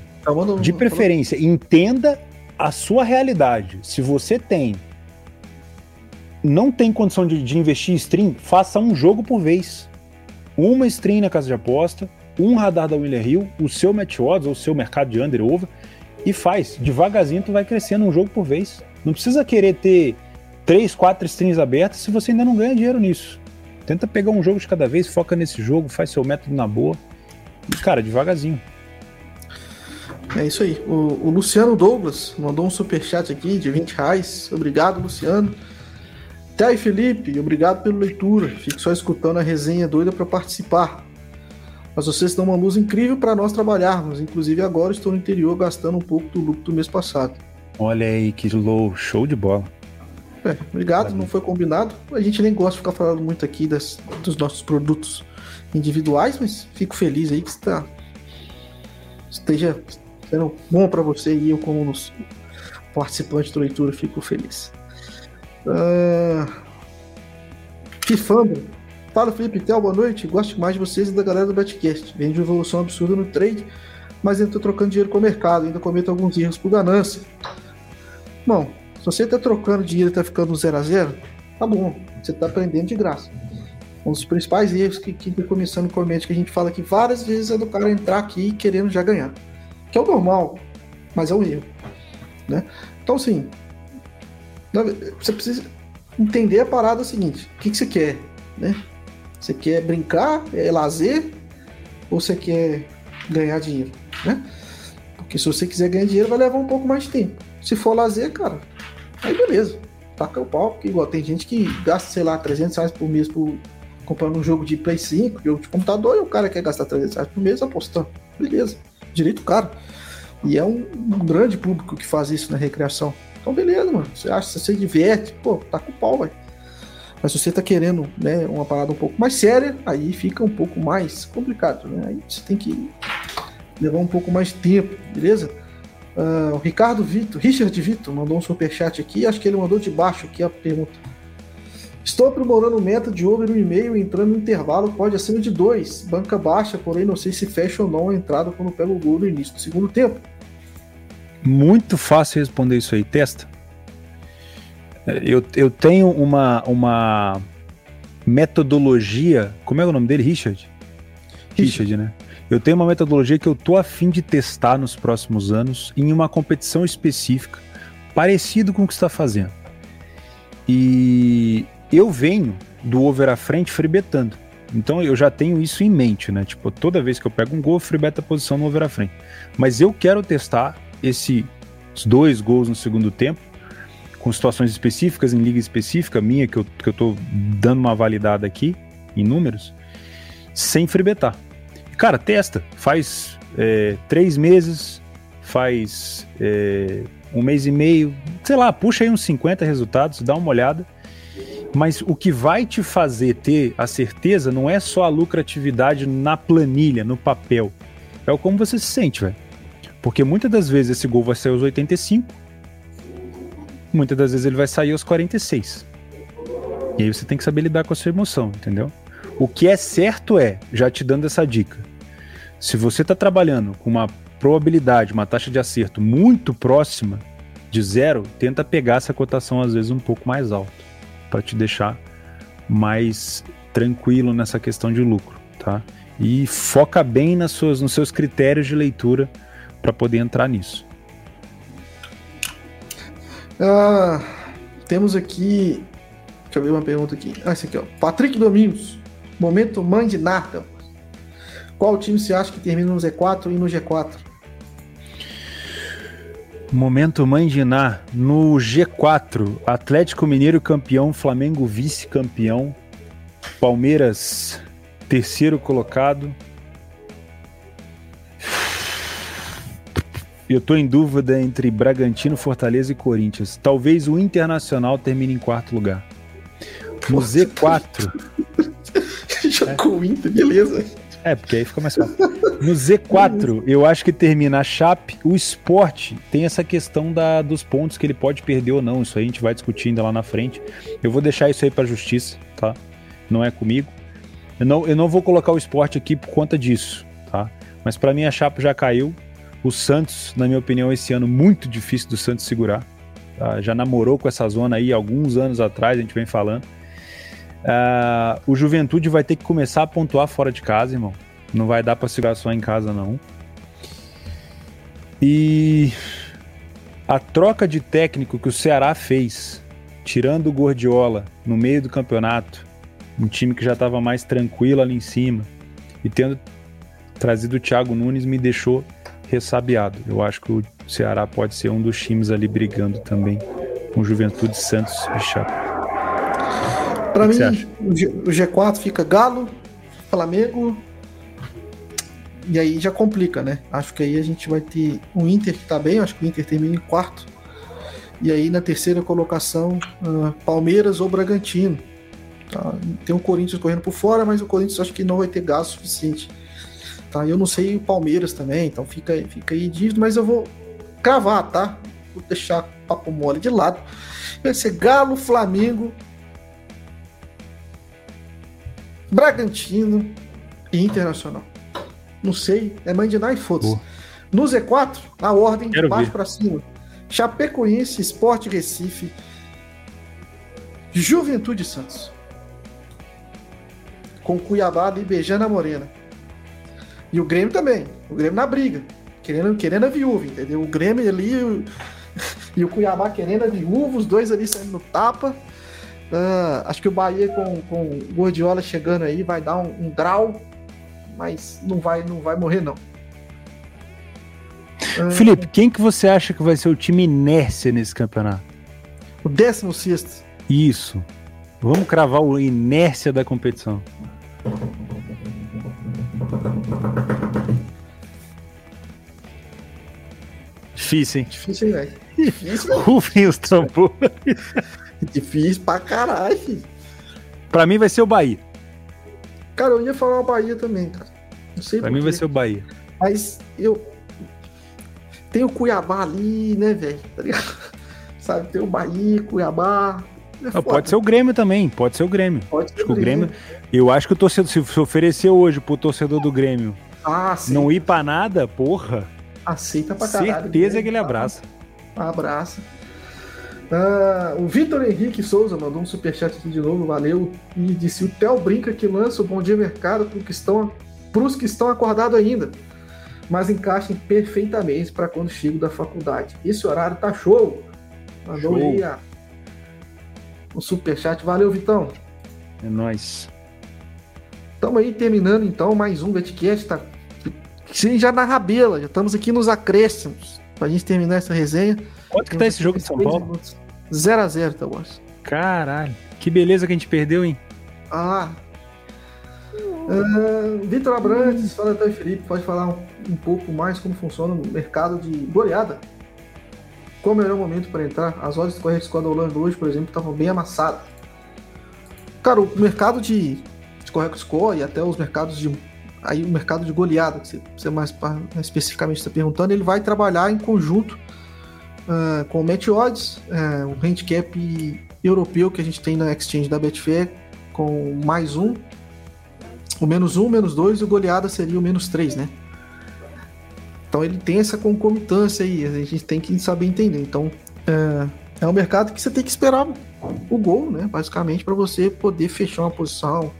de preferência, entenda a sua realidade. Se você tem não tem condição de, de, investir em stream, faça um jogo por vez. Uma stream na casa de aposta, um radar da William Hill, o seu match odds ou o seu mercado de under over e faz. Devagarzinho tu vai crescendo um jogo por vez. Não precisa querer ter três, quatro streams abertas se você ainda não ganha dinheiro nisso. Tenta pegar um jogo de cada vez, foca nesse jogo, faz seu método na boa. E, cara, devagarzinho. É isso aí. O, o Luciano Douglas mandou um super chat aqui de 20 reais. Obrigado, Luciano. Thay Felipe, obrigado pela leitura. Fico só escutando a resenha doida para participar. Mas vocês dão uma luz incrível para nós trabalharmos. Inclusive agora estou no interior gastando um pouco do lucro do mês passado. Olha aí que low, show de bola. É, obrigado, não foi combinado. A gente nem gosta de ficar falando muito aqui das, dos nossos produtos individuais, mas fico feliz aí que está esteja sendo bom para você e eu como participante da leitura fico feliz. Uh... Fifando. Fala Felipe Tel, boa noite. Gosto mais de vocês e da galera do Betcast. Vem de evolução absurda no trade, mas ainda estou trocando dinheiro com o mercado, ainda cometo alguns erros por ganância. Bom, se você está trocando dinheiro e está ficando 0 a 0 tá bom, você está aprendendo de graça. Um dos principais erros que, a comissão comete, que a gente fala que várias vezes é do cara entrar aqui querendo já ganhar. Que é o normal, mas é um erro. Né? Então, assim, você precisa entender a parada seguinte: o que, que você quer? Né? Você quer brincar, é lazer, ou você quer ganhar dinheiro? Né? Porque se você quiser ganhar dinheiro, vai levar um pouco mais de tempo. Se for lazer, cara, aí beleza. Taca o pau, porque igual tem gente que gasta, sei lá, 300 reais por mês por comprando um jogo de Play 5, jogo de computador, e o cara quer gastar 300 reais por mês apostando. Beleza, direito caro. E é um, um grande público que faz isso na recreação. Então, beleza, mano. Você acha, você se diverte, pô, tá com o pau, velho. Mas se você tá querendo, né, uma parada um pouco mais séria, aí fica um pouco mais complicado, né? Aí você tem que levar um pouco mais de tempo, beleza? Uh, o Ricardo Vitor, Richard Vitor, mandou um superchat aqui, acho que ele mandou de baixo aqui a pergunta. Estou aprimorando meta de over 1,5 entrando no intervalo, pode acima de 2. Banca baixa, porém não sei se fecha ou não a entrada quando pega o gol no início do segundo tempo. Muito fácil responder isso aí. Testa. Eu, eu tenho uma, uma metodologia. Como é o nome dele? Richard? Richard, Richard né? Eu tenho uma metodologia que eu tô afim de testar nos próximos anos em uma competição específica, parecido com o que está fazendo. E eu venho do over à frente freebetando. Então eu já tenho isso em mente, né? Tipo, toda vez que eu pego um gol, eu freebeta a posição no over à frente. Mas eu quero testar esses dois gols no segundo tempo, com situações específicas, em liga específica, minha, que eu, que eu tô dando uma validada aqui, em números, sem freebetar. Cara, testa, faz é, três meses, faz é, um mês e meio, sei lá, puxa aí uns 50 resultados, dá uma olhada. Mas o que vai te fazer ter a certeza não é só a lucratividade na planilha, no papel. É o como você se sente, velho. Porque muitas das vezes esse gol vai sair aos 85, muitas das vezes ele vai sair aos 46. E aí você tem que saber lidar com a sua emoção, entendeu? O que é certo é, já te dando essa dica, se você está trabalhando com uma probabilidade, uma taxa de acerto muito próxima de zero, tenta pegar essa cotação às vezes um pouco mais alta, para te deixar mais tranquilo nessa questão de lucro, tá? E foca bem nas suas, nos seus critérios de leitura para poder entrar nisso. Ah, temos aqui. Deixa eu ver uma pergunta aqui. Ah, esse aqui, ó. Patrick Domingos. Momento mãe de nata. Qual time você acha que termina no Z4 e no G4? Momento mãe de Ná. No G4, Atlético Mineiro campeão, Flamengo vice-campeão, Palmeiras terceiro colocado, Eu estou em dúvida entre Bragantino, Fortaleza e Corinthians. Talvez o Internacional termine em quarto lugar. No Z4. Jogou o Inter, beleza. É, porque aí fica mais fácil. No Z4, eu acho que termina a Chape. O esporte tem essa questão da, dos pontos que ele pode perder ou não. Isso aí a gente vai discutindo lá na frente. Eu vou deixar isso aí para a justiça, tá? Não é comigo. Eu não, eu não vou colocar o esporte aqui por conta disso, tá? Mas para mim a Chape já caiu. O Santos, na minha opinião, esse ano muito difícil do Santos segurar. Tá? Já namorou com essa zona aí alguns anos atrás, a gente vem falando. Uh, o Juventude vai ter que começar a pontuar fora de casa, irmão. Não vai dar para segurar só em casa, não. E a troca de técnico que o Ceará fez, tirando o Gordiola no meio do campeonato, um time que já estava mais tranquilo ali em cima, e tendo trazido o Thiago Nunes, me deixou ressabiado. Eu acho que o Ceará pode ser um dos times ali brigando também com Juventude Santos e Chape. Para mim, o, G, o G4 fica Galo, Flamengo, e aí já complica, né? Acho que aí a gente vai ter o Inter que tá bem, acho que o Inter termina em quarto. E aí na terceira colocação, uh, Palmeiras ou Bragantino. Tá? Tem o Corinthians correndo por fora, mas o Corinthians acho que não vai ter gasto suficiente Tá? Eu não sei o Palmeiras também, então fica, fica aí dívida, mas eu vou cravar, tá? Vou deixar papo mole de lado. Vai ser Galo, Flamengo, Bragantino e Internacional. Não sei, é mandinar e foda-se. No Z4, a ordem de baixo para cima. Chapecoense, Esporte Recife, Juventude Santos. com o Cuiabá ali beijando a Morena. E o Grêmio também. O Grêmio na briga. Querendo, querendo a viúva, entendeu? O Grêmio ali e o Cuiabá querendo a viúva, os dois ali saindo no tapa. Uh, acho que o Bahia com, com o Gordiola chegando aí vai dar um, um draw, mas não vai, não vai morrer, não. Uh, Felipe, quem que você acha que vai ser o time inércia nesse campeonato? O 16. Isso. Vamos cravar o inércia da competição. Difícil, hein? Difícil, velho? Difícil. Rufem os tambores. Difícil pra caralho, filho. Pra mim vai ser o Bahia. Cara, eu ia falar o Bahia também, cara. Não sei Pra mim vai ser o Bahia. Mas eu. Tem o Cuiabá ali, né, velho? Tá ligado? Sabe, tem o Bahia, Cuiabá. É pode ser o Grêmio também, pode ser o Grêmio. Pode ser o Grêmio. Grêmio. Eu acho que o torcedor, se oferecer hoje pro torcedor do Grêmio ah, não ir pra nada, porra. Aceita pra caralho. Certeza que ele abraça. Abraça. Ah, o Vitor Henrique Souza mandou um superchat aqui de novo, valeu. E disse: O Theo brinca que lança o Bom Dia Mercado para que estão, os que estão acordados ainda, mas encaixem perfeitamente para quando chego da faculdade. Esse horário tá show. Mandou show. aí a, o superchat. Valeu, Vitão. É nóis. Estamos aí terminando então mais um Betcast. Tá Sim, já na rabela, já estamos aqui nos acréscimos. Pra gente terminar essa resenha. Quanto que tá esse jogo de São Paulo? 0x0, tá, Wars. Caralho. Que beleza que a gente perdeu, hein? Ah. Uh, Vitor Abrantes, fala até o Felipe, pode falar um, um, pouco mais como funciona o mercado de goleada? Qual o melhor momento para entrar? As odds do Correio Squad Holanda hoje, por exemplo, estavam bem amassadas. Cara, o mercado de, de Correio Score e até os mercados de aí o mercado de goleada, que você, mais especificamente está perguntando, ele vai trabalhar em conjunto uh, com o Match Odds, uh, o handicap europeu que a gente tem na exchange da Betfair, com mais um, o menos um, menos dois, e o goleada seria o menos três, né? Então ele tem essa concomitância aí, a gente tem que saber entender. Então uh, é um mercado que você tem que esperar o gol, né? Basicamente, para você poder fechar uma posição.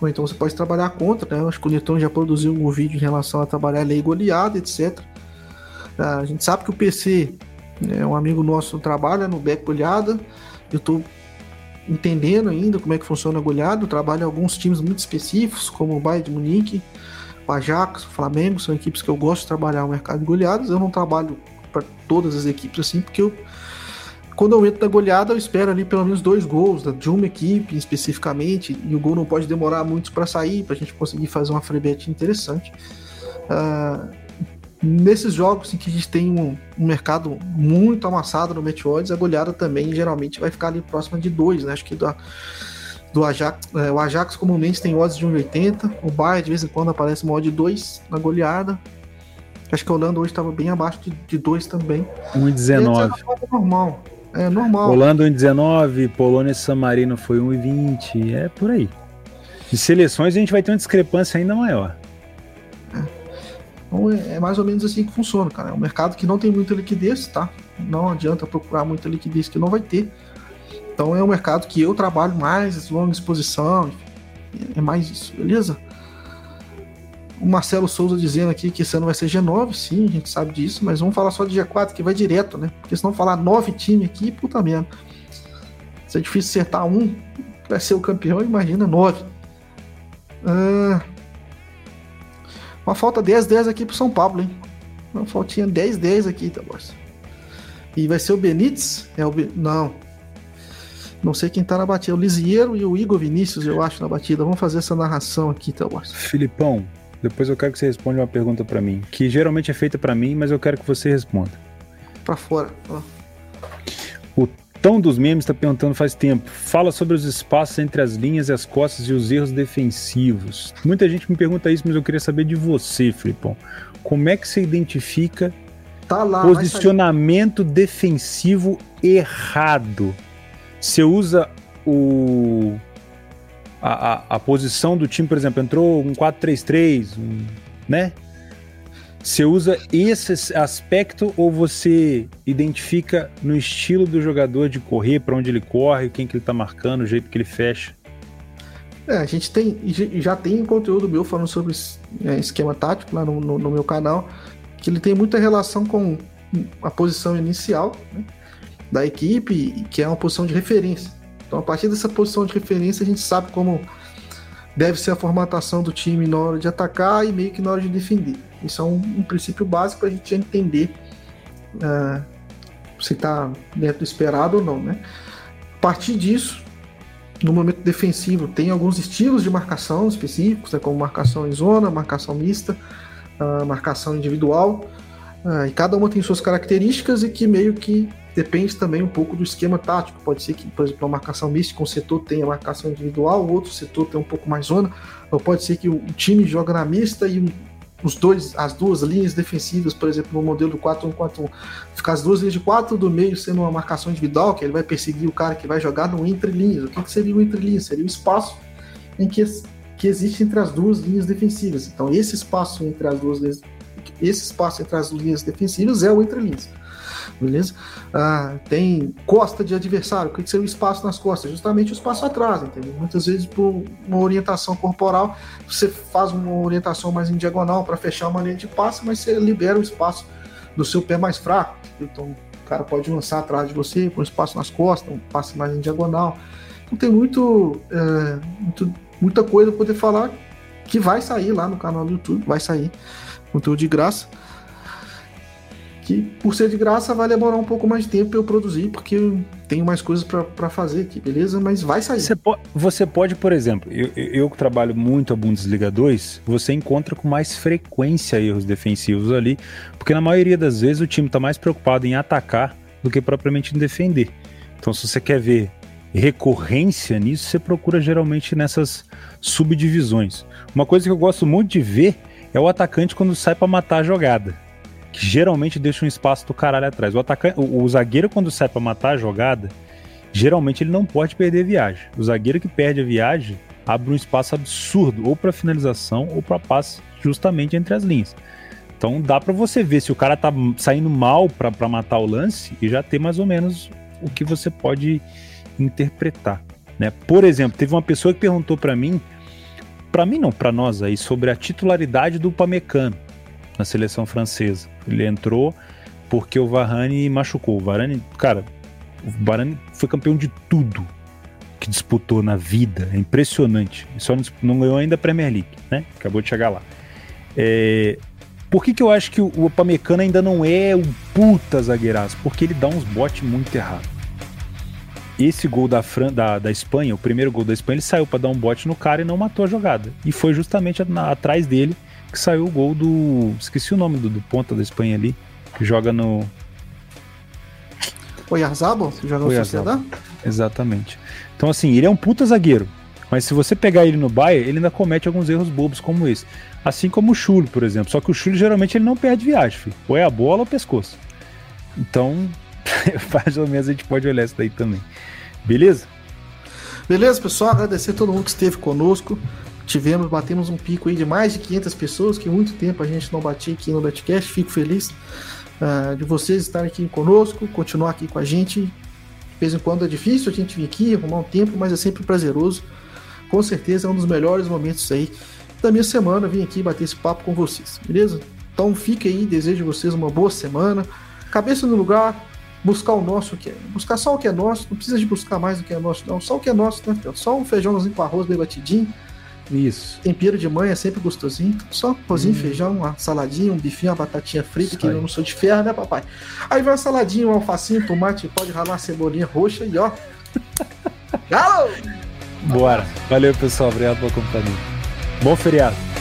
Ou então você pode trabalhar contra, né? Acho que o Newton já produziu um vídeo em relação a trabalhar lei goleada, etc. A gente sabe que o PC, é um amigo nosso, trabalha no back goleada. Eu estou entendendo ainda como é que funciona a goleada. Eu trabalho em alguns times muito específicos, como o Bayern de Munique, o Ajax, o Flamengo, são equipes que eu gosto de trabalhar no mercado de goleadas. Eu não trabalho para todas as equipes assim, porque eu quando eu entro na goleada, eu espero ali pelo menos dois gols de uma equipe especificamente, e o gol não pode demorar muito para sair, para a gente conseguir fazer uma free bet interessante. Uh, nesses jogos em que a gente tem um, um mercado muito amassado no match odds, a goleada também geralmente vai ficar ali próxima de dois, né? Acho que do, do Ajax, é, o Ajax comumente tem odds de 1,80, o Bayern de vez em quando aparece uma odd de 2 na goleada. Acho que a Holanda hoje estava bem abaixo de 2 também. 1,19. É normal. É normal. Holanda 1,19, Polônia e San Marino foi 1,20, é por aí. De seleções a gente vai ter uma discrepância ainda maior. É. Então é, é mais ou menos assim que funciona, cara. É um mercado que não tem muita liquidez, tá? Não adianta procurar muita liquidez que não vai ter. Então é um mercado que eu trabalho mais, longa exposição, é mais isso, beleza? O Marcelo Souza dizendo aqui que esse ano vai ser G9, sim, a gente sabe disso, mas vamos falar só de G4, que vai direto, né? Porque se não falar nove times aqui, puta merda. Se é difícil acertar um para ser o campeão, imagina nove. Ah, uma falta 10-10 aqui pro São Paulo, hein? Uma faltinha 10-10 aqui, tá, boss? E vai ser o Benítez? É o Be... Não. Não sei quem tá na batida. O Lisieiro e o Igor Vinícius, eu acho, na batida. Vamos fazer essa narração aqui, tá, boss? Filipão, depois eu quero que você responda uma pergunta para mim, que geralmente é feita para mim, mas eu quero que você responda. Para fora. O Tão dos Memes está perguntando faz tempo. Fala sobre os espaços entre as linhas e as costas e os erros defensivos. Muita gente me pergunta isso, mas eu queria saber de você, Filipão. Como é que você identifica tá lá, posicionamento defensivo errado? Você usa o a, a, a, posição do time, por exemplo, entrou um 4-3-3, um, né? Você usa esse aspecto ou você identifica no estilo do jogador de correr, para onde ele corre, quem que ele tá marcando, o jeito que ele fecha? É, a gente tem, já tem conteúdo meu falando sobre é, esquema tático lá no, no, no, meu canal, que ele tem muita relação com a posição inicial né, da equipe, que é uma posição de referência. Então, a partir dessa posição de referência, a gente sabe como deve ser a formatação do time na hora de atacar e meio que na hora de defender. Isso é um, um princípio básico para a gente entender uh, se está dentro do esperado ou não, né? A partir disso, no momento defensivo, tem alguns estilos de marcação específicos, né, como marcação em zona, marcação mista, uh, marcação individual, uh, e cada uma tem suas características e que meio que depende também um pouco do esquema tático. Pode ser que, por exemplo, uma marcação mista, um setor tenha marcação individual, outro setor tenha um pouco mais zona, ou pode ser que o time joga na mista e os dois, as duas linhas defensivas, por exemplo, no modelo 4-1-4-1, ficar as duas linhas de 4 do meio sendo uma marcação individual, que ele vai perseguir o cara que vai jogar no entre linhas. O que, que seria o entre linhas? Seria o espaço em que, que existe entre as duas linhas defensivas. Então, esse espaço entre as duas esse espaço entre as linhas defensivas é o entre linhas beleza? Ah, tem costa de adversário, o que seria o espaço nas costas? Justamente o espaço atrás, entendeu? Muitas vezes, por uma orientação corporal, você faz uma orientação mais em diagonal para fechar uma linha de passe, mas você libera o espaço do seu pé mais fraco. Então, o cara pode lançar atrás de você, com espaço nas costas, um passe mais em diagonal. Então, tem muito, é, muito muita coisa para poder falar que vai sair lá no canal do YouTube, vai sair conteúdo de graça que por ser de graça vai demorar um pouco mais de tempo para eu produzir, porque eu tenho mais coisas para fazer aqui, beleza? Mas vai sair. Você, po você pode, por exemplo, eu, eu que trabalho muito a Bundesliga 2, você encontra com mais frequência erros defensivos ali, porque na maioria das vezes o time está mais preocupado em atacar do que propriamente em defender. Então, se você quer ver recorrência nisso, você procura geralmente nessas subdivisões. Uma coisa que eu gosto muito de ver é o atacante quando sai para matar a jogada que geralmente deixa um espaço do caralho atrás. O, atacante, o, o zagueiro, quando sai para matar a jogada, geralmente ele não pode perder viagem. O zagueiro que perde a viagem abre um espaço absurdo, ou para finalização, ou para passe justamente entre as linhas. Então dá para você ver se o cara tá saindo mal para matar o lance e já ter mais ou menos o que você pode interpretar. Né? Por exemplo, teve uma pessoa que perguntou para mim, para mim não, para nós aí, sobre a titularidade do Pamecano na seleção francesa. Ele entrou porque o Varane machucou. O Varane, cara, o Varane foi campeão de tudo que disputou na vida. É impressionante. Só não, não, ganhou ainda a Premier League, né? Acabou de chegar lá. É, por que, que eu acho que o, o Pamecano ainda não é um puta zagueiraço? Porque ele dá uns botes muito errados. Esse gol da, Fran, da, da Espanha, o primeiro gol da Espanha, ele saiu para dar um bote no cara e não matou a jogada. E foi justamente na, atrás dele que saiu o gol do. Esqueci o nome do, do ponta da Espanha ali, que joga no. O Yarzabal? Que joga no Sociedade? Exatamente. Então, assim, ele é um puta zagueiro. Mas se você pegar ele no Bayern, ele ainda comete alguns erros bobos como esse. Assim como o Chule, por exemplo. Só que o Chule geralmente ele não perde viagem, filho. ou é a bola ou o pescoço. Então, mais ou menos a gente pode olhar isso daí também. Beleza? Beleza, pessoal. Agradecer a todo mundo que esteve conosco tivemos, batemos um pico aí de mais de 500 pessoas, que muito tempo a gente não batia aqui no Betcast. Fico feliz uh, de vocês estarem aqui conosco, continuar aqui com a gente. De vez em quando é difícil a gente vir aqui, arrumar um tempo, mas é sempre prazeroso. Com certeza é um dos melhores momentos aí da minha semana, vim aqui bater esse papo com vocês, beleza? Então fique aí, desejo vocês uma boa semana. Cabeça no lugar, buscar o nosso que é. Buscar só o que é nosso, não precisa de buscar mais do que é nosso, não. Só o que é nosso, né? Só um feijãozinho com arroz bem batidinho isso. Tempero de mãe é sempre gostosinho. Só arrozinho, hum. feijão, uma saladinha, um bifinho, uma batatinha frita, que eu não sou de ferro, né, papai? Aí vai uma saladinha, um alfacinho, tomate, pode ralar cebolinha roxa e ó. Galo! Bora. Valeu, pessoal. Obrigado pela companhia. Bom feriado.